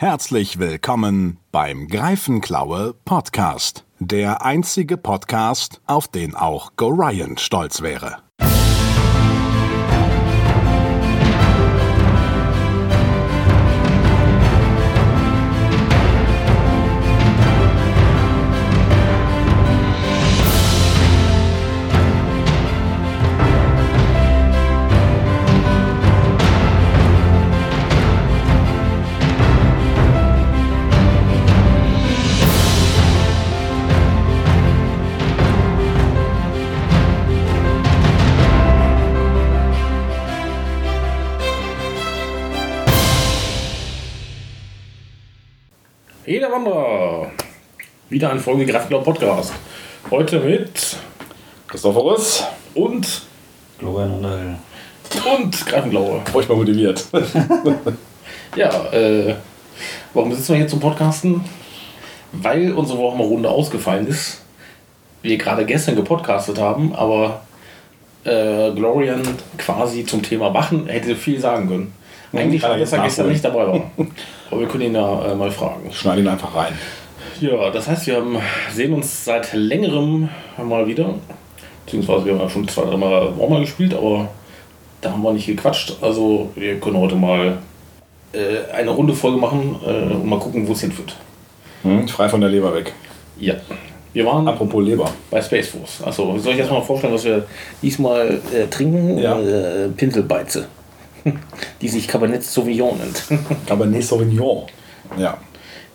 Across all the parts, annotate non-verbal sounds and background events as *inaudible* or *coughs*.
Herzlich willkommen beim Greifenklaue Podcast. Der einzige Podcast, auf den auch Gorion stolz wäre. Wieder eine Folge Grafglau Podcast. Heute mit Christophorus und, Florian Unterhill. und Greifenglaue. Furchtbar motiviert. *laughs* Ja, äh, warum sitzen wir hier zum Podcasten? Weil unsere Wochenrunde ausgefallen ist. Wir gerade gestern gepodcastet haben, aber äh, Glorian quasi zum Thema Wachen hätte viel sagen können. Eigentlich kann er er gestern nicht dabei war. *laughs* Aber wir können ihn ja äh, mal fragen. Schneid ihn einfach rein. Ja, das heißt, wir haben, sehen uns seit längerem mal wieder. Beziehungsweise wir haben ja schon zwei, drei Mal auch mal gespielt, aber da haben wir nicht gequatscht. Also wir können heute mal äh, eine Runde Folge machen äh, und mal gucken, wo es hinführt. Hm? Frei von der Leber weg. Ja. Wir waren Apropos Leber. bei Space Force. Achso, soll ich erstmal vorstellen, was wir diesmal äh, trinken? Ja. Äh, Pinselbeize. *laughs* Die sich Cabernet Sauvignon nennt. Cabernet Sauvignon. Ja.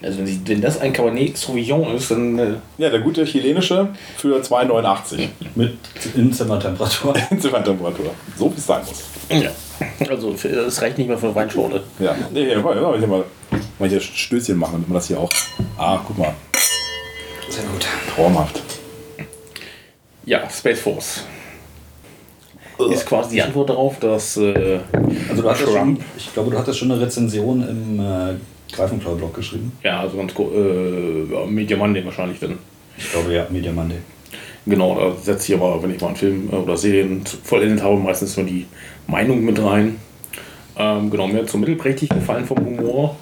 Also wenn, sie, wenn das ein Cabernet Sauvignon ist, dann äh, Ja, der gute chilenische für 2,89 *laughs* Mit Inzimmertemperatur. *laughs* Ziffertemperatur. So wie es sein muss. ja. Also es reicht nicht mehr für Weinschorle. Ja. Nee, hier, mal, mal, hier mal, mal hier Stößchen machen, damit man das hier auch. Ah, guck mal. Sehr gut. Traumhaft. Ja, Space Force. Ist quasi die Antwort darauf, dass äh, Also du hattest schon, Trump, ich glaube, du hattest schon eine Rezension im äh, Greifenklau-Blog geschrieben. ja, also ganz ko- äh, ja, Media Monday wahrscheinlich dann. Ich glaube, ja, Media Monday. Genau, da setze ich aber, wenn ich mal einen Film äh, oder Serien vollendet habe, meistens nur die Meinung mit rein. Ähm, genau, mir hat so mittelprächtig gefallen vom Humor.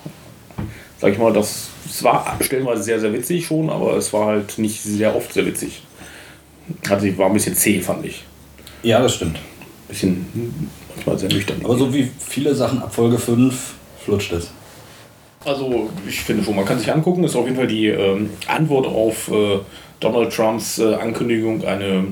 Sag ich mal, das es war stellenweise sehr, sehr witzig schon, aber es war halt nicht sehr oft sehr witzig. Also war ein bisschen zäh, fand ich. Ja, das stimmt. Bisschen hm, manchmal sehr nüchtern. Aber so wie viele Sachen ab Folge 5 flutscht es. Also, ich finde schon, man kann sich angucken. Ist auf jeden Fall die ähm, Antwort auf äh, Donald Trumps äh, Ankündigung eine,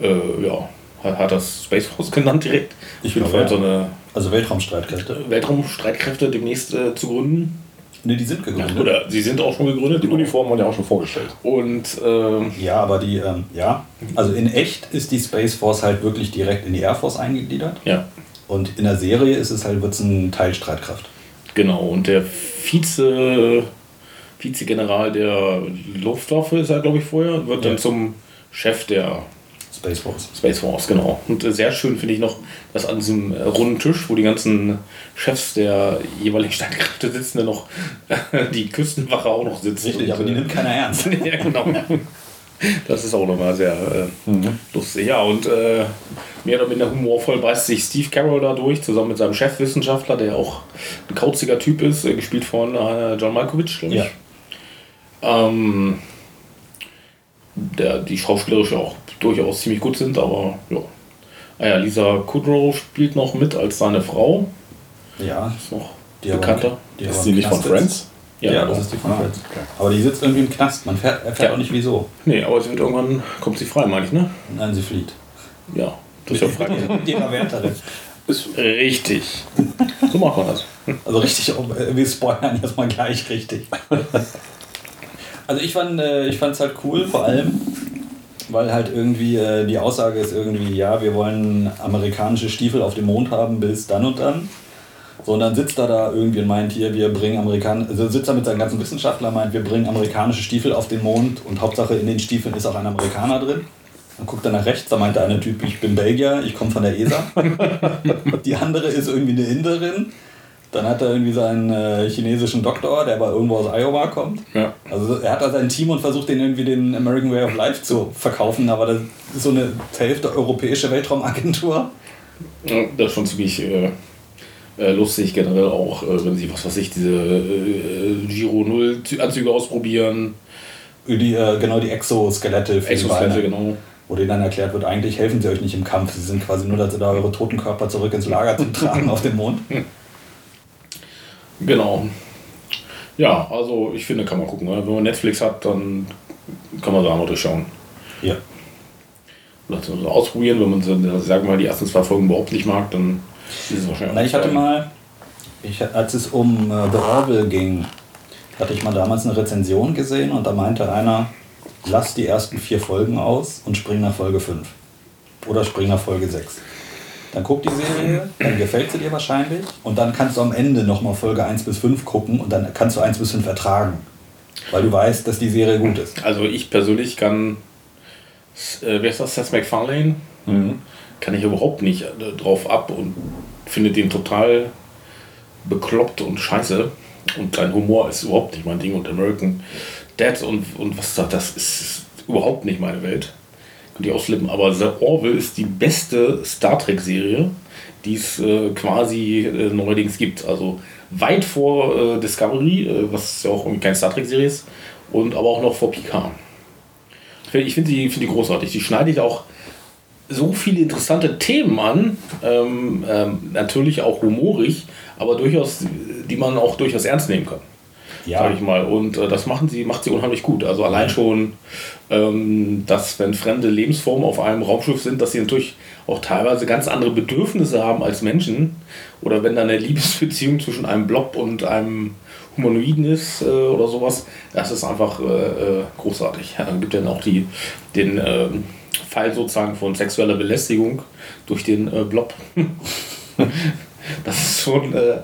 äh, ja, hat, hat das Space Force genannt direkt. Ich glaube, Fall ja. so eine Also Weltraumstreitkräfte. Weltraumstreitkräfte demnächst äh, zu gründen. Ne, die sind gegründet. Oder sie sind auch schon gegründet. Die Uniformen wurden ja auch schon vorgestellt. Und äh, Ja, aber die, ähm, ja. Also in echt ist die Space Force halt wirklich direkt in die Air Force eingegliedert. ja, Und in der Serie ist es halt, wird's ein Teil Streitkraft. Genau. Und der Vize, Vizegeneral der Luftwaffe ist er, glaube ich, vorher, wird dann Ja. zum Chef der Space Force. Space Force, genau. Und äh, sehr schön finde ich noch, dass an diesem äh, runden Tisch, wo die ganzen Chefs der jeweiligen Streitkräfte sitzen, dann noch *laughs* die Küstenwache auch noch sitzt. Richtig, Und, aber die äh, nimmt keiner ernst. *laughs* ja, genau. *laughs* *laughs* Das ist auch nochmal sehr äh, lustig. Ja, und äh, mehr oder minder humorvoll beißt sich Steve Carroll da durch, zusammen mit seinem Chefwissenschaftler, der auch ein kauziger Typ ist, äh, gespielt von äh, John Malkovich, glaube ich. Ja. Ähm, der, die schauspielerisch auch durchaus ziemlich gut sind, aber ja. Ah ja, Lisa Kudrow spielt noch mit als seine Frau. Ja, Ist noch die bekannter. die Ist sie nicht von. Friends? Ja, das ist die von Ah, Friends. okay. Aber die sitzt irgendwie im Knast. Man fährt, erfährt Ja. auch nicht wieso. Nee, aber es wird irgendwann, kommt sie frei, meine ich, ne? Nein, sie flieht. Ja, das ist ja frei. Mit ihrer Wärterin. Richtig. So macht man das. Also richtig, äh, wir spoilern jetzt mal gleich richtig. Also ich fand äh, ich fand's halt cool, vor allem, weil halt irgendwie äh, die Aussage ist irgendwie, ja, wir wollen amerikanische Stiefel auf dem Mond haben bis dann und dann. So, und dann sitzt er da irgendwie und meint hier, wir bringen Amerikan also sitzt er mit seinen ganzen Wissenschaftlern, meint, wir bringen amerikanische Stiefel auf den Mond und Hauptsache in den Stiefeln ist auch ein Amerikaner drin. Dann guckt er nach rechts, da meint der eine Typ, ich bin Belgier, ich komme von der ESA. *laughs* Die andere ist irgendwie eine Inderin. Dann hat er irgendwie seinen äh, chinesischen Doktor, der aber irgendwo aus Iowa kommt. Ja. Also er hat da sein Team und versucht den irgendwie den American Way of Life zu verkaufen, aber das ist so eine Hälfte europäische Weltraumagentur. Ja, das ist schon ziemlich äh, äh, lustig generell auch, äh, wenn sie, was weiß ich, diese äh, Giro 0 Anzüge ausprobieren. Die, äh, genau, die Exoskelette für die Exoskelette, Beine. genau. Wo denen dann erklärt wird, eigentlich helfen sie euch nicht im Kampf. Sie sind quasi nur dazu da, eure toten Körper zurück ins Lager zu tragen *laughs* auf dem Mond. Genau. Ja, also ich finde, kann man gucken. Ne? Wenn man Netflix hat, dann kann man da mal durchschauen. Ja. So ausprobieren, wenn man sagen wir mal, die ersten zwei Folgen überhaupt nicht mag, dann auch ich hatte mal, ich, als es um äh, The Orville ging, hatte ich mal damals eine Rezension gesehen und da meinte einer, lass die ersten vier Folgen aus und spring nach Folge 5. Oder spring nach Folge 6. Dann guck die Serie, dann gefällt sie dir wahrscheinlich und dann kannst du am Ende nochmal Folge 1 bis 5 gucken und dann kannst du 1 bis 5 ertragen. Weil du weißt, dass die Serie gut ist. Also ich persönlich kann, äh, wer ist das, Seth MacFarlane? Kann ich überhaupt nicht äh, drauf ab und finde den total bekloppt und scheiße. Und sein Humor ist überhaupt nicht mein Ding. Und American Dad und, und was da, das ist überhaupt nicht meine Welt. Könnte ich ausflippen. Aber The Orville ist die beste Star Trek-Serie, die es äh, quasi äh, neuerdings gibt. Also weit vor äh, Discovery, äh, was ja auch irgendwie keine Star Trek-Serie ist, und aber auch noch vor Picard. Ich finde ich find die, find die großartig. Die schneidet auch so viele interessante Themen an, ähm, ähm, natürlich auch humorig, aber durchaus, die man auch durchaus ernst nehmen kann. Ja. Sag ich mal. Und äh, das machen sie, macht sie unheimlich gut. Also allein schon, ähm, dass wenn fremde Lebensformen auf einem Raumschiff sind, dass sie natürlich auch teilweise ganz andere Bedürfnisse haben als Menschen. Oder wenn da eine Liebesbeziehung zwischen einem Blob und einem Humanoiden ist äh, oder sowas, das ist einfach äh, äh, großartig. Ja, dann gibt es dann auch die, den ähm, Fall sozusagen von sexueller Belästigung durch den äh, Blob. *laughs* das ist schon, äh,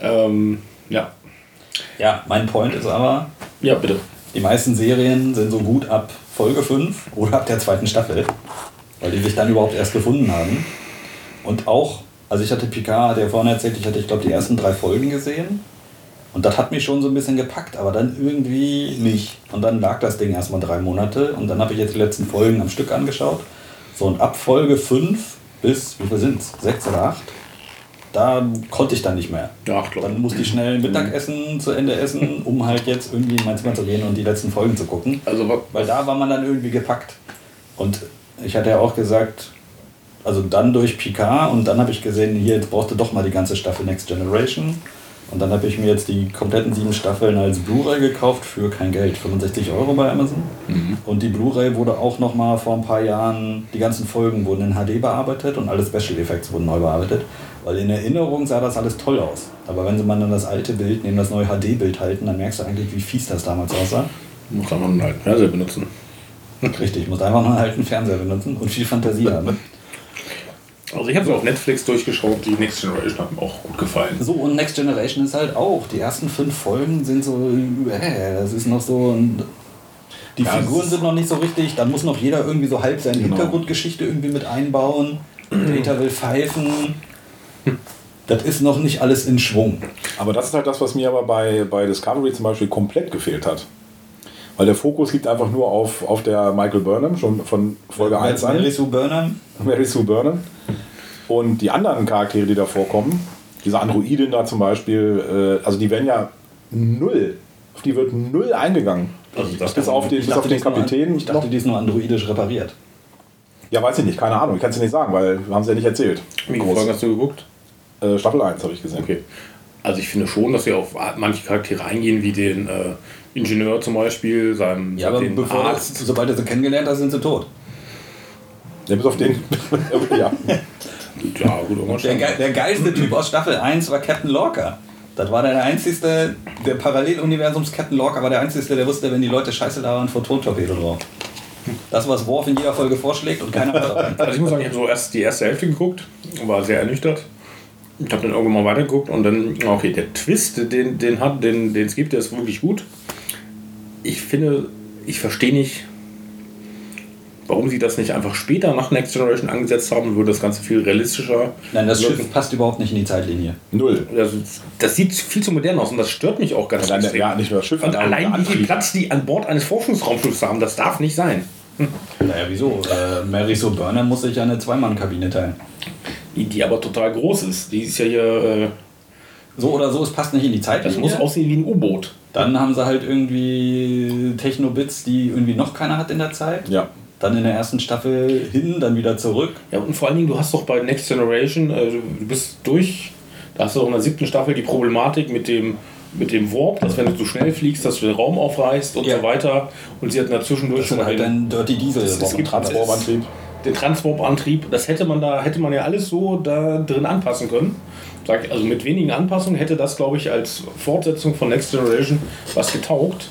ähm, ja. Ja, mein Point ist aber, Ja, bitte. die meisten Serien sind so gut ab Folge 5 oder ab der zweiten Staffel, weil die sich dann überhaupt erst gefunden haben. Und auch, also ich hatte Picard, ja vorhin erzählt, ich hatte, ich glaube, die ersten drei Folgen gesehen. Und das hat mich schon so ein bisschen gepackt, aber dann irgendwie nicht. Und dann lag das Ding erstmal drei Monate und dann habe ich jetzt die letzten Folgen am Stück angeschaut. So, und ab Folge 5 bis, wie viel sind es? Sechs oder acht? Da konnte ich dann nicht mehr. Ja, glaub ich. Dann musste ich schnell Mittagessen zu Ende essen, um halt jetzt irgendwie in mein Zimmer zu gehen und die letzten Folgen zu gucken. Also, Weil da war man dann irgendwie gepackt. Und ich hatte ja auch gesagt, also dann durch Picard und dann habe ich gesehen, hier, jetzt brauchte doch mal die ganze Staffel Next Generation. Und dann habe ich mir jetzt die kompletten sieben Staffeln als Blu-ray gekauft für kein Geld, 65 Euro bei Amazon. Und die Blu-ray wurde auch noch mal vor ein paar Jahren, die ganzen Folgen wurden in HD bearbeitet und alle Special Effects wurden neu bearbeitet. Weil in Erinnerung sah das alles toll aus. Aber wenn sie man dann das alte Bild neben das neue HD-Bild halten, dann merkst du eigentlich, wie fies das damals aussah. muss man einen alten Fernseher benutzen. Richtig, muss einfach nur einen alten Fernseher benutzen und viel Fantasie haben. *laughs* Also ich habe es auf Netflix durchgeschaut, die Next Generation hat mir auch gut gefallen. So, und Next Generation ist halt auch. Die ersten fünf Folgen sind so, äh, das ist noch so. Ein, die Ja, Figuren sind noch nicht so richtig. Dann muss noch jeder irgendwie so halb seine Genau. Hintergrundgeschichte irgendwie mit einbauen. Data will pfeifen. Das ist noch nicht alles in Schwung. Aber das ist halt das, was mir aber bei, bei Discovery zum Beispiel komplett gefehlt hat. Weil der Fokus liegt einfach nur auf, auf der Michael Burnham, schon von Folge 1 an. Mary Sue Burnham. Mary Sue Burnham. Und die anderen Charaktere, die da vorkommen, diese Androidin da zum Beispiel, äh, also die werden ja null, auf die wird null eingegangen. Also das bis auf den, bis auf den ist nur- Kapitän. Ich dachte, noch. die ist nur androidisch repariert. Ja, weiß ich nicht, keine Ahnung, ich kann es dir nicht sagen, weil wir haben es ja nicht erzählt. Wie viele Folgen hast du geguckt? Äh, Staffel 1 habe ich gesehen. Okay. Also ich finde schon, dass wir auf manche Charaktere eingehen, wie den äh, Ingenieur zum Beispiel, seinen Ja, aber den bevor Arzt. sobald du sie kennengelernt hast, sind sie tot. Ja, bis auf den. *laughs* ja. Ja, gut, irgendwann Der, ge der geilste Typ aus Staffel 1 war Captain Lorca. Das war der einzigste, der Paralleluniversums Captain Lorca war der einzigste, der wusste, wenn die Leute scheiße labern, Photontorpedo drauf. Das, was Worf in jeder Folge vorschlägt und keiner ihn. Also ich muss sagen, ich habe so erst die erste Hälfte geguckt und war sehr ernüchtert. Ich habe dann irgendwann mal weitergeguckt und dann, okay, der Twist, den den hat, den den es gibt, der ist wirklich gut. Ich finde, ich verstehe nicht, warum sie das nicht einfach später nach Next Generation angesetzt haben, würde das Ganze viel realistischer. Nein, das wirken. Schiff passt überhaupt nicht in die Zeitlinie. Null. Das, das sieht viel zu modern aus und das stört mich auch ganz extrem. ja, nicht nur das Schiff, Und allein wie viel. Platz die an Bord eines Forschungsraumschiffs haben, das darf nicht sein. Naja, wieso? Äh, Mary Sue Burnham muss sich ja eine Zweimann-Kabine teilen. Die, die aber total groß ist. Die ist ja hier, äh, so oder so, es passt nicht in die Zeit. Das muss aussehen wie ein U-Boot. Dann haben sie halt irgendwie Techno-Bits, die irgendwie noch keiner hat in der Zeit. Ja. Dann in der ersten Staffel hin, dann wieder zurück. Ja, und vor allen Dingen, du hast doch bei Next Generation, äh, du bist durch, da hast du doch in der siebten Staffel die Problematik mit dem, mit dem Warp, dass wenn du zu schnell fliegst, dass du den Raum aufreißt und Ja. so weiter. Und sie hatten dazwischendurch Das schon halt den, Dirty Diesel. Das- das gibt Transwarp-Antrieb. den Transwarp-Antrieb. Das hätte man da, hätte man ja alles so da drin anpassen können. Sag, also mit wenigen Anpassungen hätte das, glaube ich, als Fortsetzung von Next Generation was getaugt.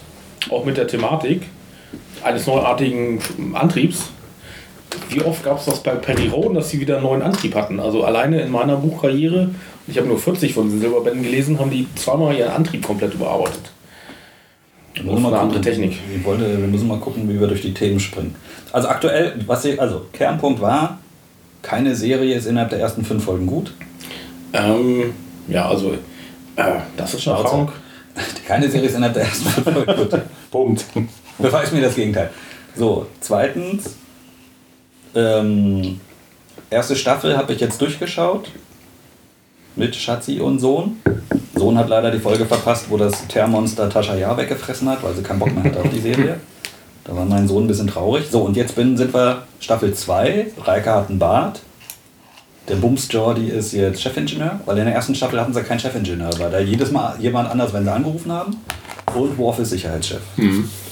Auch mit der Thematik eines neuartigen Antriebs. Wie oft gab es das bei Perry Roden, dass sie wieder einen neuen Antrieb hatten? Also alleine in meiner Buchkarriere, ich habe nur 40 von den Silberbänden gelesen, haben die zweimal ihren Antrieb komplett überarbeitet. Wir müssen mal eine gucken. andere Technik. Ich wollte, wir müssen mal gucken, wie wir durch die Themen springen. Also aktuell, was ich, also Kernpunkt war, keine Serie ist innerhalb der ersten fünf Folgen gut. Ähm, ja, also äh, das ist Schnauze. Erfahrung. *laughs* Keine Serie ist innerhalb der ersten gut. *laughs* Punkt. Beweis mir das Gegenteil. So, zweitens, ähm, erste Staffel habe ich jetzt durchgeschaut mit Schatzi und Sohn. Sohn hat leider die Folge verpasst, wo das Termonster Tascha Jahr weggefressen hat, weil sie keinen Bock mehr hatte auf die Serie. Da war mein Sohn ein bisschen traurig. So, und jetzt bin, sind wir Staffel 2. Reike hat einen Bart. Der Bums Jordi ist jetzt Chefingenieur, weil in der ersten Staffel hatten sie keinen Chefingenieur. War da jedes Mal jemand anders, wenn sie angerufen haben. Und Worf ist Sicherheitschef.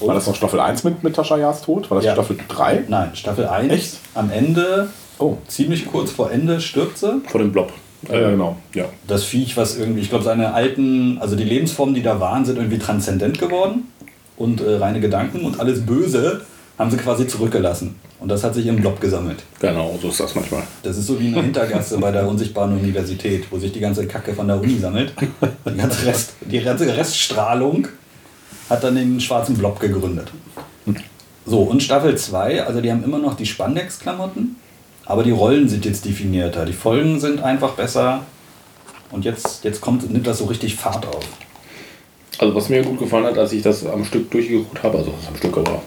War das noch Staffel 1 mit, mit Tascha Jahrs Tod? War das Ja. Staffel 3? Nein, Staffel 1. Echt? Am Ende, Oh. ziemlich kurz vor Ende, stirbt sie. Vor dem Blob. Ja, genau. Ja. Das Viech, was irgendwie, ich glaube, seine alten, also die Lebensformen, die da waren, sind irgendwie transzendent geworden und äh, reine Gedanken und alles Böse haben sie quasi zurückgelassen. Und das hat sich im Blob gesammelt. Genau, so ist das manchmal. Das ist so wie eine Hintergasse bei der unsichtbaren Universität, wo sich die ganze Kacke von der Uni sammelt. Die ganze, Rest, die ganze Reststrahlung hat dann den schwarzen Blob gegründet. So, und Staffel 2, also die haben immer noch die Spandex-Klamotten, aber die Rollen sind jetzt definierter. Die Folgen sind einfach besser. Und jetzt, jetzt kommt, nimmt das so richtig Fahrt auf. Also was mir gut gefallen hat, als ich das am Stück durchgeguckt habe, also was am Stück aber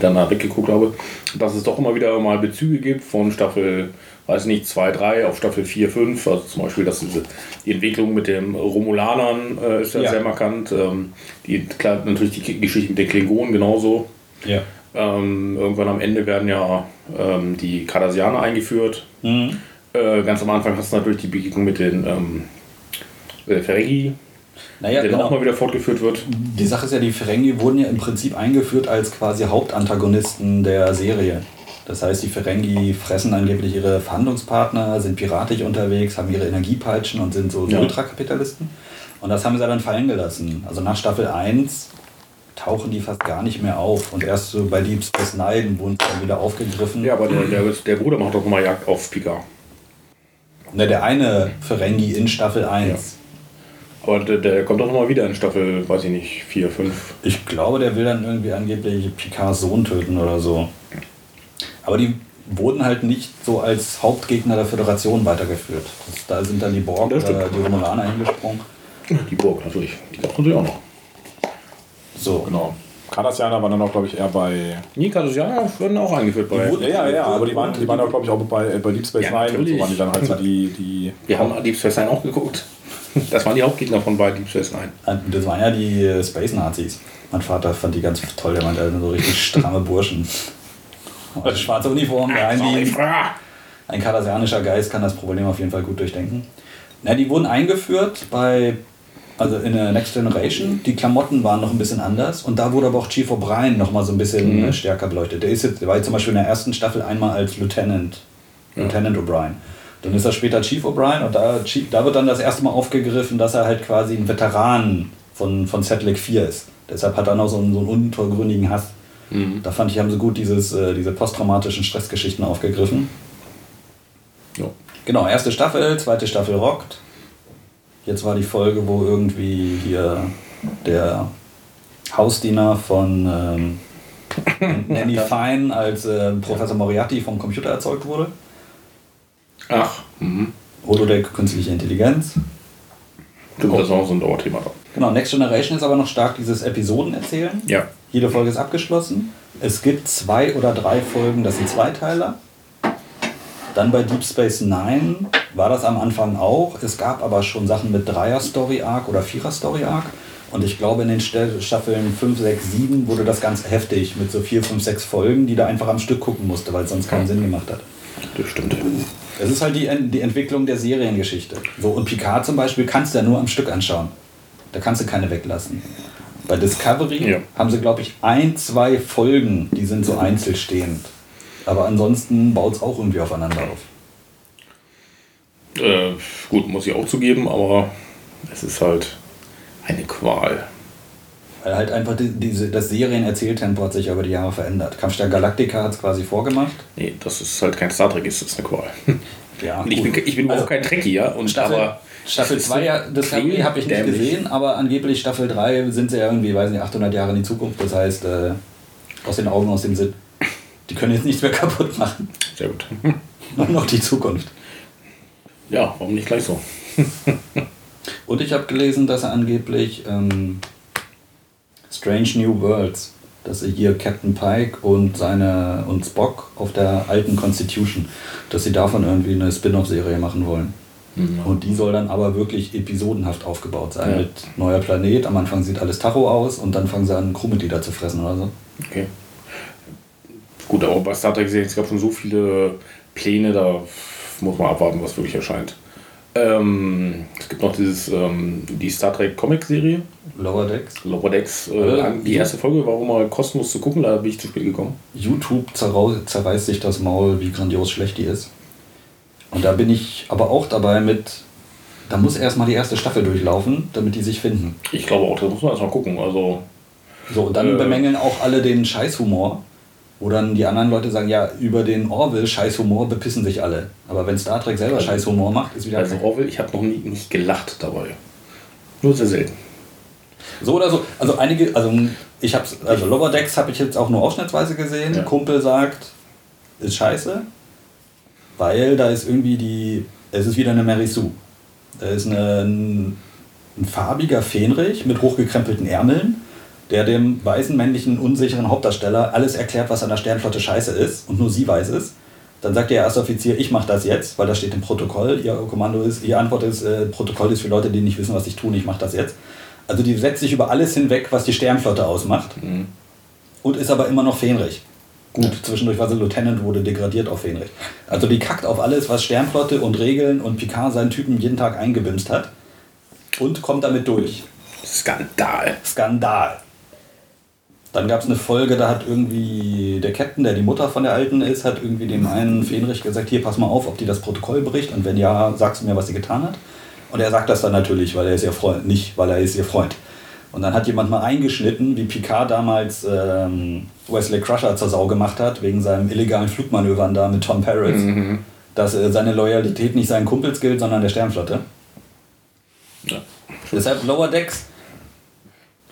danach weggeguckt habe, dass es doch immer wieder mal Bezüge gibt von Staffel, weiß nicht, 2, 3 auf Staffel 4, 5. Also zum Beispiel, dass diese, die Entwicklung mit den Romulanern äh, ist ja, Ja. sehr markant. Ähm, die, klar, natürlich die Geschichte mit den Klingonen genauso. Ja. Ähm, irgendwann am Ende werden ja ähm, die Cardassianer eingeführt. Äh, ganz am Anfang hast du natürlich die Begegnung mit den ähm, äh, Ferengi, Naja, der dann auch genau. mal wieder fortgeführt wird. Die Sache ist ja, die Ferengi wurden ja im Prinzip eingeführt als quasi Hauptantagonisten der Serie. Das heißt, die Ferengi fressen angeblich ihre Verhandlungspartner, sind piratisch unterwegs, haben ihre Energiepeitschen und sind so, so Ja. Ultrakapitalisten. Und das haben sie dann fallen gelassen. Also nach Staffel 1 tauchen die fast gar nicht mehr auf. Und erst so bei Deep Space Nine wurden sie dann wieder aufgegriffen. Ja, aber der, der, der Bruder macht doch mal Jagd auf Picard. Ne, der eine Ferengi in Staffel 1. Aber der, der kommt doch nochmal wieder in Staffel, weiß ich nicht, 4, 5. Ich glaube, der will dann irgendwie angeblich Picards Sohn töten oder so. Aber die wurden halt nicht so als Hauptgegner der Föderation weitergeführt. Das, da sind dann die Borg oder die Romulaner hingesprungen. Die Burg natürlich. Die gab es natürlich auch noch. So, Genau. Cardassianer waren dann auch, glaube ich, eher bei. Nee, Cardassianer werden auch eingeführt bei. wurden- Ja, ja, ja, aber die waren, die waren auch, glaube ich, auch bei, bei Deep Space Ja, Nine und so waren die dann halt so die. die Wir haben Deep Space Nine auch geguckt. *laughs* Das waren die Hauptgegner von bei Deep Space Nine. das waren ja die äh, Space Nazis. Mein Vater fand die ganz toll, der meinte, also so richtig stramme Burschen. *laughs* Und Schwarze Uniform, wie ein kardassianischer Geist kann das Problem auf jeden Fall gut durchdenken. Na, die wurden eingeführt bei, also in der Next Generation. Die Klamotten waren noch ein bisschen anders und da wurde aber auch Chief O'Brien noch mal so ein bisschen äh, stärker beleuchtet. Der, ist jetzt, der war jetzt zum Beispiel in der ersten Staffel einmal als Lieutenant, Lieutenant O'Brien. Dann ist er später Chief O'Brien und da, da wird dann das erste Mal aufgegriffen, dass er halt quasi ein Veteran von, von Setlick 4 ist. Deshalb hat er noch so einen, so einen untergründigen Hass. Da fand ich, haben sie gut dieses, äh, diese posttraumatischen Stressgeschichten aufgegriffen. Ja. Genau, erste Staffel, zweite Staffel rockt. Jetzt war die Folge, wo irgendwie hier der Hausdiener von ähm, *laughs* Nanny Fine als äh, Professor Moriarty vom Computer erzeugt wurde. Ach, mhm. Holodeck, künstliche Intelligenz. Stimmt, das ist auch so ein Dauerthema da. Genau, Next Generation ist aber noch stark dieses Episodenerzählen. Ja. Jede Folge ist abgeschlossen. Es gibt zwei oder drei Folgen, das sind Zweiteiler. Dann bei Deep Space Nine war das am Anfang auch. Es gab aber schon Sachen mit Dreier-Story-Arc oder Vierer-Story-Arc. Und ich glaube, in den Sta- Staffeln 5, 6, 7 wurde das ganz heftig mit so 4, 5, 6 Folgen, die da einfach am Stück gucken musste, weil es sonst keinen Sinn gemacht hat. Das stimmt. Es ist halt die, die Entwicklung der Seriengeschichte. So, und Picard zum Beispiel kannst du ja nur am Stück anschauen. Da kannst du keine weglassen. Bei Discovery Ja. haben sie, glaube ich, ein, zwei Folgen, die sind so einzelstehend. Aber ansonsten baut es auch irgendwie aufeinander auf. Äh, gut, muss ich auch zugeben, aber es ist halt eine Qual. Weil halt einfach die, diese, das Serienerzähltempo hat sich über die Jahre verändert. Kampf der Galactica hat es quasi vorgemacht. Nee, das ist halt kein Star Trek, ist das eine Qual. *laughs* Ja, Und ich bin, ich bin überhaupt kein Trekkie, ja. Und Staffel, aber Staffel es ist 2, so ja, Discovery habe ich nicht dämlich. gesehen, aber angeblich Staffel 3 sind sie ja irgendwie, weiß nicht, 800 Jahre in die Zukunft. Das heißt, äh, aus den Augen, aus dem Sinn. Die können jetzt nichts mehr *laughs* kaputt machen. Sehr gut. *laughs* Nur noch die Zukunft. Ja, warum nicht gleich so? Und ich habe gelesen, dass er angeblich ähm, Strange New Worlds, dass sie hier Captain Pike und seine und Spock auf der alten Constitution, dass sie davon irgendwie eine Spin-off-Serie machen wollen. Und die soll dann aber wirklich episodenhaft aufgebaut sein Ja. mit neuer Planet. Am Anfang sieht alles Tacho aus und dann fangen sie an, Crewmitglieder zu fressen oder so. Okay. Gut, aber bei Star Trek es gab schon so viele Pläne, da muss man abwarten, was wirklich erscheint. Ähm, es gibt noch dieses, ähm, die Star Trek Comic-Serie, Lower Decks. Lower Decks. Äh, Äh, die erste Folge war auch mal kostenlos zu gucken, da bin ich zu spät gekommen. YouTube zerreißt sich das Maul, wie grandios schlecht die ist. Und da bin ich aber auch dabei mit, da muss erstmal die erste Staffel durchlaufen, damit die sich finden. Ich glaube auch, da muss man erstmal gucken. Also, So, und dann Äh. bemängeln auch alle den Scheißhumor, wo dann die anderen Leute sagen, ja, über den Orville-Scheißhumor bepissen sich alle. Aber wenn Star Trek selber Scheißhumor macht, ist wieder also. Orwell, ich habe noch nie, nicht gelacht dabei. Nur sehr selten. So oder so. Also einige, also ich hab's, also Lower Decks habe ich jetzt auch nur ausschnittsweise gesehen. Ja. Kumpel sagt, ist scheiße, weil da ist irgendwie die, es ist wieder eine Mary Sue. Da ist eine, ein, ein farbiger Fähnrich mit hochgekrempelten Ärmeln, der dem weißen, männlichen, unsicheren Hauptdarsteller alles erklärt, was an der Sternflotte scheiße ist und nur sie weiß es. Dann sagt der erste Offizier, ich mache das jetzt, weil das steht im Protokoll. Ihr Kommando ist, ihre Antwort ist, äh, Protokoll ist für Leute, die nicht wissen, was ich tun, ich mache das jetzt. Also die setzt sich über alles hinweg, was die Sternflotte ausmacht und ist aber immer noch Fähnrich. Gut, zwischendurch war sie Lieutenant, wurde degradiert auf Fähnrich. Also die kackt auf alles, was Sternflotte und Regeln und Picard seinen Typen jeden Tag eingebimst hat und kommt damit durch. Skandal. Skandal. Dann gab es eine Folge, da hat irgendwie der Captain, der die Mutter von der Alten ist, hat irgendwie dem einen Fähnrich gesagt, hier, pass mal auf, ob die das Protokoll bricht und wenn ja, sagst du mir, was sie getan hat. Und er sagt das dann natürlich, weil er ist ihr Freund, nicht weil er ist ihr Freund. Und dann hat jemand mal eingeschnitten, wie Picard damals ähm, Wesley Crusher zur Sau gemacht hat, wegen seinem illegalen Flugmanövern da mit Tom Paris, dass äh, seine Loyalität nicht seinen Kumpels gilt, sondern der Sternflotte. Ja. Deshalb Lower Decks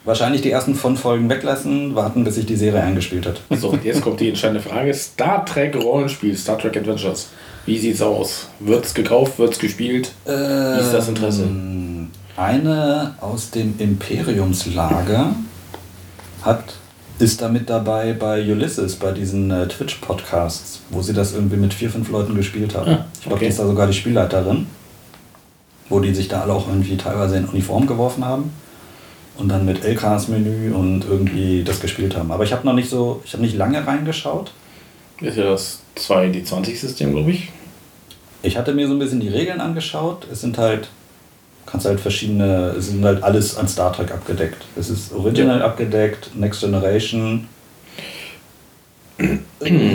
wahrscheinlich die ersten von Folgen weglassen, warten, bis sich die Serie eingespielt hat. So, und jetzt kommt die entscheidende Frage. Star Trek Rollenspiel, Star Trek Adventures. Wie sieht's aus? Wird's gekauft, wird's gespielt? Wie ist das Interesse? Ähm, Eine aus dem Imperiumslager hat, ist damit dabei bei Ulysses, bei diesen äh, Twitch-Podcasts, wo sie das irgendwie mit vier, fünf Leuten gespielt haben. Ah, Ich glaube, okay. die ist da sogar die Spielleiterin, wo die sich da alle auch irgendwie teilweise in Uniform geworfen haben und dann mit LKs-Menü und irgendwie das gespielt haben. Aber ich habe noch nicht so, ich habe nicht lange reingeschaut. Ist ja das 2D20-System, glaube ich. Ich hatte mir so ein bisschen die Regeln angeschaut. Es sind halt, kannst halt verschiedene, es sind halt alles an Star Trek abgedeckt. Es ist Original abgedeckt, Next Generation. Äh,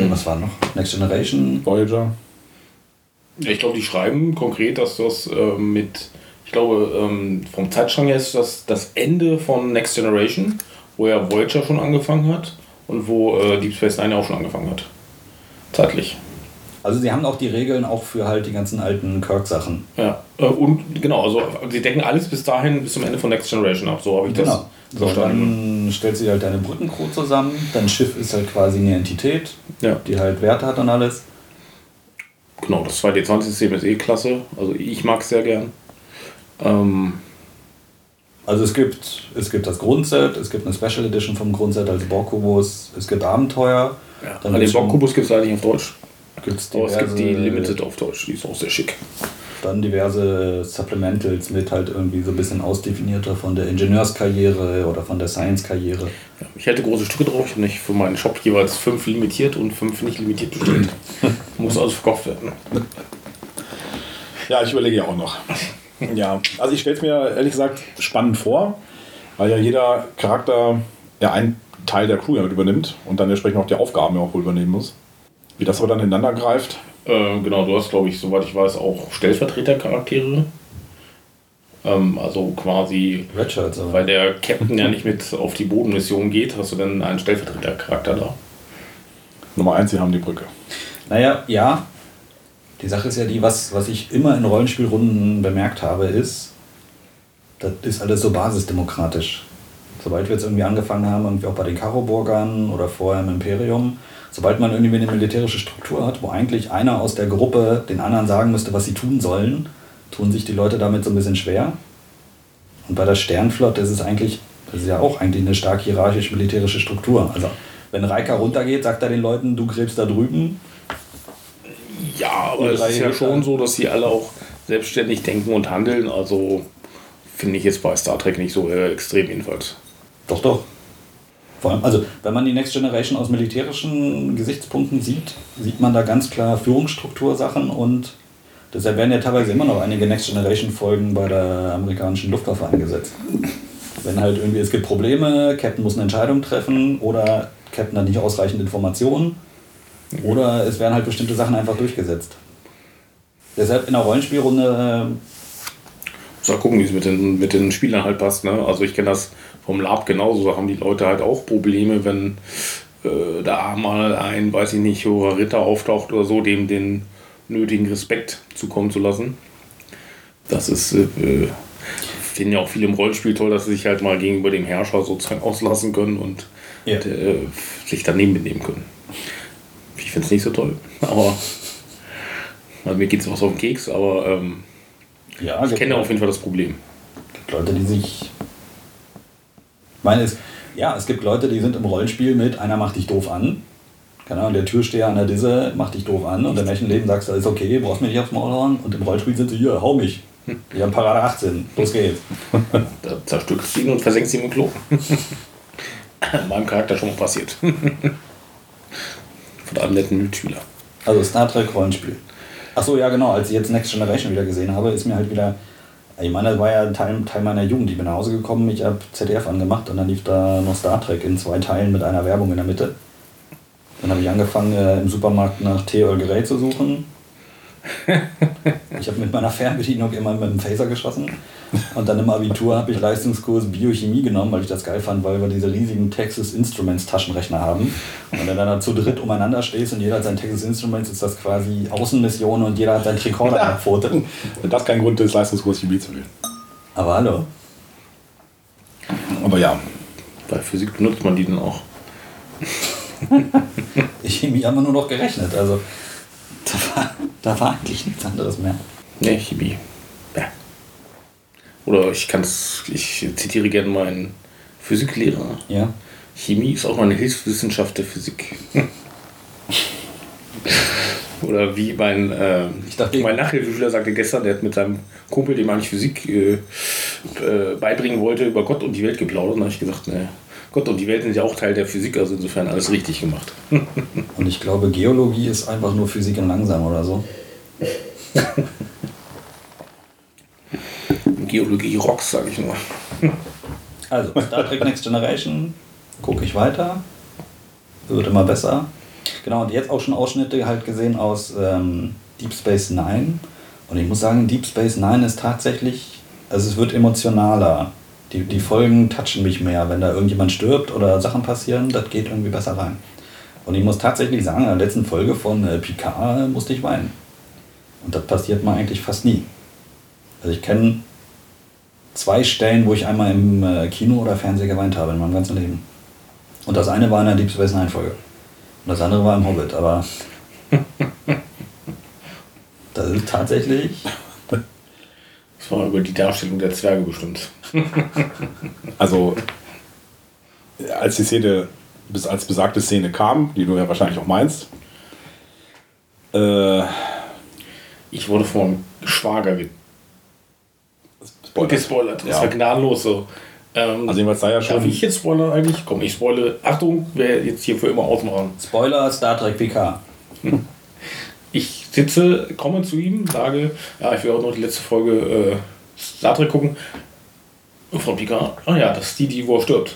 Was war noch? Next Generation. Voyager. Ja, ich glaube, die schreiben konkret, dass das ähm, mit, ich glaube, ähm, vom Zeitstrang her ist das das Ende von Next Generation, wo ja Voyager schon angefangen hat und wo äh, Deep Space Nine auch schon angefangen hat. Zeitlich. Also sie haben auch die Regeln auch für halt die ganzen alten Kirk-Sachen. Ja. Äh, und genau, also sie decken alles bis dahin, bis zum Ende von Next Generation ab. So habe ich Genau. das So, verstanden. dann stellt sie halt deine Brückencrew zusammen. Dein Schiff ist halt quasi eine Entität, Ja. die halt Werte hat und alles. Genau, das 2D20-System ist eh klasse. Also ich mag es sehr gern. Ähm, Also es gibt, es gibt das Grundset, es gibt eine Special Edition vom Grundset als Borg-Kubus, es gibt Abenteuer. ja. Dann Den Bock-Kubus gibt es leider nicht auf Deutsch. Gibt's Aber es gibt die diverse- Limited auf Deutsch, die ist auch sehr schick. dann diverse Supplementals mit halt irgendwie so ein bisschen ausdefinierter von der Ingenieurskarriere oder von der Science-Karriere. Ja, ich hätte große Stücke drauf. Ich habe nicht für meinen Shop jeweils fünf limitiert und fünf nicht limitiert bestellt. *laughs* Muss also verkauft werden. Ja, ich überlege ja auch noch. Ja, also ich stelle es mir ehrlich gesagt spannend vor, weil ja jeder Charakter ja einen Teil der Crew ja mit übernimmt und dann entsprechend auch die Aufgaben ja auch wohl übernehmen muss. Wie das aber dann ineinander greift. Äh, genau, du hast, glaube ich, soweit ich weiß, auch Stellvertretercharaktere. Ähm, also quasi, Redshirts, aber. weil der Captain ja nicht mit auf die Bodenmission geht, hast du dann einen Stellvertretercharakter da. Nummer eins, sie haben die Brücke. Naja, ja. Die Sache ist ja die, was, was ich immer in Rollenspielrunden bemerkt habe, ist, das ist alles so basisdemokratisch. Sobald wir jetzt irgendwie angefangen haben, irgendwie auch bei den Karoburgern oder vorher im Imperium, sobald man irgendwie eine militärische Struktur hat, wo eigentlich einer aus der Gruppe den anderen sagen müsste, was sie tun sollen, tun sich die Leute damit so ein bisschen schwer. Und bei der Sternflotte ist es eigentlich, das ist ja auch eigentlich eine stark hierarchisch-militärische Struktur. Also wenn Reika runtergeht, sagt er den Leuten, du gräbst da drüben. Ja, aber es ist ja schon so, dass sie alle auch selbstständig denken und handeln. Also finde ich jetzt bei Star Trek nicht so äh, extrem jedenfalls. Doch, doch. Vor allem, also wenn man die Next Generation aus militärischen Gesichtspunkten sieht, sieht man da ganz klar Führungsstruktursachen und deshalb werden ja teilweise immer noch einige Next Generation Folgen bei der amerikanischen Luftwaffe eingesetzt. Wenn halt irgendwie es gibt Probleme, Captain muss eine Entscheidung treffen oder Captain hat nicht ausreichend Informationen oder es werden halt bestimmte Sachen einfach durchgesetzt. Deshalb in der Rollenspielrunde äh, mal gucken, wie es mit den, mit den Spielern halt passt. Ne? Also ich kenne das vom Lab genauso. Da haben die Leute halt auch Probleme, wenn äh, da mal ein, weiß ich nicht, hoher Ritter auftaucht oder so, dem den nötigen Respekt zukommen zu lassen. Das ist, äh, finden ja auch viele im Rollenspiel toll, dass sie sich halt mal gegenüber dem Herrscher sozusagen *laughs* auslassen können und Ja. äh, sich daneben benehmen können. Ich finde es nicht so toll, *laughs* aber also mir geht es was auf den Keks, aber ähm, ja, ich kenne auf jeden Fall das Problem. gibt Leute, die sich. Ich meine, es, ja, es gibt Leute, die sind im Rollenspiel mit, einer macht dich doof an. Keine Ahnung, der Türsteher an der Disse macht dich doof an und im echten Leben sagst du, ist okay, brauchst mir nicht aufs Maul hauen. Und im Rollenspiel sind sie hier, hau mich. *laughs* Wir haben Parade 18, los geht's. *laughs* Da zerstückst du ihn und versenkst ihn im Klo. Meinem Charakter schon mal passiert. Von einem netten Mitschüler. Also Star Trek Rollenspiel. Achso, ja genau, als ich jetzt Next Generation wieder gesehen habe, ist mir halt wieder. Ich meine, das war ja Teil, Teil meiner Jugend. Ich bin nach Hause gekommen, ich habe ZDF angemacht und dann lief da noch Star Trek in zwei Teilen mit einer Werbung in der Mitte. Dann habe ich angefangen, äh, im Supermarkt nach Tee Earl zu suchen. Ich habe mit meiner Fernbedienung immer mit dem Phaser geschossen. Und dann im Abitur habe ich Leistungskurs Biochemie genommen, weil ich das geil fand, weil wir diese riesigen Texas Instruments Taschenrechner haben. Und wenn du dann da zu dritt umeinander stehst und jeder hat sein Texas Instruments, ist das quasi Außenmission und jeder hat seinen Tricorder an der Pfote. Wenn das kein Grund ist, Leistungskurs Chemie zu wählen. Aber hallo. Aber ja, Bei Physik benutzt man die dann auch. Chemie haben wir nur noch gerechnet. Also da war, da war eigentlich nichts anderes mehr. Ne, Chemie. Ja. Oder ich kann es, ich zitiere gerne meinen Physiklehrer. Ja. Chemie ist auch eine Hilfswissenschaft der Physik. *laughs* Oder wie mein, äh, Ich dachte- mein Nachhilfeschüler sagte gestern, der hat mit seinem Kumpel, dem eigentlich Physik äh, äh, beibringen wollte, über Gott und die Welt geplaudert. Und da habe ich gesagt, ne, Gott und die Welt sind ja auch Teil der Physik, also insofern alles richtig gemacht. *laughs* Und ich glaube, Geologie ist einfach nur Physik in langsam oder so. *laughs* Geologie rocks, sage ich nur. *laughs* Also, Star Trek Next Generation, gucke ich weiter. Wird immer besser. Genau, und jetzt auch schon Ausschnitte halt gesehen aus ähm, Deep Space Nine. Und ich muss sagen, Deep Space Nine ist tatsächlich, also es wird emotionaler. Die, die Folgen touchen mich mehr. Wenn da irgendjemand stirbt oder Sachen passieren, das geht irgendwie besser rein. Und ich muss tatsächlich sagen, in der letzten Folge von äh, Picard musste ich weinen. Und das passiert mir eigentlich fast nie. Also ich kenne zwei Stellen, wo ich einmal im äh, Kino oder Fernseher geweint habe in meinem ganzen Leben. Und das eine war in der Deep Space Nine Folge. Und das andere war im Hobbit, aber *laughs* das ist tatsächlich. War über die Darstellung der Zwerge bestimmt. *laughs* also als die Szene, bis als besagte Szene kam, die du ja wahrscheinlich auch meinst, äh, Ich wurde von meinem Schwager ge Spoiler. gespoilert. Das Ja. war gnadenlos so. Ähm, Also jedenfalls sei ja darf schon. ich jetzt spoilern eigentlich? Komm, ich spoilere. Achtung, wer jetzt hier für immer ausmachen. Spoiler Star Trek PK. *laughs* Ich sitze, komme zu ihm, sage, ja, ich will auch noch die letzte Folge äh, Star Trek gucken. Und Frau Picard, ah ja, das ist die, die wo er stirbt.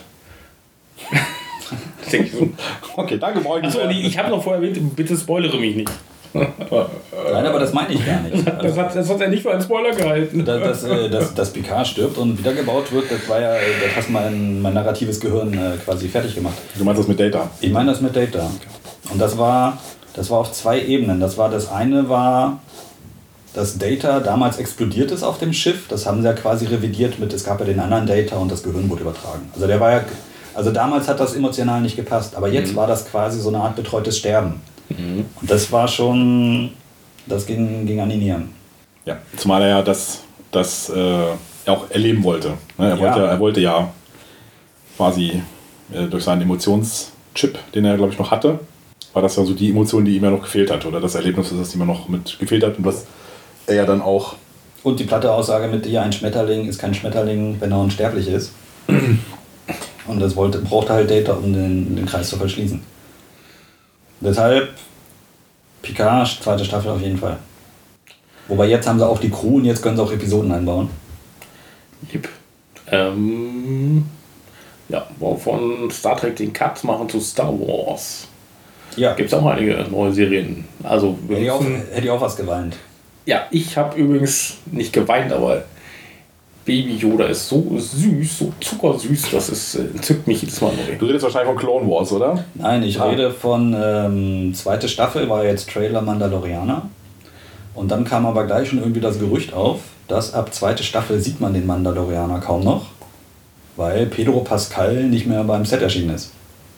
*laughs* Denke ich so. Okay, danke, brauche ich Achso, ich, habe noch vorher erwähnt, bitte spoilere mich nicht. *laughs* Nein, aber das meine ich gar nicht. Das hat, das hat er nicht für einen Spoiler gehalten. dass, dass, äh, dass, dass Picard stirbt und wiedergebaut wird, das war ja, äh, das hat mein, mein narratives Gehirn äh, quasi fertig gemacht. Du meinst das mit Data? Ich meine das mit Data. Und das war, das war auf zwei Ebenen. Das war das eine war, dass Data damals explodiert ist auf dem Schiff. Das haben sie ja quasi revidiert mit, es gab ja den anderen Data und das Gehirn wurde übertragen. Also der war ja, also damals hat das emotional nicht gepasst, aber jetzt war das quasi so eine Art betreutes Sterben. Und das war schon, das ging, ging an die Nieren. Ja. Zumal er ja das, das äh, auch erleben wollte. Ne? Er, Ja. wollte er wollte ja quasi äh, durch seinen Emotionschip, den er, glaube ich, noch hatte, war das ja so die Emotion, die ihm ja noch gefehlt hat. Oder das Erlebnis, das ihm ja noch mit gefehlt hat. Und was er ja dann auch Und die platte Aussage mit dir, ein Schmetterling ist kein Schmetterling, wenn er unsterblich ist. *clears throat* Und das wollte, brauchte halt Data, um den, den Kreis zu verschließen. Deshalb Picard, zweite Staffel auf jeden Fall. Wobei jetzt haben sie auch die Crew und jetzt können sie auch Episoden einbauen. Lieb. Ähm, ja, von Star Trek den Cut machen zu Star Wars. Ja, Gibt es auch einige neue Serien. Also, hätte ich auch, hätte ich auch was geweint. ja, ich habe übrigens nicht geweint, aber Baby Yoda ist so süß, so zuckersüß, das ist, äh, entzückt mich jedes Mal neu. Du redest wahrscheinlich von Clone Wars, oder? Nein, ich Ah. rede von ähm, zweite Staffel, war jetzt Trailer Mandalorianer. Und dann kam aber gleich schon irgendwie das Gerücht auf, dass ab zweite Staffel sieht man den Mandalorianer kaum noch, weil Pedro Pascal nicht mehr beim Set erschienen ist.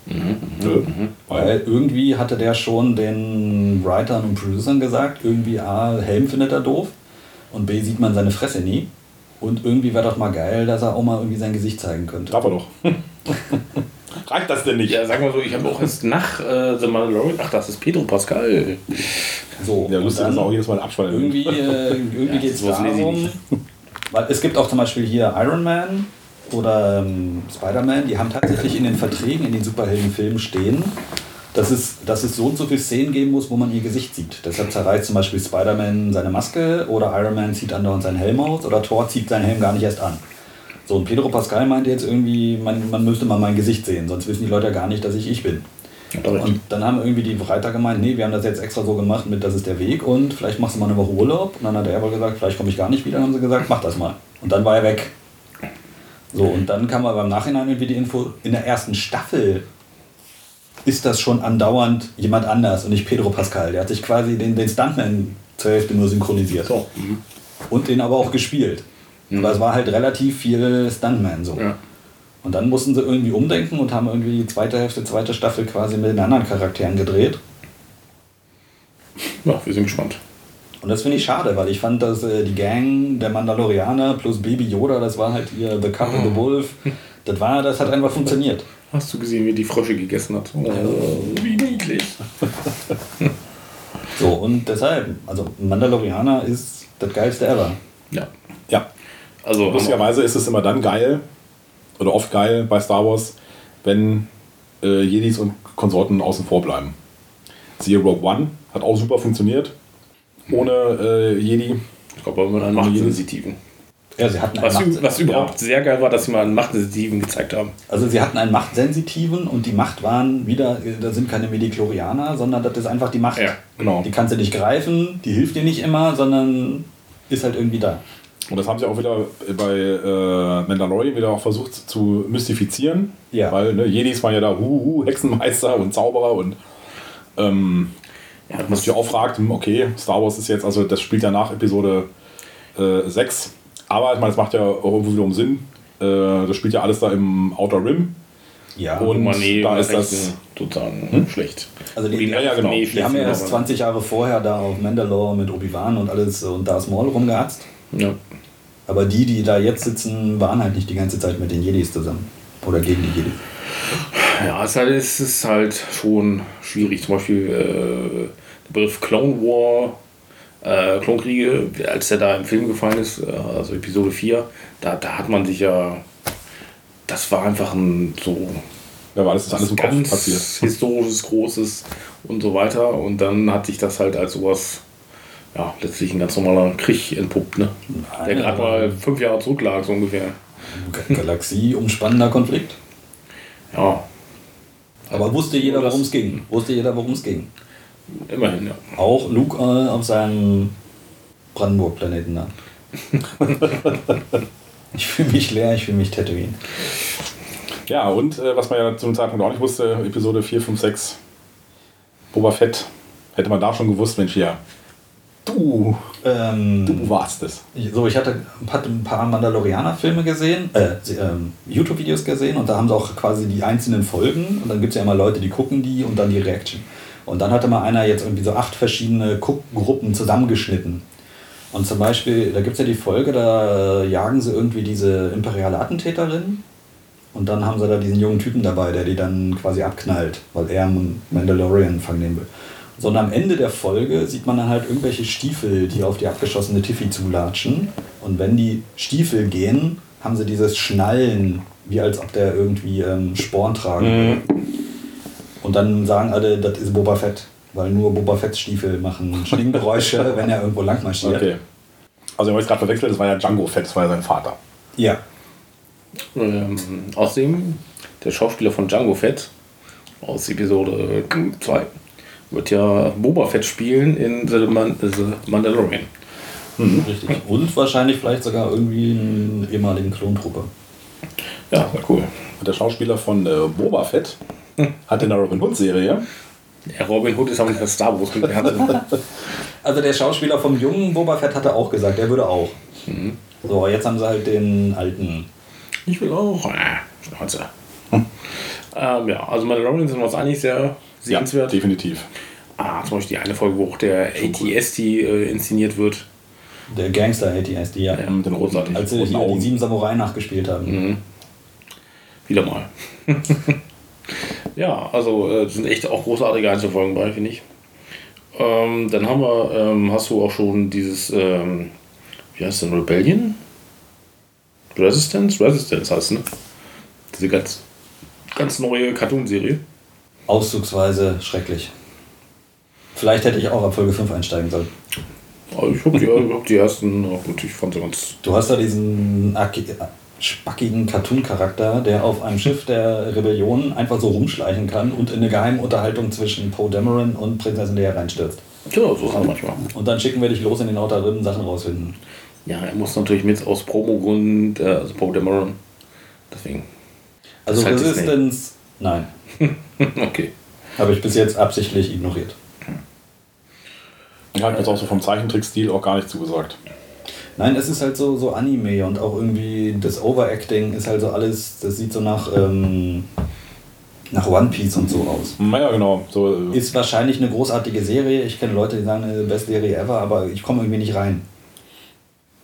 Nö. Weil irgendwie hatte der schon den Writern und Producern gesagt, irgendwie A, Helm findet er doof und B, sieht man seine Fresse nie. Und irgendwie wäre doch mal geil, dass er auch mal irgendwie sein Gesicht zeigen könnte. Darf er doch. *laughs* Reicht das denn nicht? Ja, sagen wir so, ich habe auch jetzt nach äh, The Mandalorian, ach, das ist Pedro Pascal. So, Ja, lustig dann- ist auch jedes Mal Abspann. Irgendwie, äh, irgendwie Ja, geht es sowas lese ich darum, nicht. weil es gibt auch zum Beispiel hier Iron Man oder ähm, Spider-Man, die haben tatsächlich in den Verträgen, in den Superheldenfilmen stehen, dass es, dass es so und so viele Szenen geben muss, wo man ihr Gesicht sieht. Deshalb zerreißt zum Beispiel Spider-Man seine Maske oder Iron Man zieht andauernd seinen Helm aus oder Thor zieht seinen Helm gar nicht erst an. So, und Pedro Pascal meinte jetzt irgendwie, man, man müsste mal mein Gesicht sehen, sonst wissen die Leute ja gar nicht, dass ich ich bin. Und dann haben irgendwie die Reiter gemeint, nee, wir haben das jetzt extra so gemacht mit, das ist der Weg und vielleicht machst du mal eine Woche Urlaub. Und dann hat er wohl gesagt, vielleicht komme ich gar nicht wieder. Dann haben sie gesagt, mach das mal. Und dann war er weg. So, und dann kam aber im Nachhinein irgendwie die Info, in der ersten Staffel ist das schon andauernd jemand anders und nicht Pedro Pascal. Der hat sich quasi den, den Stuntman zur Hälfte nur synchronisiert. So, mhm. Und den aber auch gespielt. Aber es war halt relativ viel Stuntman so. ja. Und dann mussten sie irgendwie umdenken und haben irgendwie die zweite Hälfte, zweite Staffel quasi mit den anderen Charakteren gedreht. ja, wir sind gespannt. Und das finde ich schade, weil ich fand, dass äh, die Gang der Mandalorianer plus Baby Yoda, das war halt ihr The Cup and the Wolf, das war, das hat einfach funktioniert. Hast du gesehen, wie die Frösche gegessen hat? Oh, wie niedlich. So, und deshalb, also Mandalorianer ist das geilste ever. Ja, Ja. also Lustigerweise ist es immer dann geil, oder oft geil bei Star Wars, wenn äh, Jedis und Konsorten außen vor bleiben. Siehe Rogue One, hat auch super funktioniert. Ohne äh, Jedi. ich glaube, aber mit einem Machtsensitiven. Ja, sie hatten einen Was, Macht, was überhaupt sehr geil war, dass sie mal einen Machtsensitiven gezeigt haben. also sie hatten einen Machtsensitiven und die Macht waren wieder, da sind keine Mediklorianer, sondern das ist einfach die Macht. Ja, Genau. Die kannst du nicht greifen, die hilft dir nicht immer, sondern ist halt irgendwie da. Und das haben sie auch wieder bei äh, Mandalorian wieder auch versucht zu mystifizieren. Ja. Weil ne, Jedis waren ja da Huhu, Hexenmeister und Zauberer und ähm, Ja, man sich auch fragt, hm, okay, Star Wars ist jetzt, also das spielt ja nach Episode äh, 6. Aber ich meine, es macht ja auch irgendwo wiederum Sinn. Äh, das spielt ja alles da im Outer Rim. Ja, Und Mané da war ist das- sozusagen schlecht. Also die- Wo ja, ja, genau. Mané Die haben ja erst aber- 20 Jahre vorher da auf Mandalore mit Obi-Wan und alles und Darth Maul rumgehatzt. Ja. Aber die, die da jetzt sitzen, waren halt nicht die ganze Zeit mit den Jedis zusammen. Oder gegen die Jedis. Ja, es ist halt, es ist halt schon schwierig. Zum Beispiel äh, der Begriff Clone War äh, Klonkriege, als der da im Film gefallen ist, äh, also Episode 4, da, da hat man sich ja. Das war einfach ein so Ja, alles ist alles im Kopf ganz passiert. *laughs* historisches, großes und so weiter. Und dann hat sich das halt als sowas, ja, letztlich ein ganz normaler Krieg entpuppt, ne? Der Nein, gerade aber- mal fünf Jahre zurücklag, so ungefähr. Galaxie umspannender Konflikt. Ja, Aber wusste jeder, worum es ging. Wusste jeder, worum es ging. immerhin, ja. Auch Luke äh, auf seinem Brandenburg-Planeten da. *laughs* ich fühle mich leer, ich fühle mich Tatooine. Ja, und äh, was man ja zum Zeitpunkt auch nicht wusste, Episode 4, 5, 6, Boba Fett, hätte man da schon gewusst, Mensch, ja, du, Ähm, du warst es. So, ich hatte, ein paar Mandalorianer-Filme gesehen, äh, ähm, YouTube-Videos gesehen und da haben sie auch quasi die einzelnen Folgen und dann gibt es ja immer Leute, die gucken die und dann die Reaction. Und dann hatte mal einer jetzt irgendwie so acht verschiedene Guckgruppen zusammengeschnitten. Und zum Beispiel, da gibt es ja die Folge, da jagen sie irgendwie diese imperiale Attentäterin und dann haben sie da diesen jungen Typen dabei, der die dann quasi abknallt, weil er einen Mandalorian fangen nehmen will. So, und am Ende der Folge sieht man dann halt irgendwelche Stiefel, die auf die abgeschossene Tiffy zulatschen. Und wenn die Stiefel gehen, haben sie dieses Schnallen, wie als ob der irgendwie ähm, Sporn tragen würde. Und dann sagen alle, das ist Boba Fett. Weil nur Boba Fetts Stiefel machen *laughs* Schlinggeräusche, wenn er irgendwo lang marschiert. Okay. Also, ich habe es gerade verwechselt, das war ja Django Fett, das war ja sein Vater. Ja. Ähm, außerdem, der Schauspieler von Django Fett aus Episode 2 wird ja Boba Fett spielen in The, Man The Mandalorian. Richtig. Und wahrscheinlich vielleicht sogar irgendwie einen ehemaligen Klontruppe. Ja, sehr cool. Und der Schauspieler von äh, Boba Fett hat in der Robin Hood-Serie, Ja, Robin Hood ist aber nicht das Star Wars gelernt. *laughs* Also der Schauspieler vom jungen Boba Fett hatte auch gesagt, er würde auch. So, jetzt haben sie halt den alten. Ich will auch. Ah, Schnauze. *laughs* Ähm, ja, also Mandalorian sind wir uns eigentlich sehr sehenswert. definitiv. ah, zum Beispiel die eine Folge, wo auch der ATST äh, inszeniert wird. Der Gangster ATSD, ja. Ja, den großartig Als sie hier die sieben Samurai nachgespielt haben. Wieder mal. *laughs* ja, also äh, sind echt auch großartige Einzelfolgen bei, finde ich. Ähm, dann haben wir, ähm, hast du auch schon dieses, ähm, wie heißt denn, Rebellion? Resistance? Resistance heißt es, ne? Diese ganz, ganz neue Cartoon-Serie. Auszugsweise schrecklich. Vielleicht hätte ich auch ab Folge 5 einsteigen sollen. Also ich habe die, hab die ersten, gut, ich fand sie ganz. Du hast da diesen aki- spackigen Cartoon-Charakter, der auf einem Schiff der Rebellion einfach so rumschleichen kann und in eine geheime Unterhaltung zwischen Poe Dameron und Prinzessin Leia reinstürzt. Ja, so ist es manchmal. Und dann schicken wir dich los in den Outer Rim, Sachen rausfinden. Ja, er muss natürlich mit aus Promo-Gründen, äh, also Poe Dameron. Deswegen. Also Das halt Resistance, nein. *laughs* *laughs* okay. Habe ich bis jetzt absichtlich ignoriert. Ich habe jetzt auch so vom Zeichentrickstil auch gar nicht zugesagt. Nein, es ist halt so, so Anime und auch irgendwie das Overacting ist halt so alles, das sieht so nach, ähm, nach One Piece und so aus. Naja, genau. So, äh, Ist wahrscheinlich eine großartige Serie. Ich kenne Leute, die sagen, äh, best Serie ever, aber ich komme irgendwie nicht rein.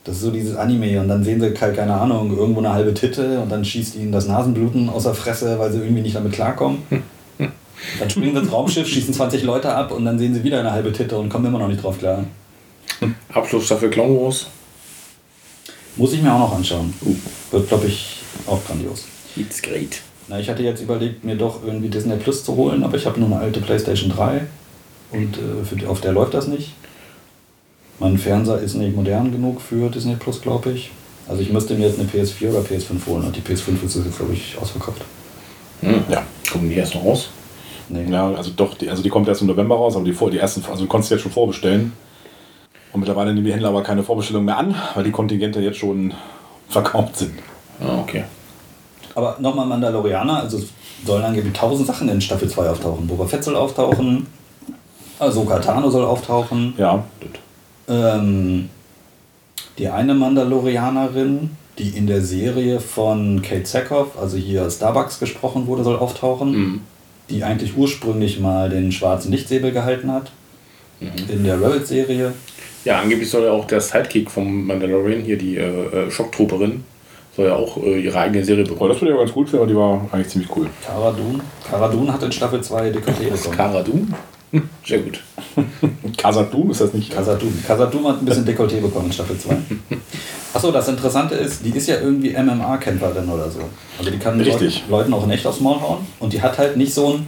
Das ist so dieses Anime und dann sehen sie halt, keine Ahnung, irgendwo eine halbe Titte und dann schießt ihnen das Nasenbluten aus der Fresse, weil sie irgendwie nicht damit klarkommen. Dann springen sie ins Raumschiff, schießen 20 Leute ab und dann sehen sie wieder eine halbe Titte und kommen immer noch nicht drauf klar. Abschlussstaffel Clone Wars. Muss ich mir auch noch anschauen. Wird, glaube ich, auch grandios. It's great. Na, ich hatte jetzt überlegt, mir doch irgendwie Disney Plus zu holen, aber ich habe nur eine alte PlayStation 3 und äh, für auf der läuft das nicht. Mein Fernseher ist nicht modern genug für Disney Plus, glaube ich. Also ich müsste mir jetzt eine PS4 oder PS5 holen und die PS5 ist jetzt, glaube ich, ausverkauft. Hm. ja. Kommen die erst noch raus? Nee. Ja, also doch, die, also die kommt erst im November raus, aber die, vor, die ersten, also du konntest jetzt schon vorbestellen. Und mittlerweile nehmen die Händler aber keine Vorbestellung mehr an, weil die Kontingente jetzt schon verkauft sind. Ah, okay. Aber nochmal Mandalorianer, also es sollen angeblich tausend Sachen in Staffel 2 auftauchen. Boba Fett soll auftauchen, Ahsoka Tano soll auftauchen. Ja, Ähm, die eine Mandalorianerin, die in der Serie von Kate Sackhoff, also hier Starbucks gesprochen wurde, soll auftauchen. Mhm. Die eigentlich ursprünglich mal den schwarzen Lichtsäbel gehalten hat. In der Rebels-Serie. Ja, angeblich soll ja auch der Sidekick vom Mandalorian, hier die äh, äh, Schocktrooperin, soll ja auch äh, ihre eigene Serie aber bekommen. das würde ich aber ganz gut finden, weil die war eigentlich ziemlich cool. Cara Dune. Cara Dune hat in Staffel 2 Dekolleté bekommen. Cara Dune? *laughs* Sehr gut. *laughs* Khazad-dûm ist das nicht? Khazad-dûm. Khazad-dûm hat ein bisschen Dekolleté bekommen in Staffel 2. *laughs* Achso, das Interessante ist, die ist ja irgendwie MMA-Kämpferin oder so. Also die kann Richtig. Leuten, Leuten auch in echt aufs Maul hauen. Und die hat halt nicht so ein,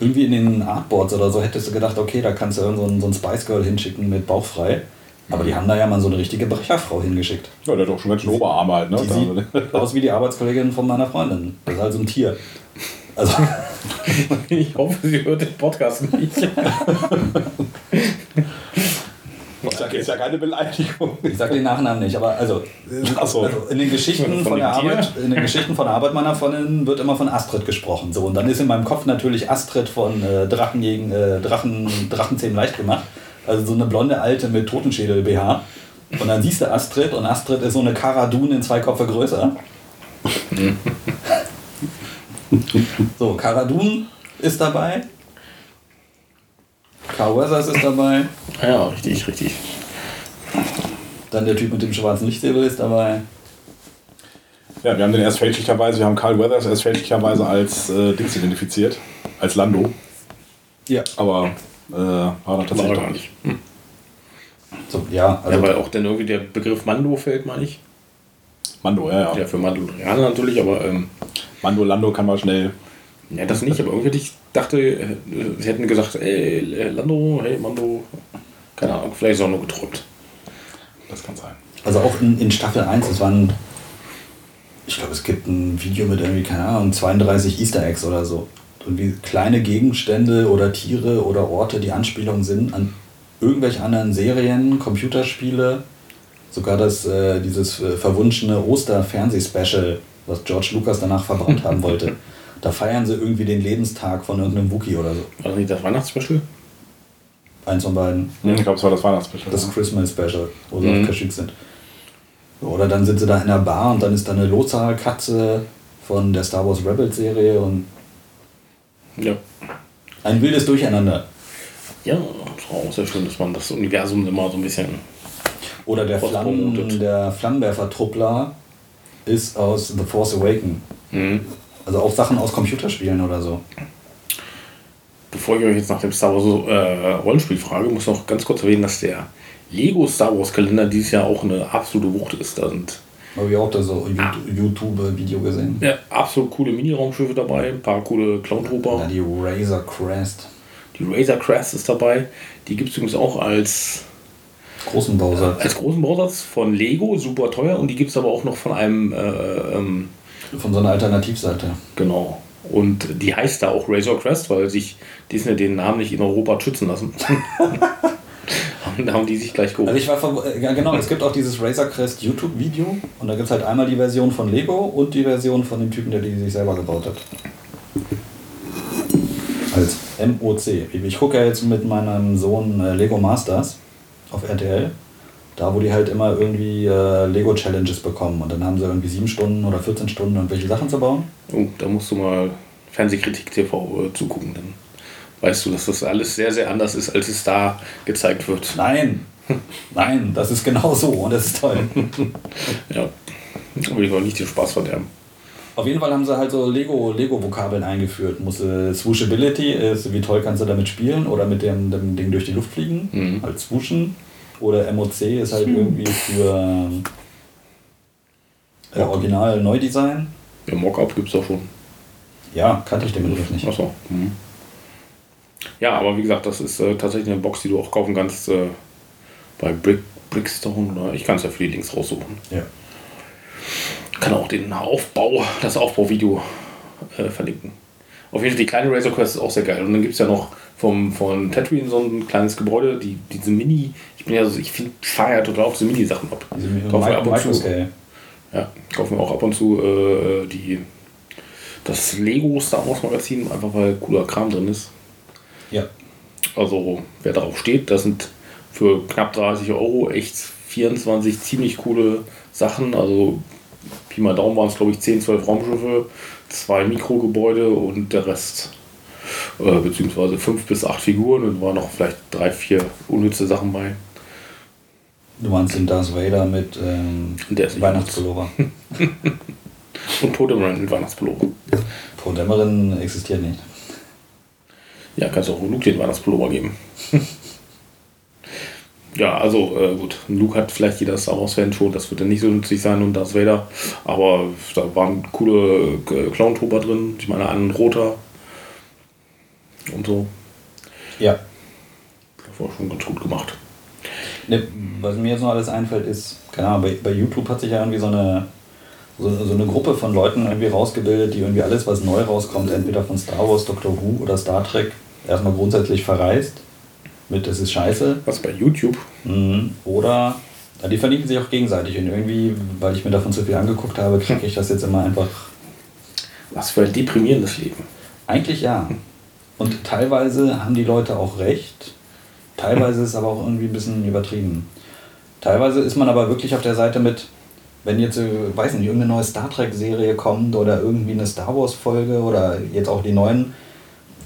irgendwie in den Artboards oder so hättest du gedacht, okay, da kannst du irgend so ein, so ein Spice Girl hinschicken mit Bauch frei. Aber die haben da ja mal so eine richtige Brecherfrau hingeschickt. Ja, der hat doch schon ganz schön Oberarme halt, ne? Die sieht aus wie die Arbeitskollegin von meiner Freundin. Das ist halt so ein Tier. Also, Ich hoffe, sie hört den Podcast nicht. Ich sag, ist ja keine Beleidigung. ich sag den Nachnamen nicht, aber also, also in den Geschichten Von von der? Arbeit, in den Geschichten von der Arbeit meiner Freundin wird immer von Astrid gesprochen. So und dann ist in meinem Kopf natürlich Astrid von äh, Drachenjägen, äh, Drachen, Drachenzähmen leicht gemacht. Also so eine blonde alte mit Totenschädel BH. Und dann siehst du Astrid und Astrid ist so eine Karadun in zwei Köpfe größer. So, Karadun ist dabei. Carl Weathers ist dabei. Ja, richtig, richtig. Dann der Typ mit dem schwarzen Lichtsäbel ist dabei. Ja, wir haben den erst fälschlicherweise, wir haben Carl Weathers erst fälschlicherweise als äh, Dings identifiziert, als Lando. Ja. Aber äh, war War er tatsächlich gar doch nicht. Hm. So, ja, also ja, weil auch dann irgendwie der Begriff Mando fällt, meine ich. Mando, ja, ja. Ja, für Mandalorianer natürlich, aber ähm, Mando, Lando kann man schnell. ja, das nicht. Aber irgendwie ich dachte, äh, sie hätten gesagt, ey, äh, Lando, hey, Mando. Keine Ahnung, vielleicht ist es auch nur geträumt. Das kann sein. Also auch in, in Staffel 1, es waren, ich glaube, es gibt ein Video mit irgendwie, keine Ahnung, 32 Easter Eggs oder so. Irgendwie kleine Gegenstände oder Tiere oder Orte, die Anspielungen sind an irgendwelche anderen Serien, Computerspiele. Sogar das, äh, dieses äh, verwunschene Oster-Fernsehspecial, was George Lucas danach verbrannt haben *laughs* wollte. Da feiern sie irgendwie den Lebenstag von irgendeinem Wookie oder so. War das nicht das Weihnachtsspecial? Eins von beiden. Ich glaube, es war das Weihnachtsspecial. Das Christmas Special, wo sie Mhm. auf Kashyyyk sind. Oder dann sind sie da in der Bar und dann ist da eine Lothar-Katze von der Star Wars Rebels Serie und Ja. ein wildes Durcheinander. Ja, das war auch sehr schön, dass man das Universum immer so ein bisschen. Oder der, Flammen, der Flammenwerfer-Truppler ist aus The Force Awaken. Mhm. Also auch Sachen aus Computerspielen oder so. Bevor ich euch jetzt nach dem Star Wars äh, Rollenspiel frage, muss ich noch ganz kurz erwähnen, dass der Lego Star Wars Kalender dieses Jahr auch eine absolute Wucht ist. Da sind Habe ich auch da so YouTube- YouTube-Video gesehen. ja, absolut coole Mini-Raumschiffe dabei, ein paar coole Clown Ja, die Razor Crest. Die Razor Crest ist dabei. Die gibt es übrigens auch als, Großen Bowser. als großen Bausatz von Lego, super teuer. Und die gibt es aber auch noch von einem, äh, ähm, Von so einer Alternativseite. genau. Und die heißt da auch Razor Crest, weil sich Disney den Namen nicht in Europa schützen lassen. *laughs* Da haben die sich gleich Also geholt. ich war äh, ja, genau, es gibt auch dieses Razor Crest YouTube-Video und da gibt es halt einmal die Version von Lego und die Version von dem Typen, der die sich selber gebaut hat. Als MOC. Ich gucke ja jetzt mit meinem Sohn äh, Lego Masters auf RTL. Da, wo die halt immer irgendwie äh, Lego-Challenges bekommen. Und dann haben sie irgendwie sieben Stunden oder 14 Stunden irgendwelche Sachen zu bauen. Oh, da musst du mal Fernsehkritik TV äh, zugucken. Dann weißt du, dass das alles sehr, sehr anders ist, als es da gezeigt wird. Nein! Nein, das ist genau so und das ist toll. *laughs* Ja. Will ich auch nicht den Spaß verderben. Auf jeden Fall haben sie halt so Lego, Lego-Vokabeln eingeführt. Musste Swooshability ist, wie toll kannst du damit spielen oder mit dem, dem Ding durch die Luft fliegen, Mhm. halt swooshen. Oder MOC ist halt irgendwie für äh, Original Neudesign. Ja, Mockup gibt es auch schon. Ja, kannte ich den Begriff nicht. Achso. Mhm. Ja, aber wie gesagt, das ist äh, tatsächlich eine Box, die du auch kaufen kannst äh, bei Brick, Brickstone. Oder ich kann es ja für die Links raussuchen. Ja. Kann auch den Aufbau, das Aufbauvideo äh, verlinken. Auf jeden Fall die kleine Razor Quest ist auch sehr geil. Und dann gibt es ja noch vom, von Tatooine so ein kleines Gebäude, die, diese Mini, ich bin ja so, ich finde, feiere ja total auf diese Mini-Sachen ab. Diese Kaufen wir ab und zu. Microscale. Ja, kaufen wir auch ab und zu äh, die, das Lego Star Wars Magazin, einfach weil cooler Kram drin ist. Ja. Also, wer darauf steht, das sind für knapp 30 Euro echt 24 ziemlich coole Sachen. Also, Pi mal Daumen waren es, glaube ich, 10, 12 Raumschiffe, zwei Mikrogebäude und der Rest, äh, beziehungsweise 5 bis 8 Figuren und waren noch vielleicht drei, vier unnütze Sachen bei. Du meinst den Darth Vader mit ähm, Weihnachtspullover. *laughs* Und Podeman mit Weihnachtspullover. Pro Dämmerin existiert nicht. Ja, kannst du auch Luke den Weihnachtspullover geben. *laughs* Ja, also äh, gut, Luke hat vielleicht jeder Star Wars-Fan schon, das wird dann nicht so nützlich sein und Darth Vader, aber da waren coole äh, Clown-Trooper drin, ich meine, ein roter und so. Ja. Das war schon ganz gut gemacht. Ne, was mir jetzt noch alles einfällt, ist, keine Ahnung, bei, bei YouTube hat sich ja irgendwie so eine, so, so eine Gruppe von Leuten irgendwie rausgebildet, die irgendwie alles, was neu rauskommt, entweder von Star Wars, Doctor Who oder Star Trek, erstmal grundsätzlich verreist. Mit, das ist scheiße. Was bei YouTube? Mhm. Oder die verlinken sich auch gegenseitig und irgendwie, weil ich mir davon zu viel angeguckt habe, kriege ich das jetzt immer einfach. Was für ein deprimierendes Leben. Eigentlich ja. Und teilweise haben die Leute auch recht. Teilweise ist es aber auch irgendwie ein bisschen übertrieben. Teilweise ist man aber wirklich auf der Seite mit, wenn jetzt, äh, weiß nicht, irgendeine neue Star Trek-Serie kommt oder irgendwie eine Star Wars-Folge oder jetzt auch die neuen,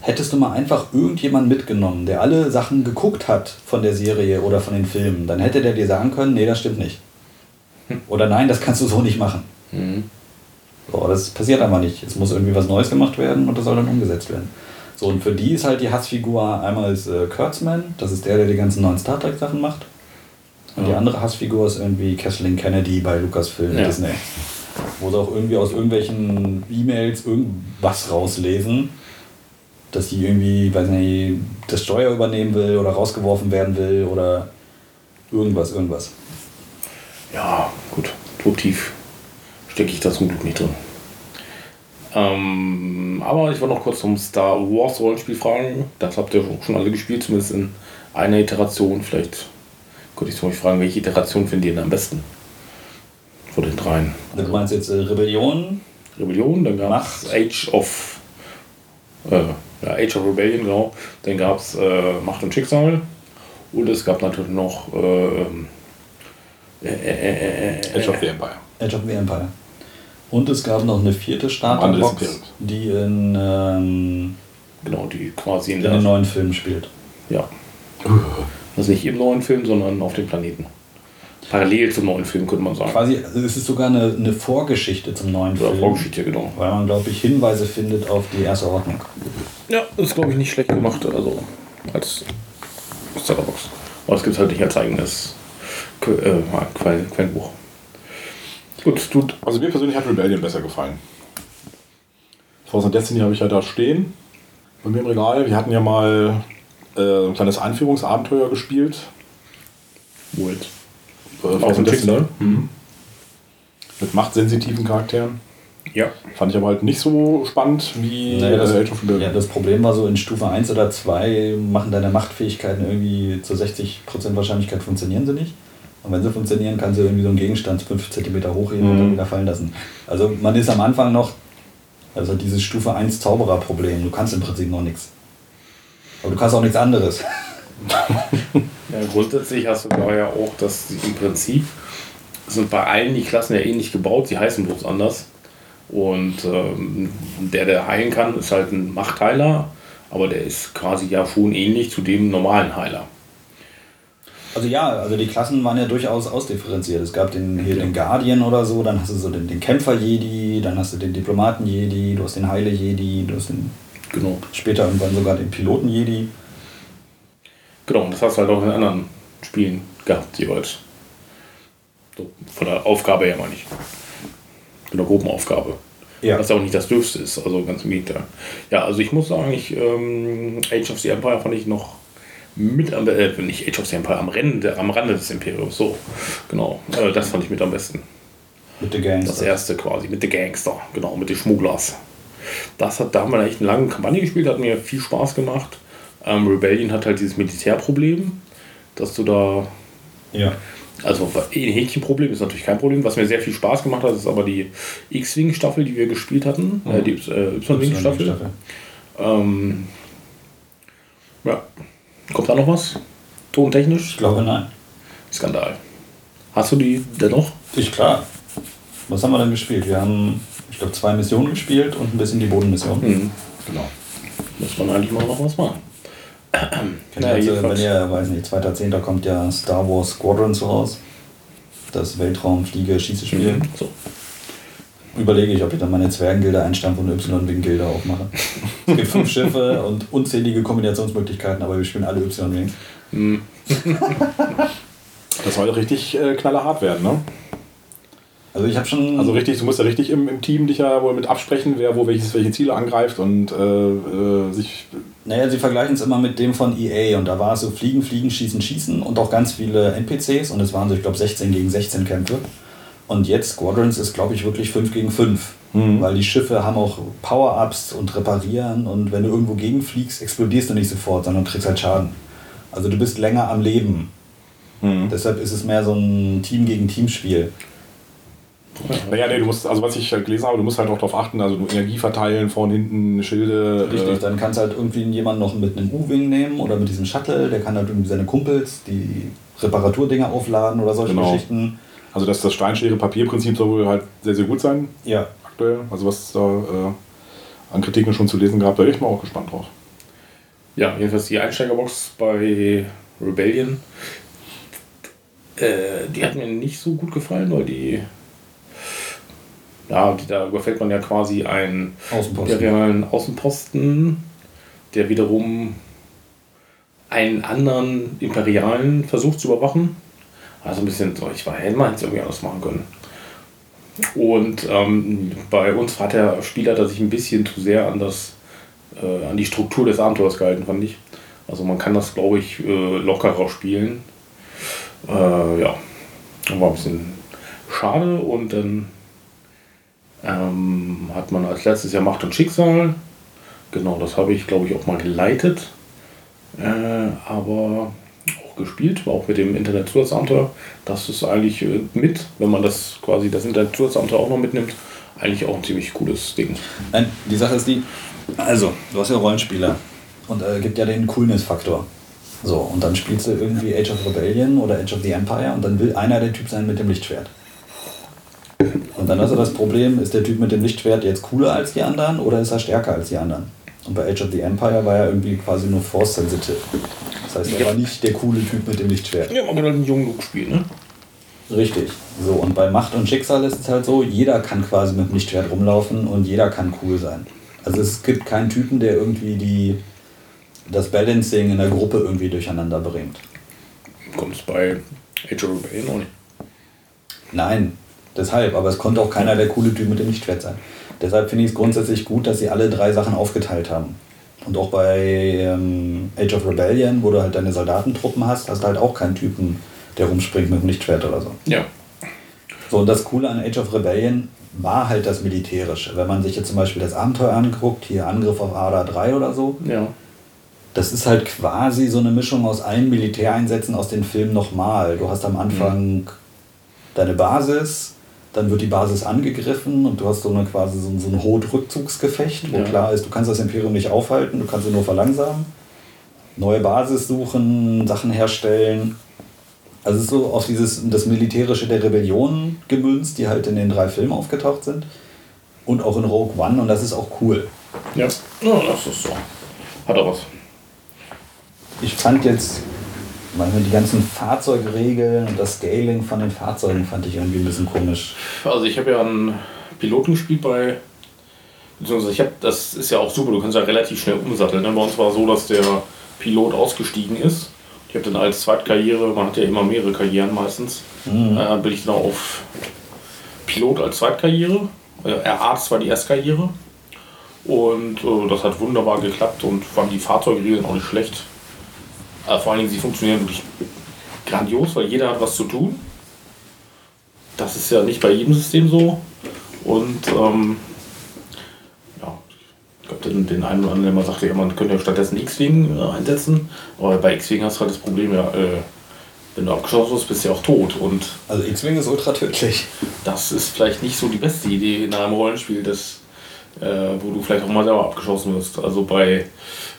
hättest du mal einfach irgendjemanden mitgenommen, der alle Sachen geguckt hat von der Serie oder von den Filmen, dann hätte der dir sagen können, nee, das stimmt nicht. Oder nein, das kannst du so nicht machen. Mhm. So, das passiert aber nicht. Es muss irgendwie was Neues gemacht werden und das soll dann umgesetzt werden. So, und für die ist halt die Hassfigur einmal ist äh, Kurtzman, das ist der, der die ganzen neuen Star Trek-Sachen macht. Und die Ja. andere Hassfigur ist irgendwie Kathleen Kennedy bei Lucasfilm Ja. Disney. Wo sie auch irgendwie aus irgendwelchen E-Mails irgendwas rauslesen, dass die irgendwie, weiß nicht, das Steuer übernehmen will oder rausgeworfen werden will oder irgendwas, irgendwas. Ja, gut, so tief stecke ich da zum Glück nicht drin. Ähm, aber ich wollte noch kurz zum Star Wars Rollenspiel fragen. Das habt ihr auch schon alle gespielt, zumindest in einer Iteration. Vielleicht könnte ich euch fragen, welche Iteration findet ihr denn am besten? Von den dreien. Also, du meinst jetzt äh, Rebellion, Rebellion, dann gab es. Age of äh, Age of Rebellion, genau. Dann gab es äh, Macht und Schicksal. Und es gab natürlich noch äh, ähm, äh, äh, äh, äh, Age of the Empire. Age of the Empire. Und es gab noch eine vierte Starterbox, die in, ähm, genau, die quasi in in den neuen Film spielt. Ja. Also nicht im neuen Film, sondern auf dem Planeten. Parallel zum neuen Film, könnte man sagen. Quasi, also es ist sogar eine, eine Vorgeschichte zum neuen Oder Film. Vorgeschichte, genau. Weil man, glaube ich, Hinweise findet auf die erste Ordnung. Ja, das ist, glaube ich, nicht schlecht gemacht, also als Starterbox. Aber es gibt halt nicht als eigenes äh, Quell Quellenbuch. Gut, du, Also mir persönlich hat Rebellion besser gefallen. Force and Destiny habe ich ja da stehen. Bei mir im Regal. Wir hatten ja mal äh, ein kleines Einführungsabenteuer gespielt. wo Äh, Force dem and Destiny. Schicksal? Mhm. Mit machtsensitiven Charakteren. Ja. Fand ich aber halt nicht so spannend wie Naja, das, äh, Age of Rebellion. ja, das Problem war so, in Stufe 1 oder 2 machen deine Machtfähigkeiten irgendwie zu 60% Wahrscheinlichkeit funktionieren sie nicht. Und wenn sie funktionieren, kann sie irgendwie so einen Gegenstand 5 cm hochheben und dann wieder fallen lassen. Also man ist am Anfang noch, also dieses Stufe 1 Zaubererproblem, du kannst im Prinzip noch nichts. Aber du kannst auch nichts anderes. *laughs* *laughs* Ja, grundsätzlich hast du da ja auch, dass im Prinzip sind bei allen die Klassen ja ähnlich gebaut, sie heißen bloß anders. Und ähm, der, der heilen kann, ist halt ein Machtheiler, aber der ist quasi ja schon ähnlich zu dem normalen Heiler. Also ja, also die Klassen waren ja durchaus ausdifferenziert. Es gab den, hier den Guardian oder so, dann hast du so den, den Kämpfer-Jedi, dann hast du den Diplomaten-Jedi, du hast den Heile-Jedi, du hast den, Genau. später irgendwann sogar den Piloten-Jedi. Genau, und das hast du halt auch in anderen Spielen gehabt, jeweils. So, von der Aufgabe her meine ich. Von der Gruppenaufgabe. Ja. Was auch nicht das Dürfste ist, also ganz im Gegenteil. Ja, also ich muss sagen, ich, ähm, Age of the Empire fand ich noch mit am äh, nicht Age of the Empire, am, Rande, am Rande des Imperiums, so. Genau, äh, das fand ich mit am besten. Mit der Gangs. Das erste quasi, mit den Gangster, genau, mit den Schmugglers. Das hat, da haben wir echt eine lange Kampagne gespielt, hat mir viel Spaß gemacht. Ähm, Rebellion hat halt dieses Militärproblem, dass du da Ja. also ein Häkchenproblem ist natürlich kein Problem. Was mir sehr viel Spaß gemacht hat, ist aber die X-Wing-Staffel, die wir gespielt hatten. Äh, die äh, Y-Wing-Staffel. Ähm, ja. Kommt da noch was? Tontechnisch? Ich glaube nein. Skandal. Hast du die dennoch? Ich klar. Was haben wir denn gespielt? Wir haben, ich glaube, zwei Missionen gespielt und ein bisschen die Bodenmission. Hm. Genau. Muss man eigentlich mal noch was machen. Ja, also, wenn ihr, weiß nicht, 2.10. kommt ja Star Wars Squadrons raus. Das Weltraum, Fliege, Schießespiel. So. Überlege ich, ob ich dann meine Zwergengilde einstampfe und Y-Wing-Gilde aufmache. es gibt fünf Schiffe und unzählige Kombinationsmöglichkeiten, aber wir spielen alle Y-Wing. *laughs* Das soll richtig äh, knallerhart werden, ne? Also ich habe schon. Also richtig, du musst ja richtig im, im Team dich ja wohl mit absprechen, wer wo welches, welche Ziele angreift und äh, äh, sich. Naja, sie vergleichen es immer mit dem von EA und da war es so Fliegen, Fliegen, Schießen, Schießen und auch ganz viele NPCs und es waren so, ich glaube, 16 gegen 16 Kämpfe. Und jetzt Squadrons ist, glaube ich, wirklich 5 gegen 5. Mhm. Weil die Schiffe haben auch Power-Ups und reparieren und wenn du irgendwo gegenfliegst, explodierst du nicht sofort, sondern kriegst halt Schaden. Also du bist länger am Leben. Mhm. Deshalb ist es mehr so ein Team gegen Team-Spiel. Naja, nee, du musst, also was ich halt gelesen habe, du musst halt auch darauf achten, also du Energie verteilen, vorne, hinten, Schilde. Richtig, Äh, dann kannst du halt irgendwie jemanden noch mit einem U-Wing nehmen oder mit diesem Shuttle, der kann halt irgendwie seine Kumpels die Reparaturdinger aufladen oder solche Genau. Geschichten. also das, das Steinschere-Papier-Prinzip soll wohl halt sehr, sehr gut sein, Ja, aktuell. Also was es da äh, an Kritiken schon zu lesen gab, da bin ich mal auch gespannt drauf. Ja, jedenfalls die Einsteigerbox bei Rebellion. Äh, die hat mir nicht so gut gefallen, weil die. Ja, da überfällt man ja quasi einen Außenposten. imperialen Außenposten, der wiederum einen anderen imperialen versucht zu überwachen. Also ein bisschen so, ich war, hätte man jetzt irgendwie anders machen können. Und ähm, bei uns hat der Spieler da sich ein bisschen zu sehr an das äh, an die Struktur des Abenteuers gehalten, fand ich. Also man kann das, glaube ich, äh, lockerer spielen. Äh, ja, war ein bisschen schade und dann ähm, hat man als letztes Jahr Macht und Schicksal. Genau, das habe ich, glaube ich, auch mal geleitet. Äh, aber auch gespielt, auch mit dem Internet-Zusatzabenteuer. Das ist eigentlich äh, mit, wenn man das quasi das Internet-Zusatzabenteuer auch noch mitnimmt, eigentlich auch ein ziemlich cooles Ding. Nein, die Sache ist die, also, du hast ja Rollenspieler und äh, gibt ja den Coolness-Faktor. So, und dann spielst du irgendwie Age of Rebellion oder Age of the Empire und dann will einer der Typ sein mit dem Lichtschwert. *laughs* Und dann hast du das Problem, ist der Typ mit dem Lichtschwert jetzt cooler als die anderen oder ist er stärker als die anderen? Und bei Age of the Empire war er irgendwie quasi nur Force-sensitive. Das heißt, er Ja. war nicht der coole Typ mit dem Lichtschwert. Ja, man kann halt einen jungen Look spielen, ne? Richtig. So, und bei Macht und Schicksal ist es halt so, jeder kann quasi mit dem Lichtschwert rumlaufen und jeder kann cool sein. Also es gibt keinen Typen, der irgendwie die, das Balancing in der Gruppe irgendwie durcheinander bringt. Kommt es bei Age of Rebellion auch nicht. Nein, deshalb, aber es konnte auch keiner der coole Typ mit dem Lichtschwert sein. Deshalb finde ich es grundsätzlich gut, dass sie alle drei Sachen aufgeteilt haben. Und auch bei ähm, Age of Rebellion, wo du halt deine Soldatentruppen hast, hast du halt auch keinen Typen, der rumspringt mit dem Lichtschwert oder so. Ja. So, und das Coole an Age of Rebellion war halt das Militärische. Wenn man sich jetzt zum Beispiel das Abenteuer anguckt, hier Angriff auf Ada 3 oder so, Ja. das ist halt quasi so eine Mischung aus allen Militäreinsätzen aus den Filmen nochmal. Du hast am Anfang deine Basis, dann wird die Basis angegriffen und du hast so eine quasi so, ein- so ein Hot-Rückzugsgefecht, wo Ja. klar ist, du kannst das Imperium nicht aufhalten, du kannst sie nur verlangsamen. Neue Basis suchen, Sachen herstellen. Also es ist so auf dieses das Militärische der Rebellion gemünzt, die halt in den drei Filmen aufgetaucht sind. Und auch in Rogue One und das ist auch cool. Ja. ja, das ist so. Hat er was. Ich fand jetzt, manchmal die ganzen Fahrzeugregeln und das Scaling von den Fahrzeugen fand ich irgendwie ein bisschen komisch. Also ich habe ja einen Piloten gespielt bei. Beziehungsweise ich habe, das ist ja auch super, du kannst ja relativ schnell umsatteln. Ne? Bei uns war so, dass der Pilot ausgestiegen ist. Ich habe dann als Zweitkarriere, man hat ja immer mehrere Karrieren meistens, äh, bin ich dann auf Pilot als Zweitkarriere. Äh, R8 war die Erstkarriere. Und äh, das hat wunderbar geklappt und fand die Fahrzeugregeln auch nicht schlecht. Äh, vor allen Dingen, sie funktionieren wirklich grandios, weil jeder hat was zu tun. Das ist ja nicht bei jedem System so. Und ähm, ja, ich glaube, den, den einen oder anderen, der mal sagte, ja, man könnte ja stattdessen X-Wing äh, einsetzen. Aber bei X-Wing hast du halt das Problem, ja, äh, wenn du abgeschossen wirst, bist du ja auch tot. Und Also X-Wing ist ultra tödlich. das ist vielleicht nicht so die beste Idee in einem Rollenspiel, das, äh, wo du vielleicht auch mal selber abgeschossen wirst. Also bei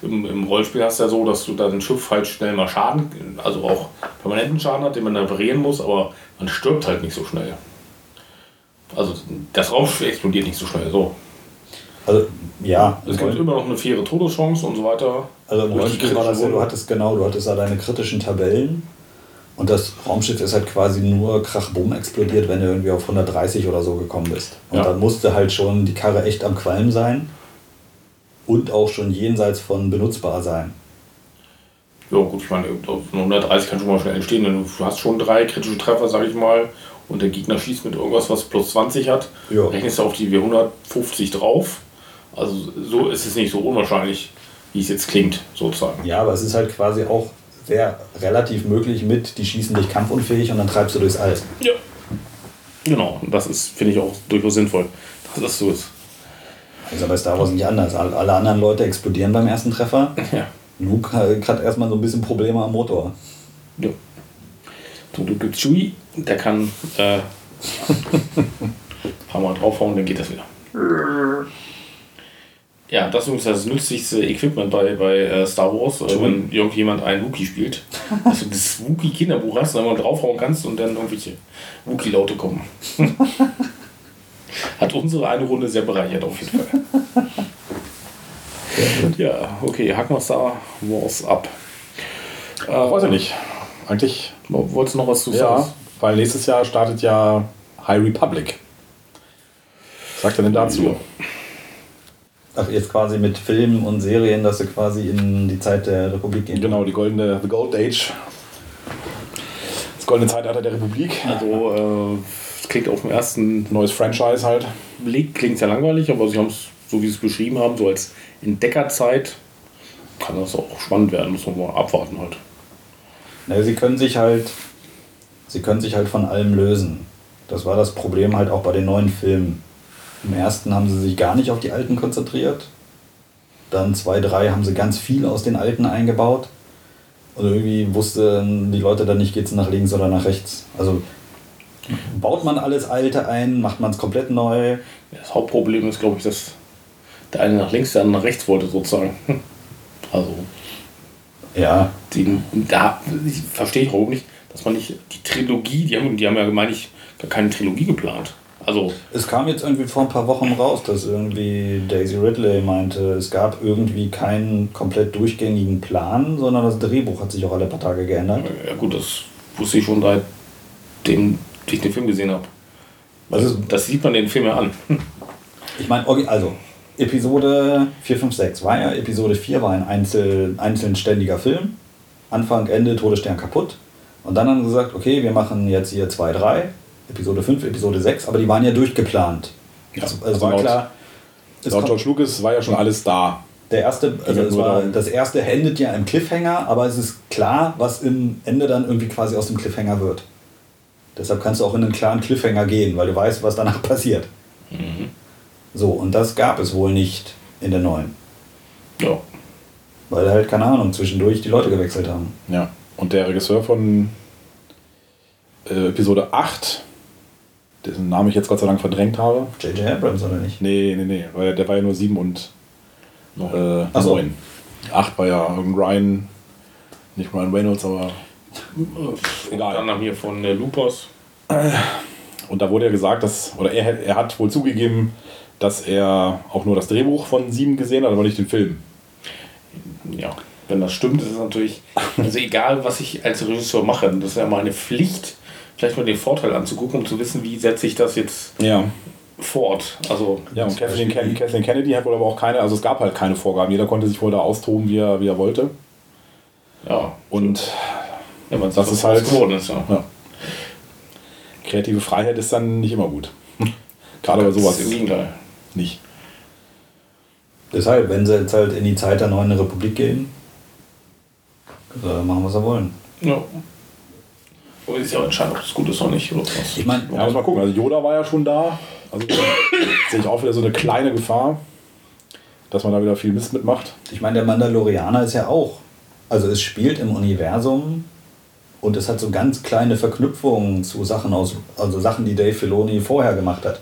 im, im Rollenspiel hast du ja so, dass du dein Schiff halt schnell mal Schaden, also auch permanenten Schaden hat, den man reparieren muss, aber man stirbt halt nicht so schnell. Also das Raumschiff explodiert nicht so schnell. So. Also ja, Es gibt immer noch eine faire Todeschance und so weiter. also im Rollenspiel war das ja, du hattest genau, du hattest da deine kritischen Tabellen und das Raumschiff ist halt quasi nur krachbumm explodiert, wenn du irgendwie auf 130 oder so gekommen bist. Und Ja. dann musste halt schon die Karre echt am Qualm sein und auch schon jenseits von benutzbar sein. Ja, gut, ich meine, auf 130 kann schon mal schnell entstehen. denn Du hast schon drei kritische Treffer, sag ich mal, und der Gegner schießt mit irgendwas, was plus 20 hat. Ja. Rechnest du auf die W150 drauf. Also so ist es nicht so unwahrscheinlich, wie es jetzt klingt, sozusagen. Ja, aber es ist halt quasi auch sehr relativ möglich mit, die schießen dich kampfunfähig und dann treibst du durchs All. Ja. Genau, das ist, finde ich, auch durchaus sinnvoll, dass das so ist. Ist aber bei Star Wars nicht anders. All- Alle anderen Leute explodieren beim ersten Treffer. *laughs* Ja. Luke hat hat erstmal so ein bisschen Probleme am Motor. ja. So, du gibst Chewie, der kann äh, *laughs* ein paar Mal draufhauen, dann geht das wieder. *laughs* Ja, das ist übrigens das nützlichste Equipment bei, bei äh, Star Wars, äh, wenn irgendjemand einen Wookie spielt. Dass du das Wookie-Kinderbuch hast, da mal draufhauen kannst und dann irgendwelche Wookie-Laute kommen. *laughs* Hat unsere eine Runde sehr bereichert auf jeden Fall. Ja, okay, hacken wir Star Wars ab. Äh, Weiß ich nicht. Eigentlich, Wolltest du noch was zu ja, sagen? weil nächstes Jahr startet ja High Republic. Was sagt er denn dazu? Ach, jetzt quasi mit Filmen und Serien, dass sie quasi in die Zeit der Republik gehen. Genau, die goldene, the Gold Age. Das goldene Zeitalter der Republik. Also, äh, es klingt auf den ersten Neues Franchise halt. Blick klingt sehr langweilig, aber sie haben es, so wie sie es beschrieben haben, so als Entdeckerzeit, kann das auch spannend werden. Muss man mal abwarten halt. Na, sie können sich halt, sie können sich halt von allem lösen. Das war das Problem halt auch bei den neuen Filmen. Im ersten haben sie sich gar nicht auf die alten konzentriert. Dann zwei, drei haben sie ganz viel aus den alten eingebaut. Und irgendwie wussten die Leute dann nicht, geht es nach links oder nach rechts. Also baut man alles Alte ein, macht man es komplett neu. Das Hauptproblem ist, glaube ich, dass der eine nach links, der andere nach rechts wollte, sozusagen. *laughs* Also, Ja, die, da ich verstehe ich auch nicht, dass man nicht die Trilogie, die haben, die haben ja, meine ich, gar keine Trilogie geplant. Also, Es kam jetzt irgendwie vor ein paar Wochen raus, dass irgendwie Daisy Ridley meinte, es gab irgendwie keinen komplett durchgängigen Plan, sondern das Drehbuch hat sich auch alle paar Tage geändert. ja gut, das wusste ich schon seitdem ich den Film gesehen habe. Also, Das sieht man den Film ja an. *laughs* ich meine, also Episode 4, 5, 6 war ja, Episode 4 war ein einzel, einzeln ständiger Film. Anfang, Ende, Todesstern kaputt. Und dann haben sie gesagt, okay, wir machen jetzt hier 2, 3, Episode 5, Episode 6, aber die waren ja durchgeplant. Ja, also, also es war laut- klar, es Laut George Lucas war ja schon alles da. Der erste, also es war, das erste endet ja im Cliffhanger, aber es ist klar, was im Ende dann irgendwie quasi aus dem Cliffhanger wird. Deshalb kannst du auch in einen klaren Cliffhanger gehen, weil du weißt, was danach *laughs* passiert. So, und das gab es wohl nicht in der neuen. Ja. Weil halt, keine Ahnung, zwischendurch die Leute gewechselt haben. Ja. Und der Regisseur von äh, Episode 8, dessen Namen ich jetzt Gott sei Dank verdrängt habe. J.J. Abrams oder nicht? Nee, nee, nee, weil der war ja nur 7 und äh, Ach so. 9. 8 war ja irgendein Ryan, nicht Ryan Reynolds, aber Egal. Dann haben hier von äh, Lupus. Und da wurde ja gesagt, dass, oder er, er hat wohl zugegeben, dass er auch nur das Drehbuch von 7 gesehen hat, aber nicht den Film. Ja, wenn das stimmt, ist es natürlich, also egal was ich als Regisseur mache, das ist ja meine Pflicht, vielleicht mal den Vorteil anzugucken, um zu wissen, wie setze ich das jetzt Ja. fort. Also, Ja, und Kathleen, Ken Kathleen Kennedy hat wohl aber auch keine, also es gab halt keine Vorgaben. Jeder konnte sich wohl da austoben, wie er, wie er wollte. ja, Und ja man Das sieht, ist was halt- geworden ist. Ja. ja. kreative Freiheit ist dann nicht immer gut. *laughs* Gerade bei sowas Das ist Im Gegenteil. nicht. Deshalb, wenn sie jetzt halt in die Zeit der neuen Republik gehen, äh, machen, was sie wollen. Ja. Aber ist ja entscheidend, ob es gut ist oder nicht. Oder was. Ich meine, Ja, muss mal gucken. Also Yoda war ja schon da. Also *coughs* sehe ich auch wieder so eine kleine Gefahr, dass man da wieder viel Mist mitmacht. Ich meine, der Mandalorianer ist ja auch. Also es spielt im Universum und es hat so ganz kleine Verknüpfungen zu Sachen aus, also Sachen, die Dave Filoni vorher gemacht hat.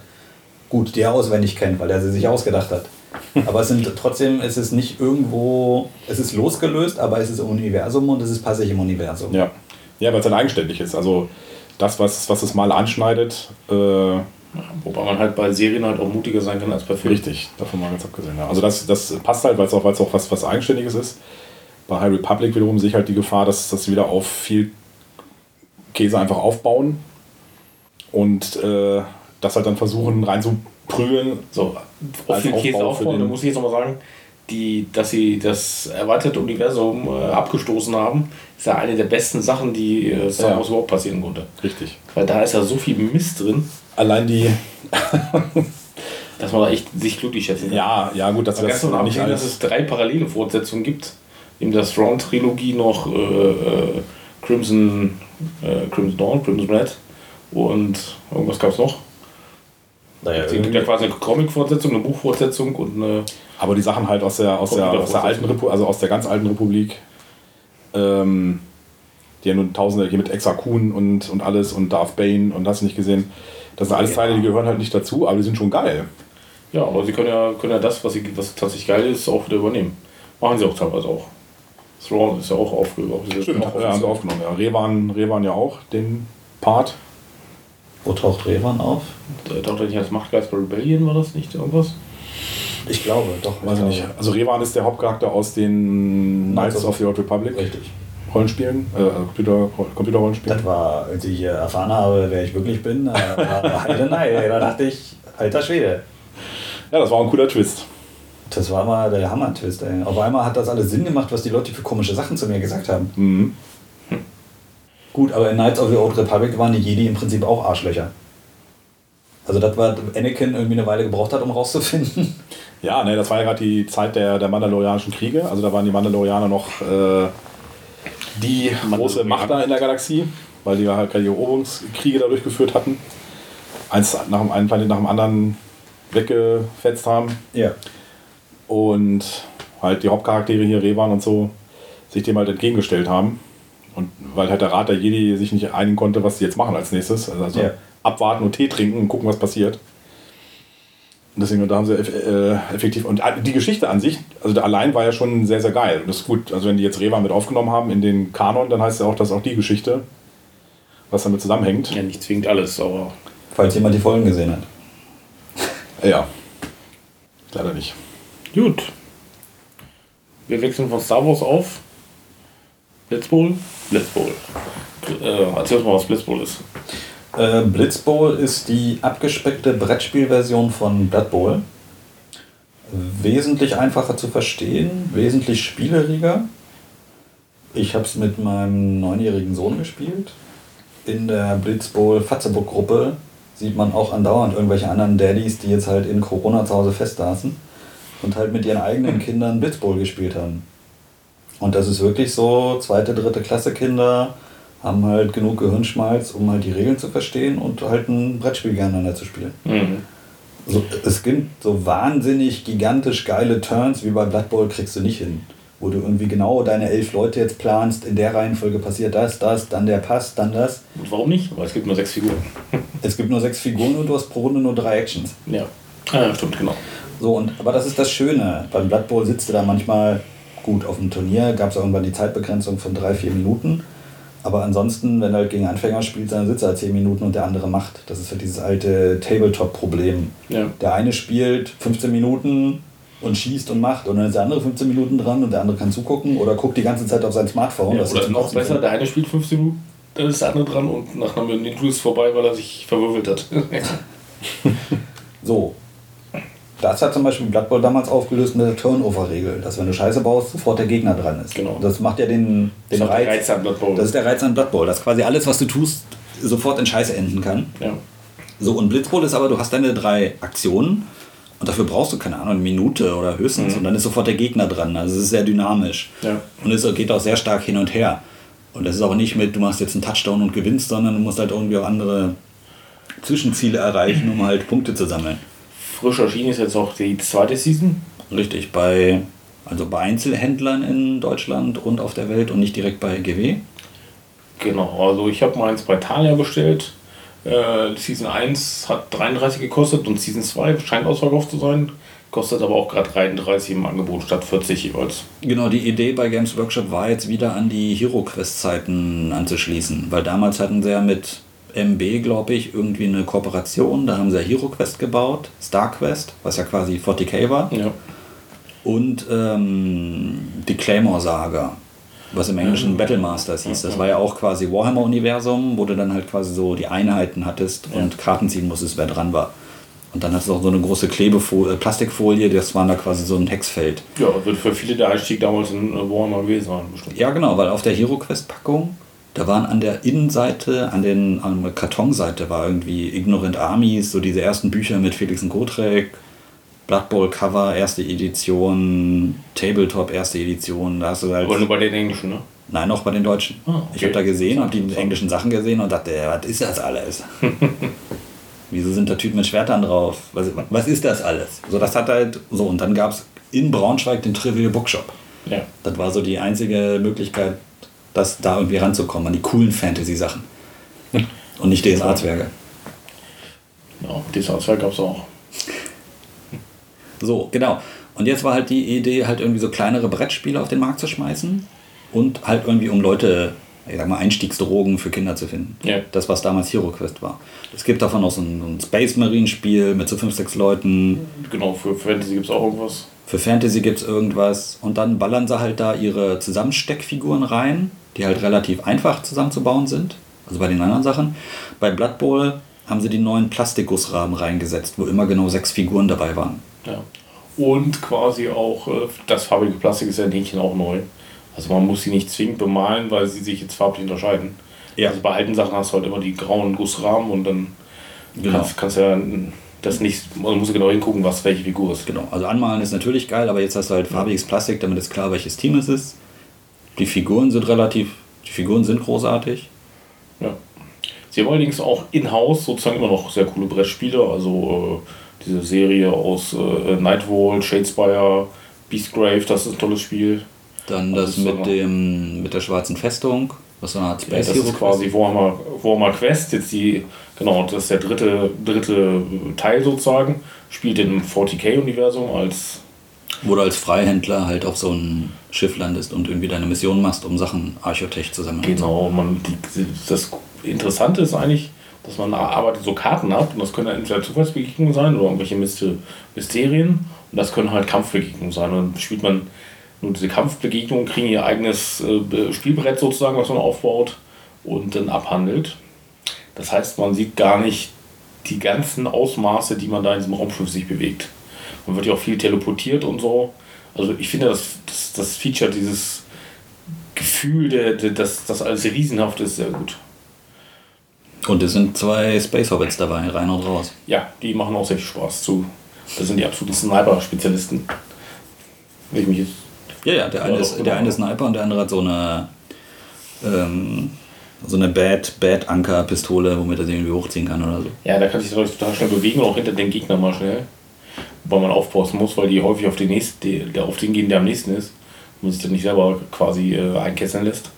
Gut, die er auswendig kennt, weil er sie sich ausgedacht hat. *laughs* Aber es sind trotzdem, es ist nicht irgendwo, es ist losgelöst, aber es ist im Universum und es ist passig im Universum. Ja, ja weil es dann eigenständig ist. Also das, was, was es mal anschneidet, äh, Wobei man halt bei Serien halt auch mutiger sein kann als bei Filmen. richtig, davon mal ganz abgesehen. Ja. Also das, das passt halt, weil es auch, weil's auch was, was Eigenständiges ist. Bei High Republic wiederum sehe ich halt die Gefahr, dass das wieder auf viel Käse einfach aufbauen und äh, das halt dann versuchen reinzuprügeln. So, auf den Käse aufbauen, da muss ich jetzt nochmal sagen, die, dass sie das erweiterte Universum äh, abgestoßen haben, ist ja eine der besten Sachen, die äh, Star Ja. Wars überhaupt passieren konnte. Richtig. Weil da ist ja so viel Mist drin, Allein die. *laughs* dass man da echt sich glücklich schätzen kann. Ja, ja, gut, dass das nicht absehen, dass es drei parallele Fortsetzungen gibt. In der Thrawn-Trilogie noch äh, äh, Crimson, äh, Crimson Dawn, Crimson Red und irgendwas gab es noch. Naja, Es gibt ja quasi eine Comic-Fortsetzung, eine Buchfortsetzung und eine. Aber die Sachen halt aus der, aus der, aus der alten Republik, also aus der ganz alten Republik, ähm, die ja nun Tausende hier mit Exa Kun und, und alles und Darth Bane und hast du nicht gesehen. Das sind alles Teile, die gehören halt nicht dazu, aber die sind schon geil. Ja, aber sie können ja, können ja das, was, sie, was tatsächlich geil ist, auch wieder übernehmen. Machen sie auch teilweise auch. Thrawn ist ja auch aufgehoben. Stimmt, ja, haben sie aufgenommen. Ja. Revan, Revan ja auch, den Part. Wo taucht Revan auf? Da taucht er nicht als Machtgeist bei Rebellion, war das nicht irgendwas? Ich glaube, doch. Weiß ich nicht. Also Revan ist der Hauptcharakter aus den Knights of the Old Republic Richtig. Rollenspielen, äh, Computer, Computerrollenspielen. Das war, als ich äh, erfahren habe, wer ich wirklich bin, äh, war *laughs* Nein. Da dachte ich, alter Schwede. Ja, das war ein cooler Twist. Das war mal der Hammer-Twist, ey. Auf einmal hat das alles Sinn gemacht, was die Leute für komische Sachen zu mir gesagt haben. Mhm. Gut, aber in Knights of the Old Republic waren die Jedi im Prinzip auch Arschlöcher. Also das war Anakin irgendwie eine Weile gebraucht hat, um rauszufinden. Ja, ne, das war ja gerade die Zeit der, der Mandalorianischen Kriege. Also da waren die Mandalorianer noch äh, die große Macht da in der Galaxie, weil die ja halt gerade die Eroberungskriege da durchgeführt hatten. Eins nach dem einen Planet nach dem anderen weggefetzt haben. Ja. Und halt die Hauptcharaktere hier, Revan und so, sich dem halt entgegengestellt haben. Und weil halt der Rat der Jedi sich nicht einigen konnte, was sie jetzt machen als nächstes. Also, also Ja. abwarten und Tee trinken und gucken, was passiert. Und deswegen, und da haben sie eff äh, effektiv. Und die Geschichte an sich, also der allein war ja schon sehr, sehr geil. Und das ist gut. Also wenn die jetzt Revan mit aufgenommen haben in den Kanon, dann heißt ja auch, dass auch die Geschichte, was damit zusammenhängt. Ja, nicht zwingend alles, aber Falls jemand die Folgen gesehen hat. Äh, ja. Leider nicht. gut. Wir wechseln von Star Wars auf Blitzbowl. Blitzbowl. Äh, erzähl uns mal, was Blitzbowl ist. Äh, Blitzbowl ist die abgespeckte Brettspielversion von Blood Bowl. Wesentlich einfacher zu verstehen, wesentlich spieleriger. Ich habe es mit meinem neunjährigen Sohn gespielt. In der Blitzbowl Fatzeburg Gruppe sieht man auch andauernd irgendwelche anderen Daddys, die jetzt halt in Corona zu Hause festsaßen und halt mit ihren eigenen *laughs* Kindern Blitzbowl gespielt haben. Und das ist wirklich so, zweite, dritte Klasse Kinder haben halt genug Gehirnschmalz, um halt die Regeln zu verstehen und halt ein Brettspiel gegeneinander zu spielen. Mhm. So, es gibt so wahnsinnig gigantisch geile Turns wie bei Blood Bowl kriegst du nicht hin. Wo du irgendwie genau deine elf Leute jetzt planst, in der Reihenfolge passiert das, das, dann der Pass, dann das. Und warum nicht? Weil es gibt nur sechs Figuren. *laughs* Es gibt nur sechs Figuren und du hast pro Runde nur drei Actions. Ja. Ah, ja, stimmt, genau. So, und, aber das ist das Schöne. Beim Blood Bowl sitzt du da manchmal gut auf dem Turnier, gab es irgendwann die Zeitbegrenzung von drei, vier Minuten. Aber ansonsten, wenn du halt gegen Anfänger spielst, dann sitzt er halt 10 Minuten und der andere macht. Das ist halt dieses alte Tabletop-Problem. Ja. Der eine spielt 15 Minuten und schießt und macht und dann ist der andere 15 Minuten dran und der andere kann zugucken oder guckt die ganze Zeit auf sein Smartphone. Ja, das oder ist noch besser, der eine spielt 15 Minuten, dann ist der andere dran und nach einer Minute ist vorbei, weil er sich verwürfelt hat. *laughs* So. Das hat zum Beispiel Blood Bowl damals aufgelöst mit der Turnover-Regel, dass wenn du Scheiße baust, sofort der Gegner dran ist. Genau. Das macht ja den, den Das ist auch der Reiz. Reiz an Blood Bowl. Das ist der Reiz an Blood Bowl, dass quasi alles, was du tust, sofort in Scheiße enden kann. ja. So, und Blitzbowl ist aber, du hast deine drei Aktionen und dafür brauchst du, keine Ahnung, eine Minute oder höchstens und dann ist sofort der Gegner dran. Also es ist sehr dynamisch. Ja. Und es geht auch sehr stark hin und her. Und das ist auch nicht mit, du machst jetzt einen Touchdown und gewinnst, sondern du musst halt irgendwie auch andere Zwischenziele erreichen, um halt Punkte zu sammeln. Frisch erschienen ist jetzt auch die zweite Season. Richtig, bei, also bei Einzelhändlern in Deutschland und auf der Welt und nicht direkt bei GW. Genau, also ich habe meins bei Thalia bestellt. Äh, Season 1 hat 33 gekostet und Season 2 scheint ausverkauft zu sein. Kostet aber auch gerade 33 im Angebot statt 40 jeweils. Genau, die Idee bei Games Workshop war jetzt wieder an die Hero Quest Zeiten anzuschließen, weil damals hatten sie ja mit MB, glaube ich, irgendwie eine Kooperation. Da haben sie ja Hero Quest gebaut, Star Quest, was ja quasi 40k war, Ja. und ähm, die Claymore Saga, was im Englischen Battle Masters hieß. Das war ja auch quasi Warhammer-Universum, wo du dann halt quasi so die Einheiten hattest und Karten ziehen musstest, wer dran war. Und dann hast du auch so eine große Klebefolie, äh, Plastikfolie, das war da quasi so ein Hexfeld. Ja, wird für viele der Einstieg damals in äh, Warhammer gewesen sein, bestimmt. Ja, genau, weil auf der HeroQuest-Packung, da waren an der Innenseite, an, den, an der Kartonseite war irgendwie Ignorant Armies, so diese ersten Bücher mit Felix und Gotrek, Blood Bowl Cover, erste Edition, Tabletop, erste Edition. Da hast du halt Aber nur bei den Englischen, ne? Nein, auch bei den Deutschen. Ah, okay. Ich habe da gesehen, habe die englischen Sachen gesehen und dachte, ja, was ist das alles? *laughs* Wieso sind da Typen mit Schwertern drauf? Was, was ist das alles? So, das hat halt so. Und dann gab es in Braunschweig den Trivial Bookshop. Ja. Das war so die einzige Möglichkeit, das da irgendwie ranzukommen, an die coolen Fantasy-Sachen. Und nicht DSA-Zwerge. Ja, Werk gab es auch. So, genau. Und jetzt war halt die Idee, halt irgendwie so kleinere Brettspiele auf den Markt zu schmeißen und halt irgendwie um Leute, ich sag mal, Einstiegsdrogen für Kinder zu finden. Ja. Das, was damals Hero Quest war. Es gibt davon auch so ein, so ein Space Marine Spiel mit so fünf, sechs Leuten. Genau, für Fantasy gibt es auch irgendwas. Für Fantasy gibt es irgendwas. Und dann ballern sie halt da ihre Zusammensteckfiguren rein, die halt relativ einfach zusammenzubauen sind. Also bei den anderen Sachen. Bei Blood Bowl haben sie die neuen Plastikgussrahmen reingesetzt, wo immer genau sechs Figuren dabei waren. Ja. Und quasi auch, äh, das farbige Plastik ist ja in Hähnchen auch neu. Also man muss sie nicht zwingend bemalen, weil sie sich jetzt farblich unterscheiden. Ja. Also bei alten Sachen hast du halt immer die grauen Gussrahmen und dann Genau. kannst, kannst ja das nicht, man muss genau hingucken, was welche Figur ist. Genau, also anmalen ist natürlich geil, aber jetzt hast du halt farbiges Plastik, damit ist klar, welches Team es ist. Die Figuren sind relativ, die Figuren sind großartig. Ja. Sie haben allerdings auch in-house sozusagen immer noch sehr coole Brettspiele, also äh, diese Serie aus äh, Nightwall, Shadespire, Beastgrave, das ist ein tolles Spiel. Dann Also das ist so mit dem mit der schwarzen Festung, was so eine Art Ja, Space das Hero ist quasi Warhammer, Warhammer Quest, jetzt die, genau, das ist der dritte, dritte Teil sozusagen, spielt im 40k-Universum als, wo du als Freihändler halt auf so ein Schiff landest und irgendwie deine Mission machst, um Sachen Archotech zu sammeln. genau, man, die, das Interessante ist eigentlich, dass man arbeitet so Karten ab und das können entweder Zufallsbegegnungen sein oder irgendwelche Myste- Mysterien und das können halt Kampfbegegnungen sein und dann spielt man nur diese Kampfbegegnungen, kriegen ihr eigenes äh, Spielbrett sozusagen, was man aufbaut und dann abhandelt. Das heißt, man sieht gar nicht die ganzen Ausmaße, die man da in diesem Raumschiff sich bewegt. Man wird ja auch viel teleportiert und so. Also ich finde, das, das, das Feature, dieses Gefühl, der, der, dass das alles riesenhaft ist, sehr gut. Und es sind zwei Space Hobbits dabei, rein und raus. Ja, die machen auch sehr viel Spaß zu. Das sind die absoluten Sniper-Spezialisten. Wenn ich mich jetzt. Ja, ja, der eine, Ja, ist, der genau. eine ist Sniper und der andere hat so eine ähm, so eine Bad, Bad Anker Pistole, womit er sie irgendwie hochziehen kann oder so. Ja, da kann sich total schnell bewegen und auch hinter den Gegner mal schnell. Wobei man aufpassen muss, weil die häufig auf den nächsten, der auf den gehen, der am nächsten ist. Man sich dann nicht selber quasi äh, einkesseln lässt.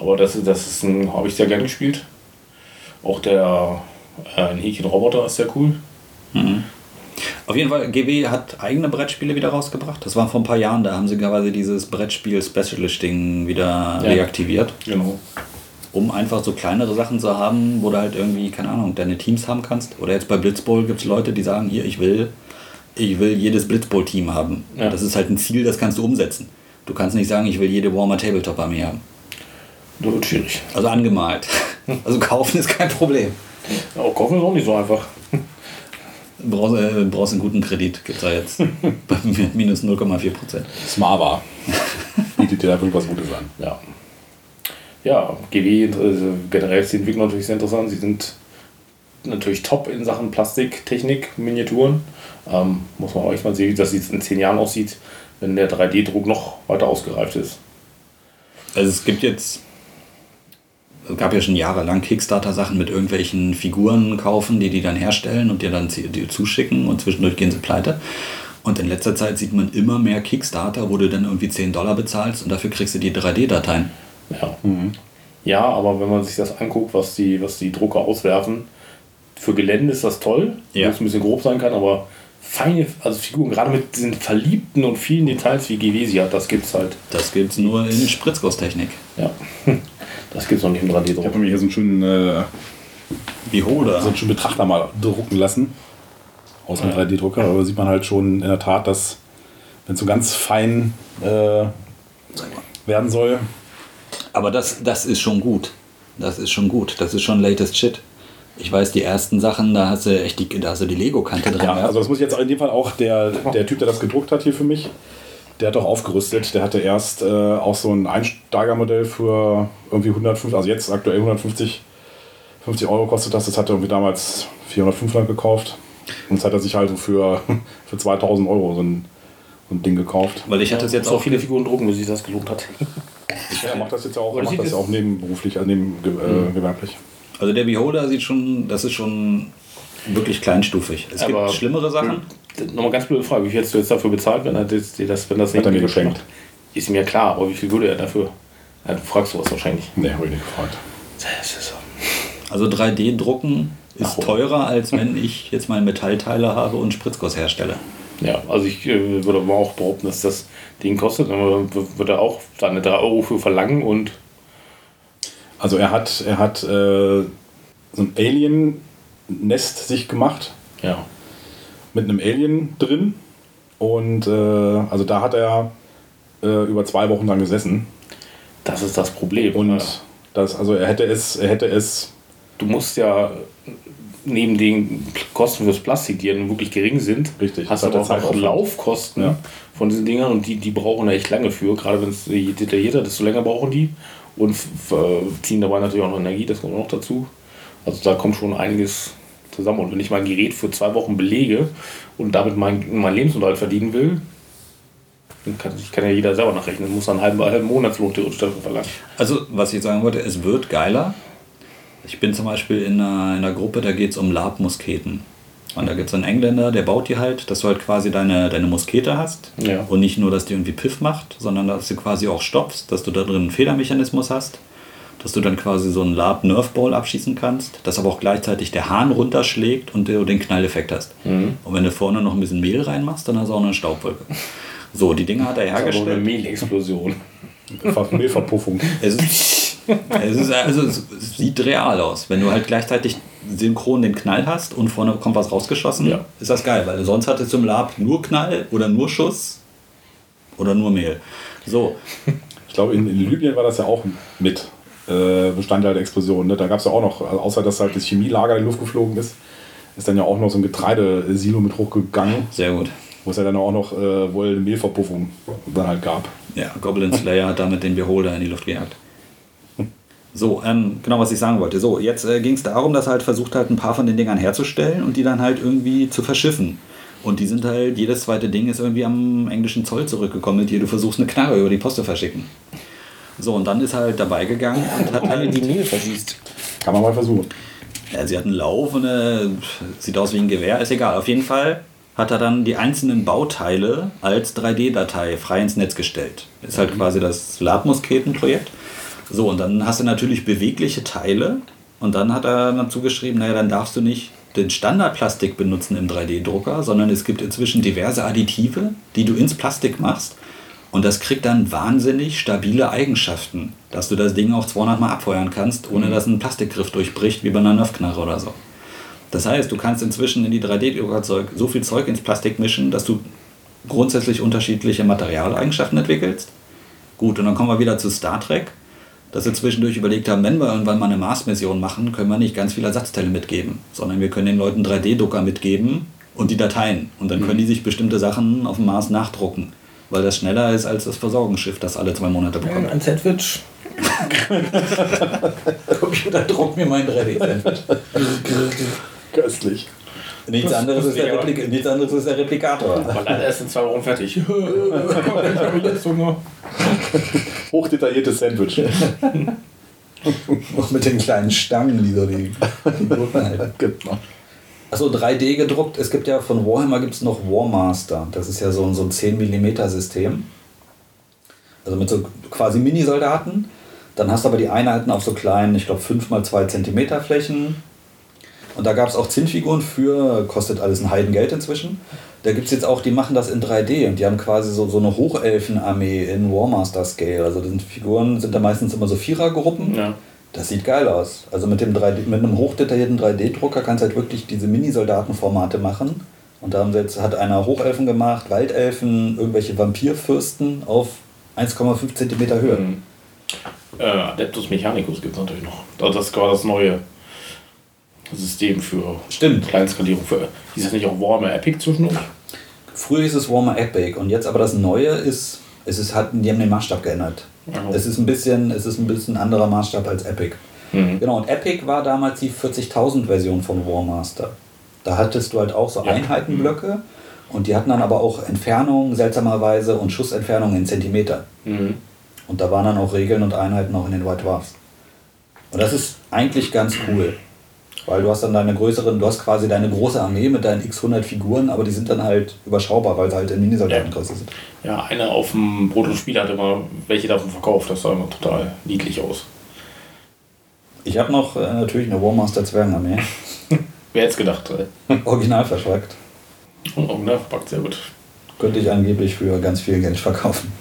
Aber das, das ist ein, habe ich sehr gerne gespielt. Auch der äh, Häkchen-Roboter ist sehr cool. Auf jeden Fall, GW hat eigene Brettspiele wieder rausgebracht. Das war vor ein paar Jahren, da haben sie quasi dieses Brettspiel Specialist-Ding wieder Ja. reaktiviert, Genau. um einfach so kleinere Sachen zu haben, wo du halt irgendwie, keine Ahnung, deine Teams haben kannst. Oder jetzt bei Blitzbowl gibt es Leute, die sagen, hier, ich will, ich will jedes Blitzbowl-Team haben. Ja. Das ist halt ein Ziel, das kannst du umsetzen. Du kannst nicht sagen, ich will jede Warmer Tabletop-Armee haben. Das wird schwierig. Also angemalt. *laughs* Also kaufen ist kein Problem. Ja, auch kaufen ist auch nicht so einfach. Brauchst, äh, brauchst einen guten Kredit, gibt es da jetzt. *laughs* Bei minus 0,4 Prozent. Smava *laughs* bietet dir da wirklich was Gutes an. Ja. Ja, GW, äh, generell ist die Entwicklung natürlich sehr interessant. Sie sind natürlich top in Sachen Plastik, Technik, Miniaturen. Ähm, muss man auch echt mal sehen, wie das jetzt in zehn Jahren aussieht, wenn der 3D-Druck noch weiter ausgereift ist. Also es gibt jetzt, es gab ja schon jahrelang Kickstarter-Sachen mit irgendwelchen Figuren kaufen, die die dann herstellen und dir dann dir zuschicken und zwischendurch gehen sie pleite. Und in letzter Zeit sieht man immer mehr Kickstarter, wo du dann irgendwie 10 Dollar bezahlst und dafür kriegst du die 3D-Dateien. Ja. ja, aber wenn man sich das anguckt, was die, was die Drucker auswerfen, für Gelände ist das toll, Ja. wo es ein bisschen grob sein kann, aber feine also Figuren, gerade mit diesen verliebten und vielen Details wie GW sie hat, das gibt's halt. Das gibt's nur in Spritzgusstechnik. Ja. *laughs* Das gibt's noch nicht im Ich 3D-Druck. habe mir hier so einen schönen, äh, Hoda. so einen schönen Betrachter mal drucken lassen. Aus dem 3D-Drucker. Aber sieht man halt schon in der Tat, dass, wenn es so ganz fein äh, werden soll, Aber das, das ist schon gut. Das ist schon gut. Das ist schon latest shit. Ich weiß, die ersten Sachen, da hast du echt die, da hast du die Lego-Kante drin. Ja, gehabt. also das muss ich jetzt in dem Fall auch, der, der Typ, der das gedruckt hat hier für mich, der hat doch aufgerüstet. Der hatte erst äh, auch so ein Einsteigermodell für irgendwie 150, also jetzt aktuell 150 50 Euro kostet das. Das hat er irgendwie damals 400, 500 gekauft. Und jetzt hat er sich halt so für, *laughs* für 2000 Euro so ein, so ein Ding gekauft. Weil ich hatte es Jetzt auch viele Figuren drucken, bis sich das gelohnt hat. Er macht das jetzt ja auch, er macht das ja auch nebenberuflich, also neben, äh, gewerblich. Also der Beholder sieht schon, das ist schon wirklich kleinstufig. Es Aber- gibt schlimmere Sachen. Nochmal ganz blöde Frage, wie viel hättest du jetzt dafür bezahlt, wenn er das, dir das, wenn das Hat er mir nicht geschenkt. macht? Ist mir klar, aber wie viel würde er dafür? Ja, du fragst sowas wahrscheinlich. Nee, habe ich nicht gefragt. Das ist so. Also 3D-Drucken ist Warum? teurer, als wenn *laughs* ich jetzt mal Metallteile habe und Spritzguss herstelle. Ja, also ich äh, würde aber auch behaupten, dass das Ding kostet. Dann würde er auch seine 3 Euro für verlangen und Also er hat, er hat äh, so ein Alien-Nest sich gemacht ja. mit einem Alien drin. Und äh, also da hat er äh, über zwei Wochen dann gesessen. Das ist das Problem. Und Äh, das, also er hätte es, er hätte es, du musst ja neben den Kosten fürs Plastik, die ja nun wirklich gering sind, Richtig, hast du hat auch Zeitaufwand. Laufkosten Ja. von diesen Dingern und die, die brauchen da echt lange für. Gerade wenn es je detaillierter, desto länger brauchen die und äh, ziehen dabei natürlich auch noch Energie, das kommt auch noch dazu. Also da kommt schon einiges zusammen. Und wenn ich mein Gerät für zwei Wochen belege und damit mein, mein Lebensunterhalt verdienen will, dann kann, kann ja jeder selber nachrechnen, muss dann einen halben, halben Monatslohn theoretisch dafür verlangen. Also, was ich sagen wollte, es wird geiler. Ich bin zum Beispiel in einer, in einer Gruppe, da geht es um Labmusketen. Und da gibt es einen Engländer, der baut die halt, dass du halt quasi deine, deine Muskete hast. Ja. Und nicht nur, dass die irgendwie Piff macht, sondern dass du quasi auch stopfst, dass du da drin einen Federmechanismus hast. Dass du dann quasi so einen Lab Nerf Ball abschießen kannst, dass aber auch gleichzeitig der Hahn runterschlägt und du den Knalleffekt hast. Und wenn du vorne noch ein bisschen Mehl reinmachst, dann hast du auch eine Staubwolke. So, die Dinger hat er Das ist aber eine hergestellt. Mehlexplosion. *laughs* fast Mehlverpuffung. Es ist, es ist also es sieht real aus. Wenn du halt gleichzeitig synchron den Knall hast und vorne kommt was rausgeschossen, Ja. ist das geil, weil sonst hattest du im Lab nur Knall oder nur Schuss oder nur Mehl. So, *laughs* Ich glaube, in, in Libyen war das ja auch mit äh, Bestandteil der Explosion. Ne? Da gab es ja auch noch, also außer dass halt das Chemielager in die Luft geflogen ist, ist dann ja auch noch so ein Getreidesilo mit hochgegangen, sehr gut. wo es ja dann auch noch äh, wohl eine Mehlverpuffung dann halt gab. Ja, Goblin Slayer hat damit den Beholder in die Luft gejagt. So, ähm, genau was ich sagen wollte. So, jetzt äh, ging es darum, dass er halt versucht hat, ein paar von den Dingern herzustellen und die dann halt irgendwie zu verschiffen. Und die sind halt, jedes zweite Ding ist irgendwie am englischen Zoll zurückgekommen mit dir, du versuchst eine Knarre über die Post zu verschicken. So, und dann ist er halt dabei gegangen und hat halt die Mehl verschießt. Kann man mal versuchen. Ja, sie hat einen Lauf und eine, sieht aus wie ein Gewehr, ist egal. Auf jeden Fall hat er dann die einzelnen Bauteile als 3D-Datei frei ins Netz gestellt. Ist halt quasi das Labmusketenprojekt. So, und dann hast du natürlich bewegliche Teile und dann hat er dazu geschrieben, naja, dann darfst du nicht den Standardplastik benutzen im 3D-Drucker, sondern es gibt inzwischen diverse Additive, die du ins Plastik machst. Und das kriegt dann wahnsinnig stabile Eigenschaften, dass du das Ding auch 200 Mal abfeuern kannst, ohne dass ein Plastikgriff durchbricht, wie bei einer Nerfknarre oder so. Das heißt, du kannst inzwischen in die 3D-Druckerzeug so viel Zeug ins Plastik mischen, dass du grundsätzlich unterschiedliche Materialeigenschaften entwickelst. Gut, und dann kommen wir wieder zu Star Trek, dass wir zwischendurch überlegt haben, wenn wir irgendwann mal eine Mars-Mission machen, können wir nicht ganz viele Ersatzteile mitgeben, sondern wir können den Leuten 3D-Drucker mitgeben und die Dateien. Und dann können die sich bestimmte Sachen auf dem Mars nachdrucken, weil das schneller ist als das Versorgungsschiff, das alle zwei Monate bekommt. Ein Sandwich. *laughs* Computer druckt mir mein 3D-Sandwich. *laughs* Köstlich. Nichts anderes, ist der Replik nichts anderes ist der Replikator. Aber leider erst in zwei Wochen fertig. *laughs* *laughs* Hochdetailliertes Sandwich. Noch mit den kleinen Stangen, die so die, die halten. *laughs* genau. Achso, 3D gedruckt. Es gibt ja von Warhammer gibt es noch Warmaster. Das ist ja so ein, so ein 10 mm System. Also mit so quasi Mini-Soldaten. Dann hast du aber die Einheiten auf so kleinen, ich glaube 5 x 2 cm Flächen. Und da gab es auch Zinnfiguren für, kostet alles ein Heidengeld inzwischen. Da gibt es jetzt auch, die machen das in 3D und die haben quasi so, so eine Hochelfenarmee in Warmaster Scale. Also die Figuren sind da meistens immer so Vierergruppen. Ja. Das sieht geil aus. Also mit, dem 3D, mit einem hochdetaillierten 3D-Drucker kannst du halt wirklich diese Mini-Soldatenformate machen. Und da haben sie jetzt, hat einer Hochelfen gemacht, Waldelfen, irgendwelche Vampirfürsten auf 1,5 cm Höhe. Mhm. Äh, Adeptus Mechanicus gibt es natürlich noch. Das ist quasi das neue. System für Stimmt. Kleinskalierung. Für, hieß das nicht auch Warhammer Epic zwischendurch? Früher hieß es Warhammer Epic und jetzt aber das Neue ist, es ist hat, die haben den Maßstab geändert. Ja. Es ist ein bisschen, es ist ein bisschen anderer Maßstab als Epic. Mhm. Genau, und Epic war damals die 40.000 Version von Warmaster. Da hattest du halt auch so Ja. Einheitenblöcke und die hatten dann aber auch Entfernungen seltsamerweise und Schussentfernungen in Zentimeter. Mhm. Und da waren dann auch Regeln und Einheiten auch in den White Dwarfs. Und das ist eigentlich ganz cool. Weil du hast dann deine größeren, du hast quasi deine große Armee mit deinen x 100 Figuren, aber die sind dann halt überschaubar, weil sie halt in Minisoldatengröße sind. Ja, einer auf dem Brot und Spiel hat immer welche davon verkauft. Das sah immer total niedlich aus. Ich habe noch äh, natürlich eine Warmaster Zwergenarmee. *laughs* Wer hätte es gedacht? ey? *laughs* Original verschwackt. Und original verpackt, sehr gut. Könnte ich angeblich für ganz viel Geld verkaufen.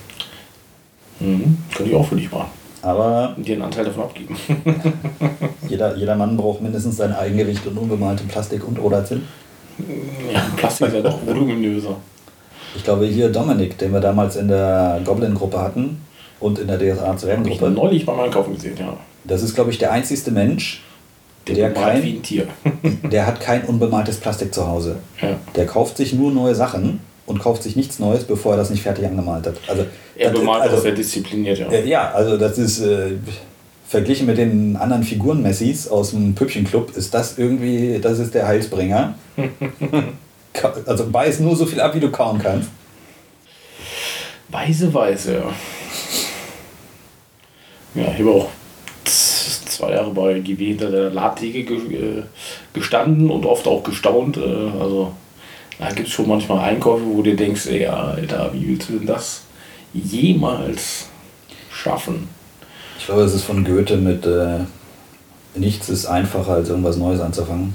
Mhm. Könnte ich auch für dich machen. Aber dir einen Anteil davon abgeben. *laughs* jeder, jeder Mann braucht mindestens sein Eigengewicht und unbemalte Plastik und oder Zinn. ja, Plastik ist ja doch voluminöser. Ich glaube hier Dominik, den wir damals in der Goblin-Gruppe hatten und in der DSA Hab ich Zwergengruppe. neulich beim Einkaufen gesehen, ja. Das ist, glaube ich, der einzigste Mensch, der, wie kein, ein Tier. *laughs* der hat kein unbemaltes Plastik zu Hause. ja. Der kauft sich nur neue Sachen und kauft sich nichts Neues, bevor er das nicht fertig angemalt hat. Also, Er das- bemalt also, auch sehr diszipliniert, ja. Äh, Ja, also das ist äh, verglichen mit den anderen Figuren-Messis aus dem Püppchenclub ist das irgendwie, das ist der Heilsbringer. *laughs* Also beiß nur so viel ab, wie du kauen kannst. Weise, weise, ja. Ja, ich habe auch zwei Jahre bei GW hinter der Ladtheke ge äh, gestanden und oft auch gestaunt. Äh, also da gibt es schon manchmal Einkäufe, wo du denkst, ey, Alter, wie willst du denn das jemals schaffen? Ich glaube, es ist von Goethe mit äh, nichts ist einfacher als irgendwas Neues anzufangen.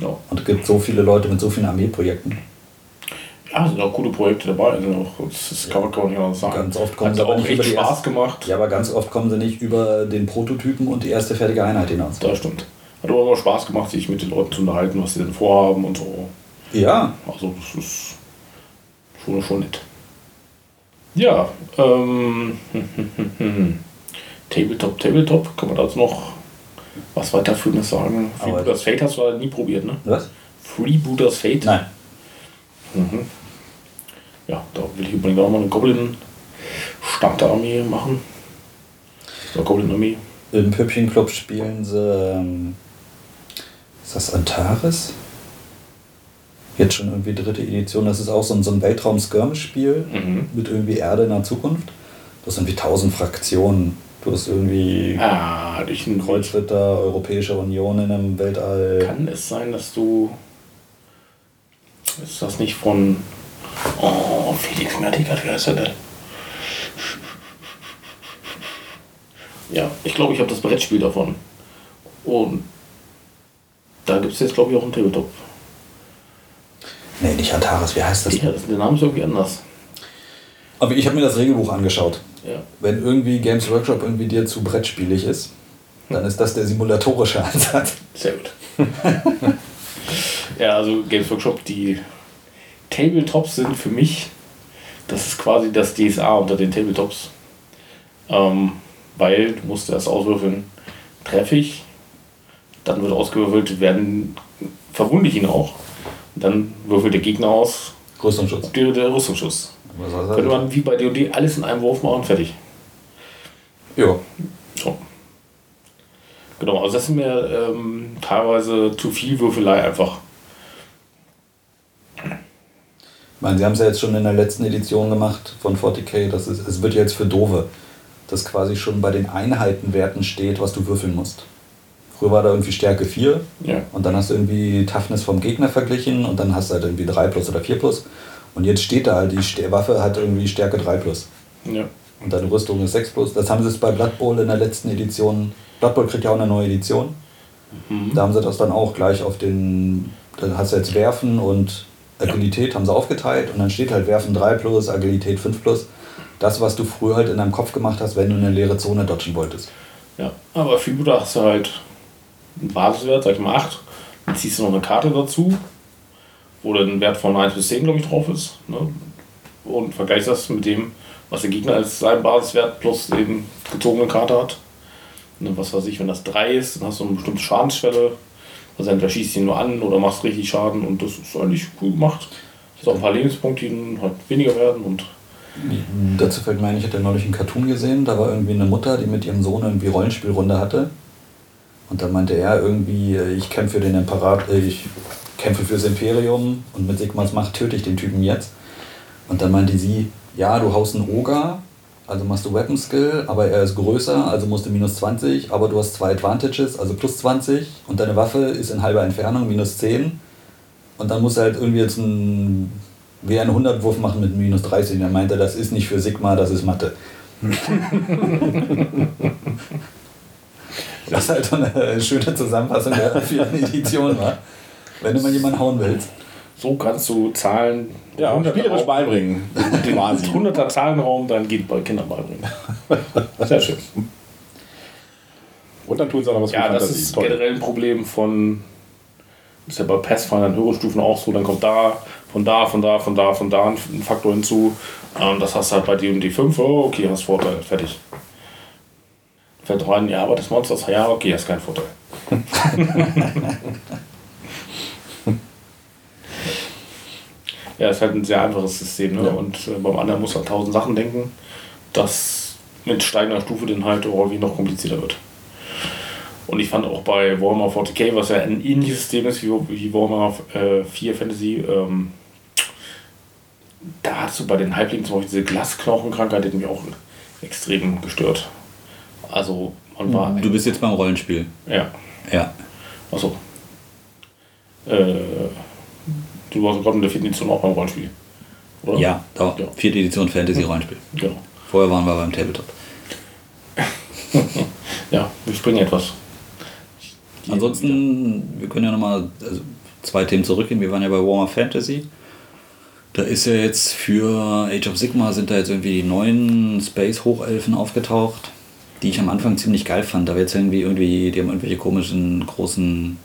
Ja, Und es gibt so viele Leute mit so vielen Armeeprojekten. ja sind auch gute Projekte dabei. Auch, das kann man, kann man nicht anders sagen. Ganz oft kommen Hat sie auch nicht echt Spaß erste- gemacht. Ja, aber ganz oft kommen sie nicht über den Prototypen und die erste fertige Einheit hinaus. Das stimmt. Hat aber immer Spaß gemacht, sich mit den Leuten zu unterhalten, was sie denn vorhaben und so. Ja, Also das ist schon, schon nett. Ja, ähm, *laughs* Tabletop, Tabletop, kann man dazu noch was weiterführendes sagen? Freebooters Fate hast du halt nie probiert, ne? was? Freebooters Fate? Nein. Ja, da will ich übrigens auch mal eine Goblin-Starterarmee machen. So, Goblin-Armee. Im Püppchenclub spielen sie. Ähm, ist das Antares? Jetzt schon irgendwie dritte Edition. Das ist auch so ein, so ein Weltraum-Skirmish-Spiel Mhm. mit irgendwie Erde in der Zukunft. Das sind wie tausend Fraktionen. Du hast irgendwie Ah, durch Kreuz. Kreuzritter, Europäische Union in einem Weltall. Kann es sein, dass du. Ist das nicht von. Oh, Felix Mertigat, wie heißt er denn? Ja, ich glaube, ich habe das Brettspiel davon. Und da gibt es jetzt, glaube ich, auch einen Tabletop. Nee, nicht Antares, wie heißt das? Ja, das, der Name ist irgendwie anders. Aber ich habe mir das Regelbuch angeschaut. Ja. Wenn irgendwie Games Workshop irgendwie dir zu brettspielig ist, dann ist das der simulatorische *laughs* Ansatz. Sehr gut. ja, also Games Workshop, die Tabletops sind für mich, das ist quasi das DSA unter den Tabletops. Ähm, weil du musst erst auswürfeln, treffe ich, dann wird ausgewürfelt, werden verwunde ich ihn auch. Dann würfelt der Gegner aus, Rüstungsschutz. der, der Rüstungsschuss. Könnte man wie bei DOD alles in einem Wurf machen, fertig. Ja. So. Genau, also das ist mir ähm, teilweise zu viel Würfelei einfach. Ich meine, sie haben es ja jetzt schon in der letzten Edition gemacht von 40k. Das ist, es wird jetzt für Dove, dass quasi schon bei den Einheitenwerten steht, was du würfeln musst. Früher war da irgendwie Stärke 4 Ja. und dann hast du irgendwie Toughness vom Gegner verglichen und dann hast du halt irgendwie 3 plus oder 4 plus. Und jetzt steht da halt, die Waffe hat irgendwie Stärke 3 plus. Ja. Und deine Rüstung ist 6 plus. Das haben sie es bei Blood Bowl in der letzten Edition. Blood Bowl kriegt ja auch eine neue Edition. Da haben sie das dann auch gleich auf den. Da hast du jetzt Werfen und Agilität haben sie aufgeteilt und dann steht halt Werfen 3 plus, Agilität 5 plus. Das, was du früher halt in deinem Kopf gemacht hast, wenn du eine leere Zone dodgen wolltest. ja. Aber Freebooter hast du halt einen Basiswert, sag ich mal 8. Dann ziehst du noch eine Karte dazu, wo dann ein Wert von 1 bis 10, glaube ich, drauf ist. Ne? Und vergleichst das mit dem, was der Gegner als seinen Basiswert plus eben gezogene Karte hat. Ne, was weiß ich, wenn das 3 ist, dann hast du eine bestimmte Schadensschwelle. Also entweder schießt ihn nur an oder machst richtig Schaden und das ist eigentlich cool gemacht. Es auch ein paar Lebenspunkte, die halt weniger werden und Dazu fällt mir ein, ich hatte neulich einen Cartoon gesehen, da war irgendwie eine Mutter, die mit ihrem Sohn irgendwie Rollenspielrunde hatte. Und dann meinte er irgendwie, äh, ich kämpfe für den Imperator, ich kämpfe fürs Imperium und mit Sigmas Macht töte ich den Typen jetzt. Und dann meinte sie, ja, du haust einen Oger, also machst du Weapon Skill, aber er ist größer, also musst du minus 20, aber du hast zwei Advantages, also plus 20 und deine Waffe ist in halber Entfernung, minus 10. Und dann musst du halt irgendwie jetzt ein, wie einen 100-Wurf machen mit minus 30. Und er meinte, das ist nicht für Sigma, das ist Mathe. *laughs* Was halt so eine schöne Zusammenfassung der *laughs* vierten Edition war. Wenn du mal jemanden hauen willst. so kannst du Zahlen Ja, spielerisch beibringen. *laughs* Quasi. 100er Zahlenraum dann geht bei Kindern beibringen. Sehr schön. Und dann tun sie auch noch was Ja, das Fantasy. ist Toll. generell ein Problem von. Das ist ja bei Pathfinder in höheren Stufen auch so, dann kommt da, von da, von da, von da, von da ein Faktor hinzu. Ähm, das hast du halt bei D und D5, oh, okay, hast Vorteil, fertig. Fällt rein, ja, aber das Monster ist, ja, okay, hast keinen Vorteil. *laughs* ja, ist halt ein sehr einfaches System, ne? Ja. Und äh, beim anderen muss man tausend Sachen denken, das mit steigender Stufe dann halt irgendwie noch komplizierter wird. Und ich fand auch bei Warhammer 40k, was ja ein ähnliches System ist wie, wie Warhammer äh, 4 Fantasy, ähm, da hast du bei den Halblingen zum Beispiel diese Glasknochenkrankheit, die hat mich auch extrem gestört. Also, man war. Du bist jetzt beim Rollenspiel. Ja, Ja. achso. Äh, du warst gerade in der vierten Edition auch beim Rollenspiel. Oder? Ja, da. Ja. Vierte Edition Fantasy Rollenspiel. Genau. Vorher waren wir beim Tabletop. *laughs* Ja, wir springen etwas. Ansonsten, wir können ja nochmal also zwei Themen zurückgehen. Wir waren ja bei Warhammer Fantasy. Da ist ja jetzt für Age of Sigma sind da jetzt irgendwie die neuen Space-Hochelfen aufgetaucht, die ich am Anfang ziemlich geil fand. Da jetzt irgendwie, irgendwie, die haben irgendwelche komischen großen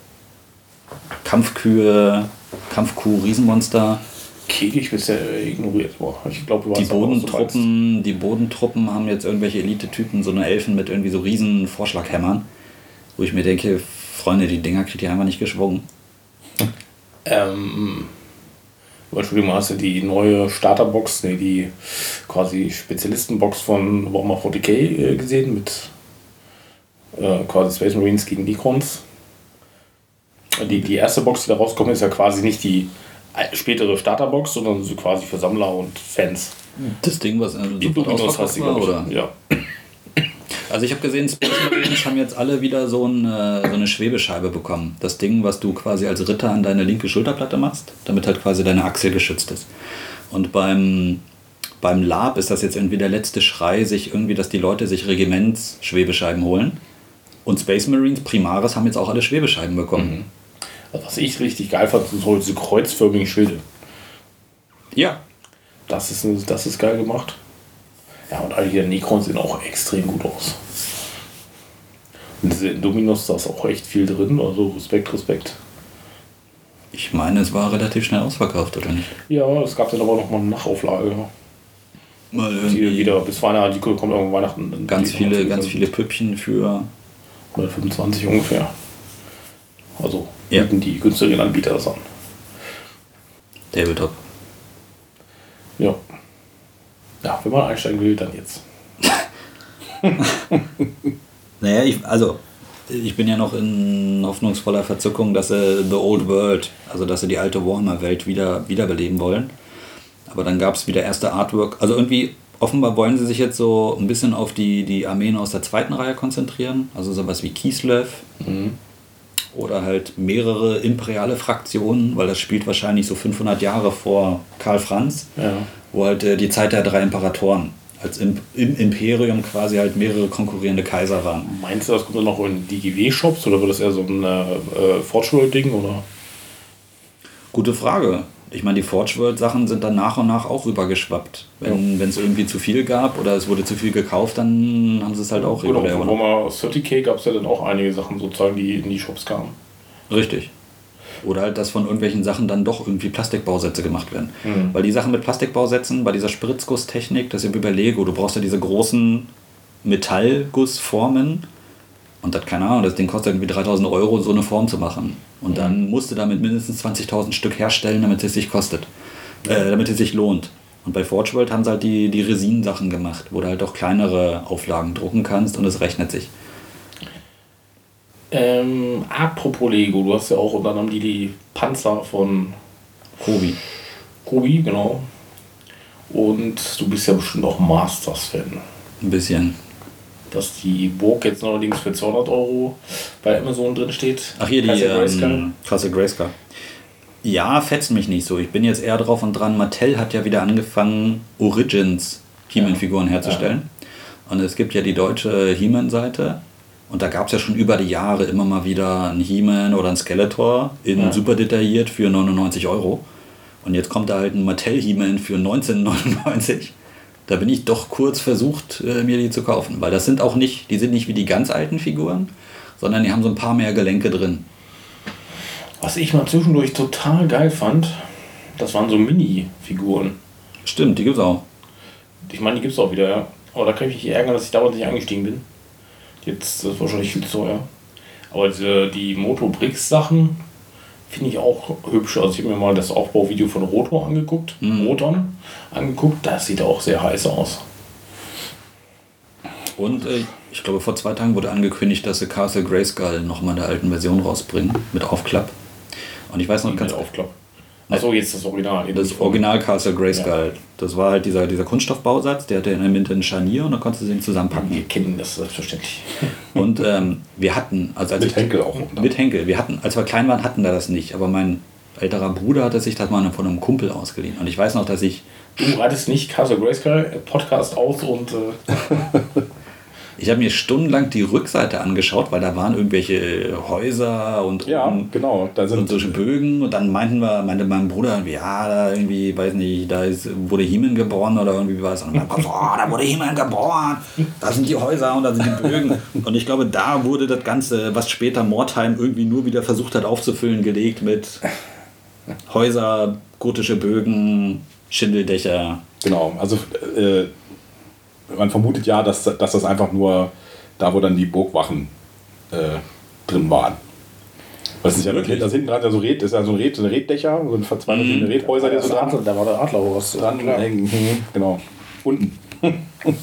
Kampfkühe, Kampfkuh-Riesenmonster. Kegel bisher ignoriert. Boah, ich glaube, du Die. Bodentruppen, die Bodentruppen haben jetzt irgendwelche Elite-Typen, so eine Elfen mit irgendwie so riesen Vorschlaghämmern, wo ich mir denke, Freunde, die Dinger kriegt ihr einfach nicht geschwungen. Ähm, Entschuldigung, hast du die neue Starterbox, nee, die quasi Spezialistenbox von Warhammer 40k äh, gesehen mit äh, quasi Space Marines gegen Necrons? Die, die erste Box, die da rauskommt, ist ja quasi nicht die spätere Starterbox, sondern so quasi für Sammler und Fans. Das Ding, was Die sofort Dominos ausverkauft hast war, oder? Ja. Also ich habe gesehen, Space Marines haben jetzt alle wieder so eine, so eine Schwebescheibe bekommen. Das Ding, was du quasi als Ritter an deine linke Schulterplatte machst, damit halt quasi deine Achse geschützt ist. Und beim, beim Lab ist das jetzt irgendwie der letzte Schrei, sich irgendwie, dass die Leute sich Regiments-Schwebescheiben holen. Und Space Marines Primaris haben jetzt auch alle Schwebescheiben bekommen. Also, was ich richtig geil fand, sind so diese kreuzförmigen Schilde. Ja. Das ist, das ist geil gemacht. Ja, und all die Necrons sehen auch extrem gut aus. Und diese Dominos, da ist auch echt viel drin, also Respekt, Respekt. Ich meine, es war relativ schnell ausverkauft, oder nicht? Ja, es gab dann aber noch mal eine Nachauflage. Mal Die irgendwie wieder bis Weihnachten, die kommt irgendwann Weihnachten. ganz viele, ganz viele Püppchen für 125 ungefähr. Also Ja. bieten die günstigeren Anbieter das an. Tabletop. Ja. Ja, wenn man einsteigen will, dann jetzt. *laughs* Naja, ich, also ich bin ja noch in hoffnungsvoller Verzückung, dass sie The Old World, also dass sie die alte Warhammer-Welt wieder wiederbeleben wollen. Aber dann gab es wieder erste Artwork. Also irgendwie, offenbar wollen sie sich jetzt so ein bisschen auf die, die Armeen aus der zweiten Reihe konzentrieren. Also sowas wie Kislev. Oder halt mehrere imperiale Fraktionen, weil das spielt wahrscheinlich so 500 Jahre vor Karl Franz, Ja. wo halt äh, die Zeit der drei Imperatoren als im, im Imperium quasi halt mehrere konkurrierende Kaiser waren. Meinst du, das kommt dann noch in die GW-Shops oder wird das eher so ein äh, äh? Oder? Gute Frage. Ich meine, die Forge World Sachen sind dann nach und nach auch rübergeschwappt. Wenn es irgendwie zu viel gab oder es wurde zu viel gekauft, dann haben sie es halt auch rüber. von Warhammer 30k gab es ja dann auch einige Sachen sozusagen, die in die Shops kamen. Richtig. Oder halt, dass von irgendwelchen Sachen dann doch irgendwie Plastikbausätze gemacht werden. Mhm. Weil die Sachen mit Plastikbausätzen, bei dieser Spritzgusstechnik, das ist ja wie bei Lego, du brauchst ja diese großen Metallgussformen Und das, keine Ahnung, das Ding kostet irgendwie 3000 Euro, so eine Form zu machen. Und dann musst du damit mindestens 20.000 Stück herstellen, damit es sich kostet. Äh, damit es sich lohnt. Und bei Forge World haben sie halt die, die Resin-Sachen gemacht, wo du halt auch kleinere Auflagen drucken kannst und es rechnet sich. Ähm, apropos Lego, du hast ja auch unter anderem die, die Panzer von Kobi. Kobi, genau. Und du bist ja bestimmt auch Masters-Fan. Ein bisschen. Dass die Burg jetzt allerdings für 200 Euro bei Amazon drin steht. Ach hier, die Castle Grayskull. ähm, Castle Grayskull. Ja, fetzt mich nicht so. Ich bin jetzt eher drauf und dran. Mattel hat ja wieder angefangen, Origins He-Man-Figuren herzustellen. Und es gibt ja die deutsche He-Man-Seite. Und da gab es ja schon über die Jahre immer mal wieder einen He-Man oder einen Skeletor in Ja. super detailliert für 99 Euro. Und jetzt kommt da halt ein Mattel He-Man für 1999. Da bin ich doch kurz versucht, äh, mir die zu kaufen. Weil das sind auch nicht, die sind nicht wie die ganz alten Figuren, sondern die haben so ein paar mehr Gelenke drin. Was ich mal zwischendurch total geil fand, das waren so Mini-Figuren. Stimmt, die gibt's auch. Ich meine, die gibt es auch wieder, ja. Aber da kann ich mich ärgern, dass ich damals nicht eingestiegen bin. Jetzt das ist wahrscheinlich viel zu teuer. Aber diese, die Moto Bricks Sachen finde ich auch hübsch. Also ich habe mir mal das Aufbauvideo von Rotor angeguckt, Motoren angeguckt. Das sieht auch sehr heiß aus. Und äh, ich glaube, vor zwei Tagen wurde angekündigt, dass sie Castle Grayskull nochmal in der alten Version rausbringen, mit Aufklapp. Und ich weiß noch ganz Ganz Aufklapp. Achso, jetzt das Original. Das Original Castle Grayskull. Das war halt dieser, dieser Kunststoffbausatz, der hatte in der Mitte ein Scharnier und dann konntest du den zusammenpacken. Wir kennen das selbstverständlich. *laughs* Und ähm, wir hatten, also als Mit ich, Henkel auch. unten. mit Henkel, wir hatten, als wir klein waren, hatten wir das nicht. Aber mein älterer Bruder hatte sich das mal von einem Kumpel ausgeliehen. Und ich weiß noch, dass ich Du reitest nicht Castle Grayskull Podcast aus und äh, *laughs* Ich habe mir stundenlang die Rückseite angeschaut, weil da waren irgendwelche Häuser und, Ja, und, genau. Da und sind solche Bögen. Und dann meinten wir, meinte mein Bruder, irgendwie, ja, da irgendwie, weiß nicht, da ist, wurde Heeman geboren oder irgendwie was. Und dann, oh, da wurde Heeman geboren. Da sind die Häuser und da sind die Bögen. Und ich glaube, da wurde das Ganze, was später Mordheim irgendwie nur wieder versucht hat aufzufüllen, gelegt mit Häuser, gotische Bögen, Schindeldächer. Genau, also äh, man vermutet ja, dass, dass das einfach nur da, wo dann die Burgwachen äh, drin waren. Das ist ja wirklich, das hinten dran ja so Red, ist ja so ein Red, so eine Reddächer, so ein verzweifelte Mhm. Redhäuser, die so dran, da war der Adler was dran hängen. Mhm, Genau. Unten. *laughs*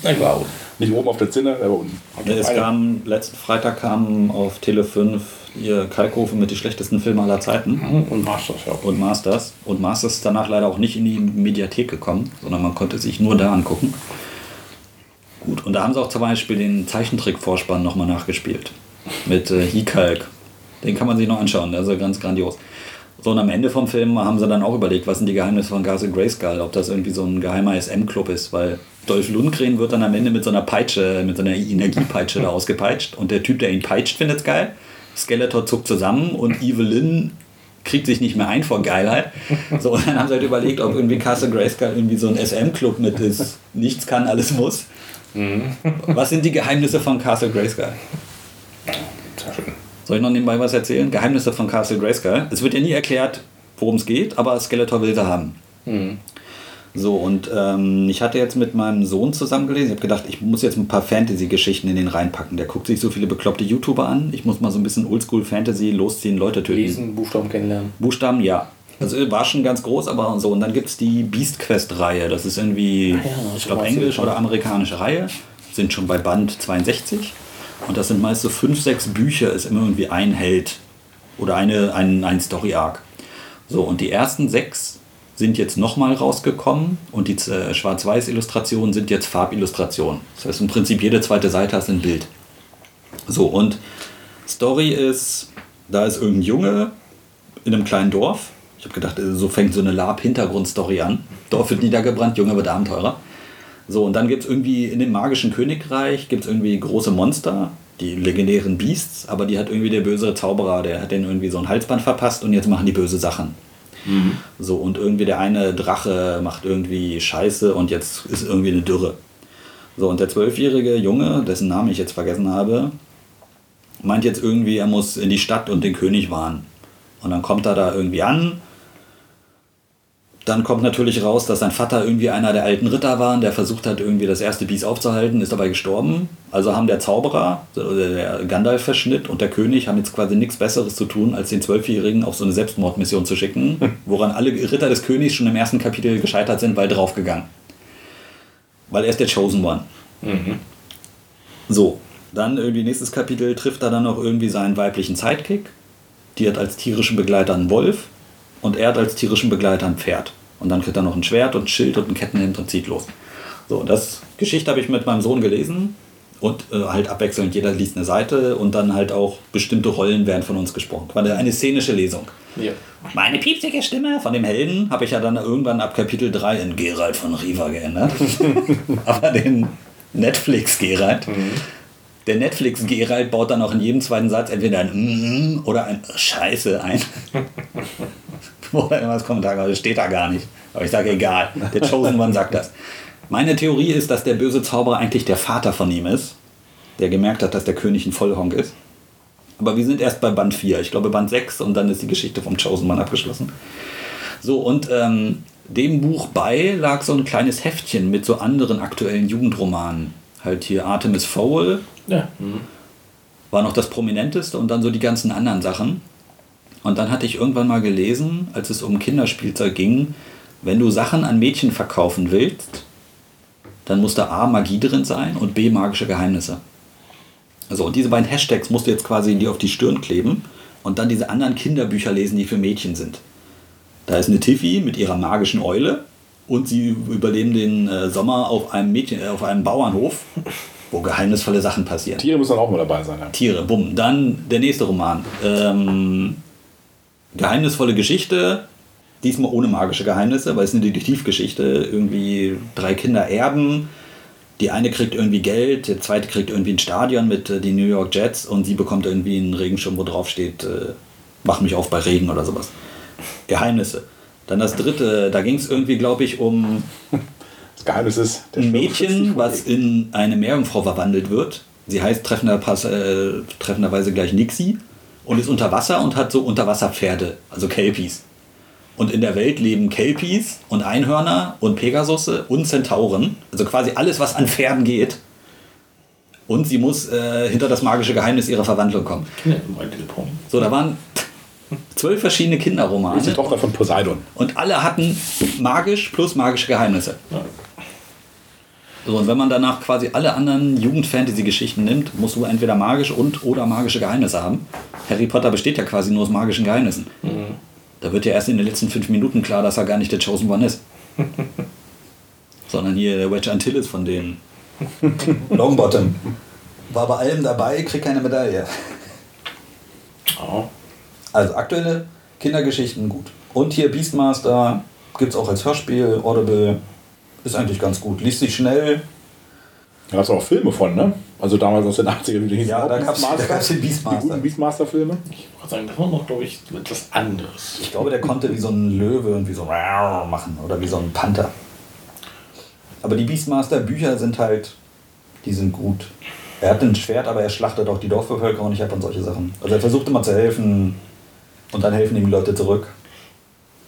Na klar. Nicht oben auf der Zinne, aber unten. Es kam, letzten Freitag kam auf Tele 5 ihr Kalkofe mit die schlechtesten Filme aller Zeiten Und Masters, ja. und Masters. Und Masters ist danach leider auch nicht in die Mediathek gekommen, sondern man konnte sich nur da angucken. Gut, und da haben sie auch zum Beispiel den Zeichentrick-Vorspann nochmal nachgespielt. Mit äh, He-Kalk. Den kann man sich noch anschauen, ja ganz grandios. So, und am Ende vom Film haben sie dann auch überlegt, was sind die Geheimnisse von Castle Grayskull, ob das irgendwie so ein geheimer SM-Club ist, weil Dolph Lundgren wird dann am Ende mit so einer Peitsche, mit so einer Energiepeitsche da *laughs* ausgepeitscht und der Typ, der ihn peitscht, findet's geil. Skeletor zuckt zusammen und Evelyn kriegt sich nicht mehr ein vor Geilheit. So, und dann haben sie halt überlegt, ob irgendwie Castle Grayskull irgendwie so ein SM-Club mit ist. Nichts kann, alles muss. Was sind die Geheimnisse von Castle Grayskull? Sehr schön. Soll ich noch nebenbei was erzählen? Geheimnisse von Castle Grayskull. Es wird ja nie erklärt, worum es geht, aber Skeletor will sie haben. So, und ähm, ich hatte jetzt mit meinem Sohn zusammen gelesen. Ich habe gedacht, ich muss jetzt ein paar Fantasy-Geschichten in den reinpacken. Der guckt sich so viele bekloppte YouTuber an. Ich muss mal so ein bisschen Oldschool-Fantasy losziehen, Leute töten. Lesen, Buchstaben kennenlernen. Buchstaben, ja. Also war schon ganz groß, aber so. Und dann gibt es die Beast Quest-Reihe. Das ist irgendwie, ja, ich glaube, englisch oder amerikanische Reihe. Sind schon bei Band 62. Und das sind meist so fünf, sechs Bücher, ist immer irgendwie ein Held. Oder eine, ein, ein Story-Arc. So, und die ersten sechs sind jetzt nochmal rausgekommen und die äh, Schwarz-Weiß-Illustrationen sind jetzt Farbillustrationen. Das heißt, im Prinzip jede zweite Seite hast ein Bild. So, und Story ist, da ist irgendein Junge in einem kleinen Dorf. Ich habe gedacht, so fängt so eine Lab-Hintergrundstory an. Dorf wird niedergebrannt, Junge wird Abenteurer. So, und dann gibt es irgendwie in dem magischen Königreich gibt's irgendwie große Monster, die legendären Beasts, aber die hat irgendwie der böse Zauberer, der hat denen irgendwie so ein Halsband verpasst und jetzt machen die böse Sachen. So, und irgendwie der eine Drache macht irgendwie Scheiße und jetzt ist irgendwie eine Dürre. So, und der zwölfjährige Junge, dessen Namen ich jetzt vergessen habe, meint jetzt irgendwie, er muss in die Stadt und den König warnen. Und dann kommt er da irgendwie an, dann kommt natürlich raus, dass sein Vater irgendwie einer der alten Ritter war, der versucht hat, irgendwie das erste Biest aufzuhalten, ist dabei gestorben. Also haben der Zauberer, der Gandalf-Verschnitt und der König haben jetzt quasi nichts Besseres zu tun, als den Zwölfjährigen auf so eine Selbstmordmission zu schicken, *laughs* woran alle Ritter des Königs schon im ersten Kapitel gescheitert sind, weil draufgegangen. Weil er ist der Chosen One. Mhm. So, dann irgendwie nächstes Kapitel trifft er dann noch irgendwie seinen weiblichen Sidekick. Die hat als tierischen Begleiter einen Wolf und er hat als tierischen Begleiter ein Pferd. Und dann kriegt er noch ein Schwert und ein Schild und ein Kettenhemd und zieht los. So, das Geschichte habe ich mit meinem Sohn gelesen und äh, halt abwechselnd, jeder liest eine Seite und dann halt auch bestimmte Rollen werden von uns gesprochen. War eine szenische Lesung. Ja. Meine piepsige Stimme von dem Helden habe ich ja dann irgendwann ab Kapitel 3 in Gerald von Riva geändert. *laughs* Aber den Netflix-Gerald. Der Netflix-Gerald baut dann auch in jedem zweiten Satz entweder ein mm oder ein Scheiße ein. *laughs* oder immer das Kommentar, das steht da gar nicht. Aber ich sage egal. Der Chosen One sagt das. Meine Theorie ist, dass der böse Zauberer eigentlich der Vater von ihm ist, der gemerkt hat, dass der König ein Vollhonk ist. Aber wir sind erst bei Band 4. Ich glaube Band 6 und dann ist die Geschichte vom Chosen One abgeschlossen. So, und ähm, dem Buch bei lag so ein kleines Heftchen mit so anderen aktuellen Jugendromanen. Halt hier Artemis Fowl Ja. Mhm. war noch das prominenteste und dann so die ganzen anderen Sachen. Und dann hatte ich irgendwann mal gelesen, als es um Kinderspielzeug ging, wenn du Sachen an Mädchen verkaufen willst, dann muss da A Magie drin sein und B magische Geheimnisse. Also und diese beiden Hashtags musst du jetzt quasi dir auf die Stirn kleben und dann diese anderen Kinderbücher lesen, die für Mädchen sind. Da ist eine Tiffy mit ihrer magischen Eule und sie überleben den äh, Sommer auf einem Mädchen, äh, auf einem Bauernhof, wo geheimnisvolle Sachen passieren. Tiere müssen dann auch mal dabei sein. Ja. Tiere, bumm. Dann der nächste Roman. Ähm, geheimnisvolle Geschichte, diesmal ohne magische Geheimnisse, weil es eine Detektivgeschichte. Irgendwie drei Kinder erben. Die eine kriegt irgendwie Geld, der zweite kriegt irgendwie ein Stadion mit äh, den New York Jets und sie bekommt irgendwie einen Regenschirm, wo drauf steht, äh, mach mich auf bei Regen oder sowas. Geheimnisse. Dann das dritte, da ging es irgendwie, glaube ich, um *laughs* Das Geheimnis ist, ein Mädchen, was in eine Meerjungfrau verwandelt wird. Sie heißt treffender Pass, äh, treffenderweise gleich Nixie und ist unter Wasser und hat so Unterwasserpferde, also Kelpies. Und in der Welt leben Kelpies und Einhörner und Pegasusse und Zentauren. Also quasi alles, was an Pferden geht. Und sie muss äh, hinter das magische Geheimnis ihrer Verwandlung kommen. So, da waren zwölf verschiedene ist die Kinderromane. Tochter von Poseidon. Und alle hatten magisch plus magische Geheimnisse. Ja. So, und wenn man danach quasi alle anderen Jugend-Fantasy-Geschichten nimmt, musst du entweder magisch und oder magische Geheimnisse haben. Harry Potter besteht ja quasi nur aus magischen Geheimnissen. Da wird ja erst in den letzten fünf Minuten klar, dass er gar nicht der Chosen One ist. *laughs* Sondern hier der Wedge Antilles von denen. *laughs* Longbottom. War bei allem dabei, kriegt keine Medaille. Ja. Also aktuelle Kindergeschichten gut. Und hier Beastmaster gibt es auch als Hörspiel, Audible. Ist eigentlich ganz gut. Liest sich schnell. Da gab es auch Filme von, ne? Also damals aus den 80ern. Die Ja, auch da da gab's den Beastmaster. Die guten Beastmaster-Filme. Ich wollte sagen, das war noch, glaube ich, etwas anderes. Ich glaube, der konnte wie so ein Löwe und wie so ein machen oder wie so ein Panther. Aber die Beastmaster-Bücher sind halt, die sind gut. Er hat ein Schwert, aber er schlachtet auch die Dorfbevölkerung nicht ab und solche Sachen. Also er versucht immer zu helfen und dann helfen ihm die Leute zurück.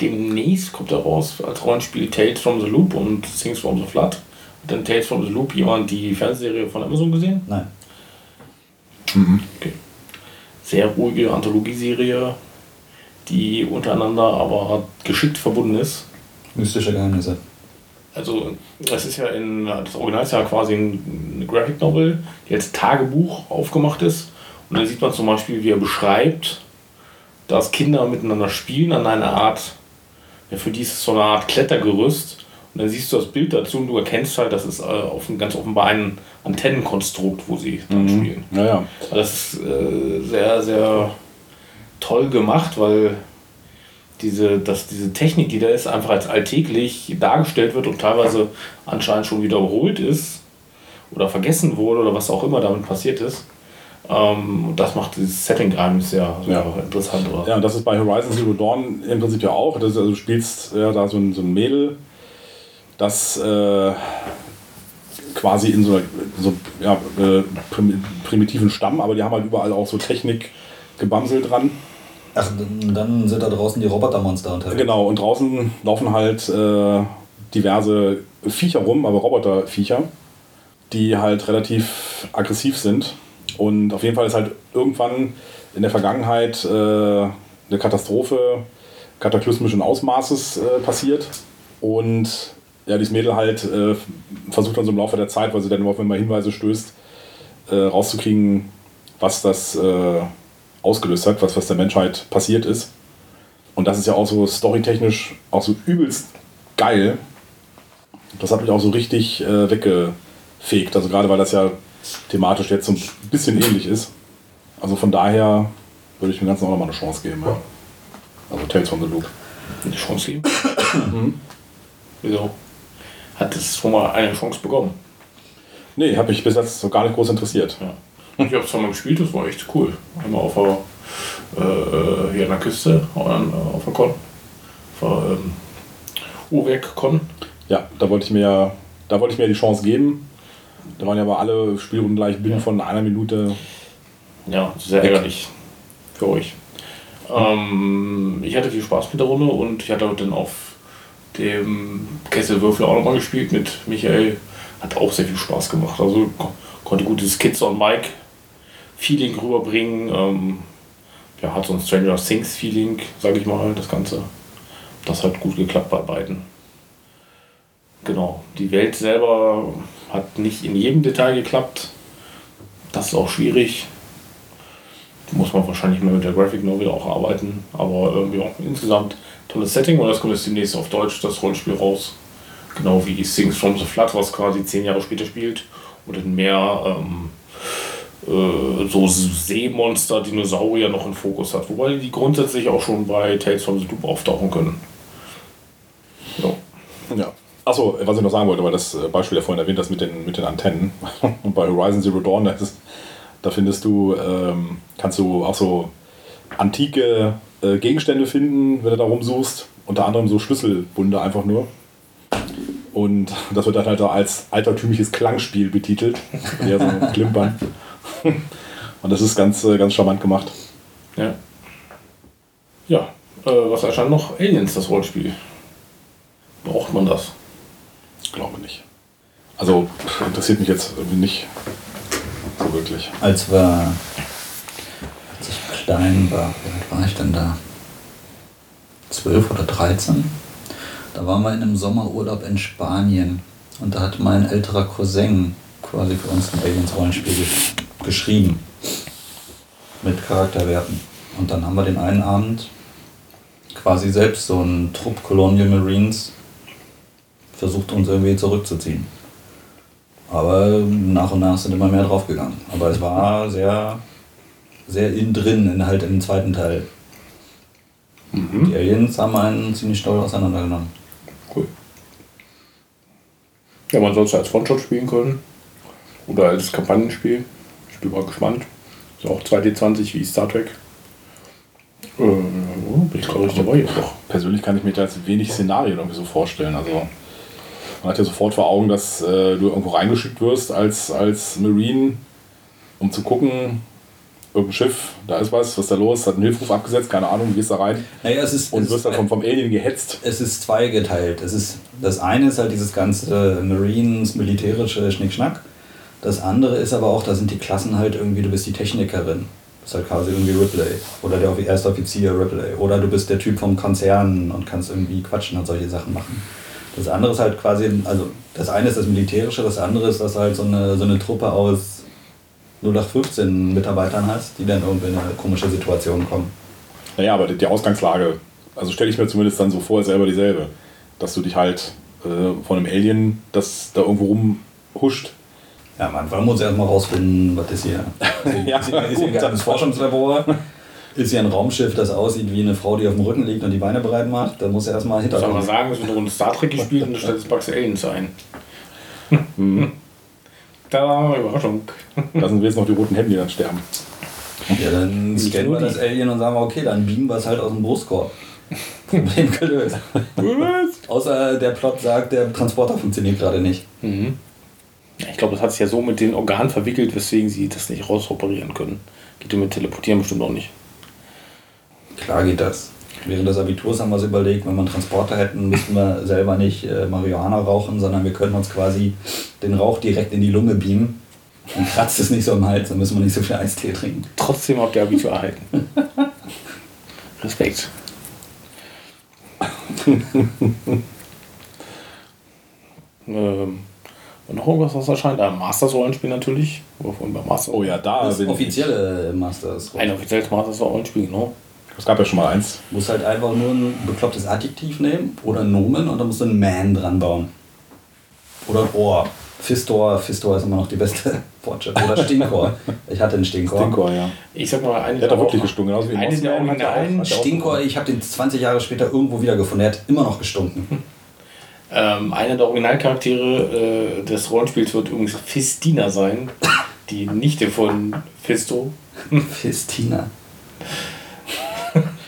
Demnächst kommt er raus als Rollenspiel Tales from the Loop und Things from the Flood. Hat denn Tales from the Loop jemand die Fernsehserie von Amazon gesehen? Nein. Okay. Sehr ruhige Anthologieserie, die untereinander aber geschickt verbunden ist. Mystische Geheimnisse. Also, das ist ja in, das Original ist ja quasi ein- eine Graphic Novel, die als Tagebuch aufgemacht ist. Und dann sieht man zum Beispiel, wie er beschreibt, dass Kinder miteinander spielen an einer Art, ja, für die ist es so eine Art Klettergerüst. Und dann siehst du das Bild dazu und du erkennst halt, das ist äh, auf ein, ganz offenbar ein Antennenkonstrukt, wo sie dran spielen. Ja, ja. Das ist äh, sehr, sehr toll gemacht, weil diese, dass diese Technik, die da ist, einfach als alltäglich dargestellt wird und teilweise anscheinend schon wiederholt ist oder vergessen wurde oder was auch immer damit passiert ist. Ähm, und das macht dieses Setting einem sehr, sehr Ja. interessant. Oder? Ja, und das ist bei Horizon Zero Dawn im Prinzip ja auch. Das ist, also du spielst ja, da so ein, so ein Mädel, das äh, quasi in so, einer- so ja, äh, prim- primitiven Stamm, aber die haben halt überall auch so Technik gebamselt dran. Ach, dann sind da draußen die Robotermonster unterwegs. Genau, und draußen laufen halt äh, diverse Viecher rum, aber Roboterviecher, die halt relativ aggressiv sind. Und auf jeden Fall ist halt irgendwann in der Vergangenheit äh, eine Katastrophe kataklysmischen Ausmaßes äh, passiert. Und ja, dieses Mädel halt äh, versucht dann so im Laufe der Zeit, weil sie dann überhaupt immer Hinweise stößt, äh, rauszukriegen, was das äh, ausgelöst hat, was, was der Menschheit passiert ist. Und das ist ja auch so storytechnisch auch so übelst geil. Das hat mich auch so richtig äh, weggefegt. Also gerade weil das ja thematisch jetzt so ein bisschen ähnlich ist. Also von daher würde ich dem Ganzen auch nochmal eine Chance geben. Ja. Also Tales from the Loop. Eine Chance geben? mhm. Wieso? Hat es schon mal eine Chance bekommen? Nee, habe mich bis jetzt so gar nicht groß interessiert. Ja. Ich habe es zweimal gespielt, das war echt cool. Einmal auf der, äh, hier an der Küste, und dann äh, auf der Con. Auf der ähm, Uhrwerk-Con. Ja, da wollte ich mir da wollte ich mir die Chance geben. Da waren ja aber alle Spielrunden gleich binnen ja. von einer Minute. Ja, sehr weg. ärgerlich für euch. Ähm, ich hatte viel Spaß mit der Runde und ich hatte dann auf dem Kesselwürfel auch nochmal gespielt mit Michael. Hat auch sehr viel Spaß gemacht. Also konnte gutes Kids on Mike Feeling rüberbringen. Ähm, ja, hat so ein Stranger Things Feeling, sage ich mal, das Ganze. Das hat gut geklappt bei beiden. Genau, die Welt selber hat nicht in jedem Detail geklappt. Das ist auch schwierig. Muss man wahrscheinlich mehr mit der Graphic Novel auch arbeiten. Aber irgendwie auch insgesamt tolles Setting und das kommt jetzt demnächst auf Deutsch, das Rollenspiel raus. Genau wie Things from the Flood, was quasi zehn Jahre später spielt. Und in mehr ähm, äh, so Seemonster, Dinosaurier noch im Fokus hat. Wobei die grundsätzlich auch schon bei Tales from the Loop auftauchen können. Ja. ja. Achso, was ich noch sagen wollte, weil das äh, Beispiel ja vorhin erwähnt hast mit den, mit den Antennen. *laughs* Und bei Horizon Zero Dawn, da, ist, da findest du, ähm, kannst du auch so antike äh, Gegenstände finden, wenn du da rumsuchst. Unter anderem so Schlüsselbunde einfach nur. Und *laughs* das wird dann halt als altertümliches Klangspiel betitelt. *laughs* Ja, so Klimpern. Und das ist ganz, äh, ganz charmant gemacht. Ja. Ja, äh, was erscheint noch? Aliens, das Rollenspiel. Braucht man das? Glaube nicht. Also interessiert mich jetzt nicht so wirklich. Als wir als ich klein war, wie alt war ich denn da? 12 oder 13? Da waren wir in einem Sommerurlaub in Spanien und da hat mein älterer Cousin quasi für uns ein Aliens-Rollenspiel geschrieben. Mit Charakterwerten. Und dann haben wir den einen Abend quasi selbst so einen Trupp Colonial Marines versucht, uns irgendwie zurückzuziehen. Aber nach und nach sind immer mehr draufgegangen. Aber es war sehr, sehr innen drin, in, halt im zweiten Teil. Mhm. Die Aliens haben einen ziemlich doll auseinandergenommen. Cool. Ja, man soll es als One-Shot spielen können. Oder als Kampagnenspiel. Ich bin mal gespannt. Ist auch 2D20 wie Star Trek. Äh, bin ich glaube ich dabei. Doch. Persönlich kann ich mir da jetzt wenig Szenarien irgendwie so vorstellen. Also man hat ja sofort vor Augen, dass äh, du irgendwo reingeschickt wirst als, als Marine, um zu gucken, irgendein Schiff, da ist was, was ist da los, hat einen Hilfruf abgesetzt, keine Ahnung, du gehst da rein naja, es ist, und wirst dann vom, vom Alien gehetzt. Es ist zweigeteilt. Es ist, das eine ist halt dieses ganze Marines, militärische Schnickschnack. Das andere ist aber auch, da sind die Klassen halt irgendwie, du bist die Technikerin. Du bist halt quasi irgendwie Ripley. Oder der erste Offizier Ripley. Oder du bist der Typ vom Konzern und kannst irgendwie quatschen und solche Sachen machen. Das andere ist halt quasi, also das eine ist das Militärische, das andere ist, dass halt so eine, so eine Truppe aus 0815 Mitarbeitern hast, die dann irgendwie in eine komische Situation kommen. Naja, aber die Ausgangslage, also stelle ich mir zumindest dann so vor, selber dieselbe. Dass du dich halt äh, von einem Alien, das da irgendwo rumhuscht. Ja, am Anfang muss erstmal rausfinden, was ist hier. *laughs* ja, ist hier, ist hier ein geheimes Forschungslabor? Ist hier ein Raumschiff, das aussieht wie eine Frau, die auf dem Rücken liegt und die Beine breit macht? Da muss er erstmal hinter. Soll man sagen, es wird eine Runde Star Trek gespielt und da stellt es Bugs Aliens ein. Mhm. Da, Überraschung. Lassen wir jetzt noch die roten Hände, die dann sterben. Ja, dann scannen wir das Alien und sagen, okay, dann beamen wir es halt aus dem Brustkorb. *laughs* Problem gelöst. Außer der Plot sagt, der Transporter funktioniert gerade nicht. Mhm. Ich glaube, das hat sich ja so mit den Organen verwickelt, weswegen sie das nicht rausoperieren können. Geht mit Teleportieren bestimmt auch nicht. Klar geht das. Während des Abiturs haben wir uns überlegt, wenn wir einen Transporter hätten, müssten wir selber nicht äh, Marihuana rauchen, sondern wir können uns quasi den Rauch direkt in die Lunge beamen. Dann kratzt es nicht so im Hals, dann müssen wir nicht so viel Eistee trinken. Trotzdem habt ihr Abitur erhalten. *laughs* Respekt. *laughs* ähm, und noch irgendwas, was erscheint? Ein Masters-Rollenspiel natürlich. Wovon bei Masters Oh ja, da Das offizielle Masters. Ein offizielles Masters-Rollenspiel, genau. Es gab ja schon mal eins. Muss halt einfach nur ein beklopptes Adjektiv nehmen oder ein Nomen und dann musst du einen Man dran bauen. Oder ein Ohr. Fistor, Fistor ist immer noch die beste *laughs* Wortschrift. Oder Stinkor. Ich hatte einen Stinkor. Stinkor, ja. Ich sag mal, eine Der hat doch wirklich gestunken, genauso wie Eine der er auch- originalen auch Stinkor, ich habe den 20 Jahre später irgendwo wiedergefunden. Er hat immer noch gestunken. Ähm, einer der Originalcharaktere äh, des Rollenspiels wird übrigens Fistina sein. Die Nichte von Fisto. *laughs* Fistina.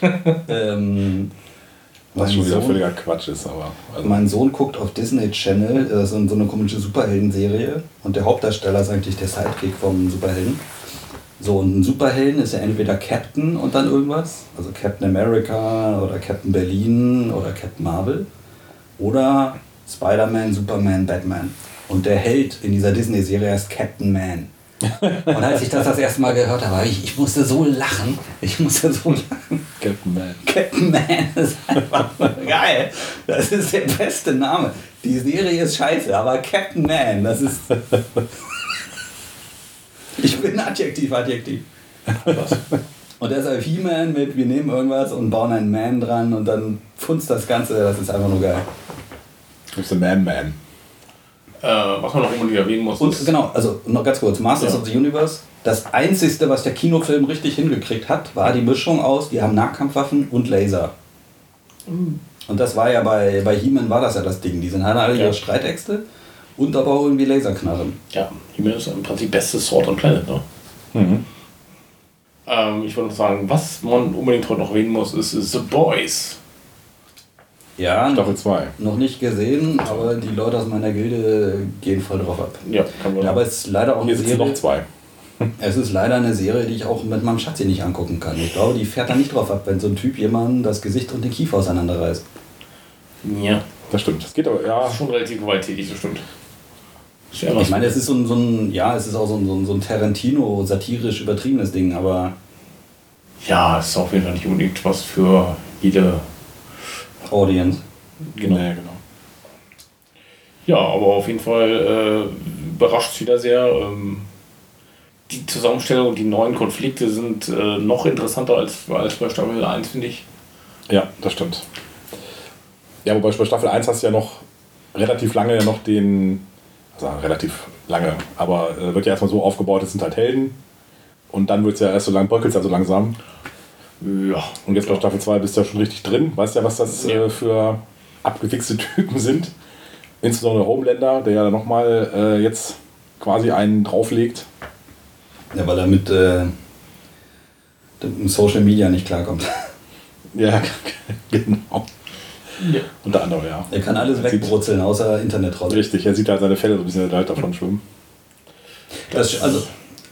*laughs* ähm, Was schon wieder Sohn, völliger Quatsch ist, aber. Also, mein Sohn guckt auf Disney Channel äh, so, so eine komische Superhelden-Serie und der Hauptdarsteller ist eigentlich der Sidekick vom Superhelden. So, und ein Superhelden ist ja entweder Captain und dann irgendwas, also Captain America oder Captain Berlin oder Captain Marvel oder Spider-Man, Superman, Batman. Und der Held in dieser Disney-Serie heißt Captain Man. Und als ich das das erste Mal gehört habe, ich, ich musste so lachen. Ich musste so lachen. Captain Man. Captain Man *laughs* ist einfach geil. Das ist der beste Name. Die Serie ist scheiße, aber Captain Man, das ist. *laughs* Ich bin Adjektiv, Adjektiv. Und deshalb He-Man mit, wir nehmen irgendwas und bauen einen Man dran und dann funzt das Ganze, das ist einfach nur geil. Du bist der Man Man. Äh, was man noch unbedingt erwähnen muss, Und ist, genau, also noch ganz kurz, Masters Ja. of the Universe. Das einzigste, was der Kinofilm richtig hingekriegt hat, war die Mischung aus, die haben Nahkampfwaffen und Laser. Und das war ja bei, bei He-Man war das ja das Ding. Die sind halt alle Ja. ihre Streitäxte und aber auch irgendwie Laserknarren. ja, He-Man ist im Prinzip bestes Sword on Planet. Ne? Mhm. Ähm, ich würde noch sagen, was man unbedingt heute noch erwähnen muss, ist The Boys. Ja, noch, Staffel 2. noch nicht gesehen, aber die Leute aus meiner Gilde gehen voll drauf ab. Ja, kann man Ja, aber es ist leider auch Hier eine sitzen noch Serie. zwei. Es ist leider eine Serie, die ich auch mit meinem Schatzi nicht angucken kann. Ich glaube, die fährt da nicht drauf ab, wenn so ein Typ jemandem das Gesicht und den Kiefer auseinanderreißt. ja, Das stimmt. Das geht aber, ja. das ist schon relativ gewalttätig, das stimmt. Ja Ich meine, es ist so ein, so ein ja, es ist auch so ein, so ein, so ein Tarantino satirisch übertriebenes Ding, aber ja, es ist auf jeden Fall nicht unbedingt was für jede. Audience. Genau. Nee, genau. Ja, aber auf jeden Fall äh, überrascht es wieder sehr. Ähm, die Zusammenstellung und die neuen Konflikte sind äh, noch interessanter als, als bei Staffel 1, finde ich. Ja, das stimmt. Ja, wobei bei Staffel 1 hast du ja noch relativ lange ja noch den, also relativ lange, aber äh, wird ja erstmal so aufgebaut, es sind halt Helden. Und dann wird es ja erst so lang, bröckelt ja so langsam. Ja. Und jetzt bei Staffel 2 bist du ja schon richtig drin. Weißt ja, was das Ja. äh, für abgewichste *laughs* Typen sind. Insbesondere Homelander, der ja nochmal äh, jetzt quasi einen drauflegt. Ja, weil er mit äh, dem Social Media nicht klarkommt. *laughs* Ja, *laughs* genau. ja. Unter anderem, ja. Er kann alles wegbrutzeln, außer Internetrolle. Richtig, er sieht halt seine Fälle so ein bisschen halt davon schwimmen. Das, also,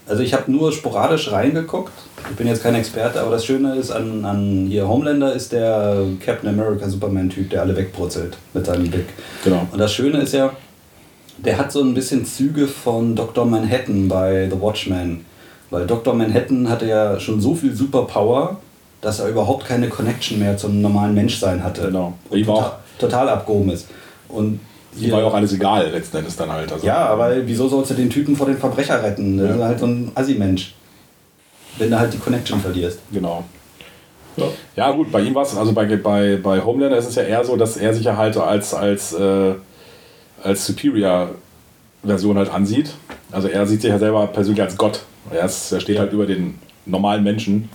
also ich habe nur sporadisch reingeguckt. Ich bin jetzt kein Experte, aber das Schöne ist an, an hier Homelander ist der Captain America Superman Typ, der alle wegbrutzelt mit seinem Blick. Genau. Und das Schöne ist ja, der hat so ein bisschen Züge von Dr. Manhattan bei The Watchmen. Weil Dr. Manhattan hatte ja schon so viel Superpower, dass er überhaupt keine Connection mehr zum normalen Menschsein hatte. Genau. Und total, total abgehoben ist. Und Die war ja auch alles egal, letzten Endes dann halt. Also, ja, aber wieso sollst du den Typen vor den Verbrecher retten? Das Ja. ist halt so ein Assi-Mensch. Wenn du halt die Connection verlierst. Genau. Ja. Ja, gut, bei ihm war es, also bei, bei, bei Homelander ist es ja eher so, dass er sich ja halt als, als, äh, als Superior-Version halt ansieht. Also er sieht sich ja selber persönlich als Gott. Er, ist, er steht halt über den normalen Menschen.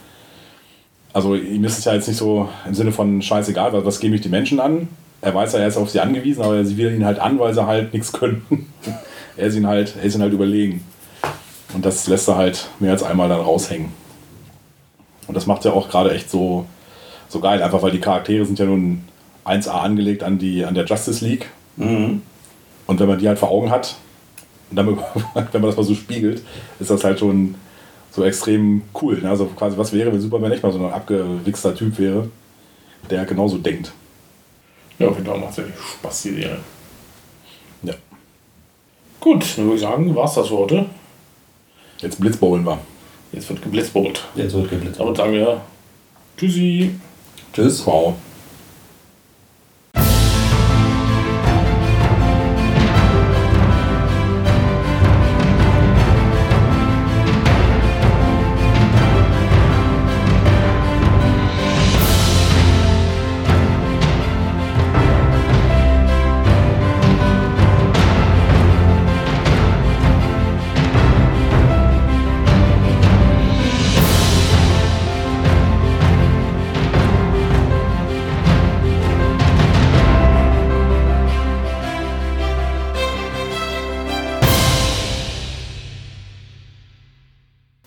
Also ihm ist es ja jetzt nicht so im Sinne von scheißegal, was, was gebe ich die Menschen an. Er weiß ja, er ist auf sie angewiesen, aber sie will ihn halt an, weil sie halt nichts können. *laughs* er, ist ihn halt, er ist ihn halt überlegen. Und das lässt er halt mehr als einmal dann raushängen. Und das macht ja auch gerade echt so, so geil, einfach weil die Charaktere sind ja nun 1A angelegt an, die, an der Justice League. Und wenn man die halt vor Augen hat, und dann, *laughs* wenn man das mal so spiegelt, ist das halt schon so extrem cool. Ne? Also quasi, was wäre, wenn Superman echt mal so ein abgewichster Typ wäre, der genauso denkt. Ja, auf jeden Fall macht es wirklich Spaß, die Serie. Ja. Gut, dann würde ich sagen, war es das für heute. Jetzt blitzbowlen wir. Jetzt wird geblitzbolt. Jetzt wird geblitzt. Damit sagen wir Tschüssi. Tschüss. Wow.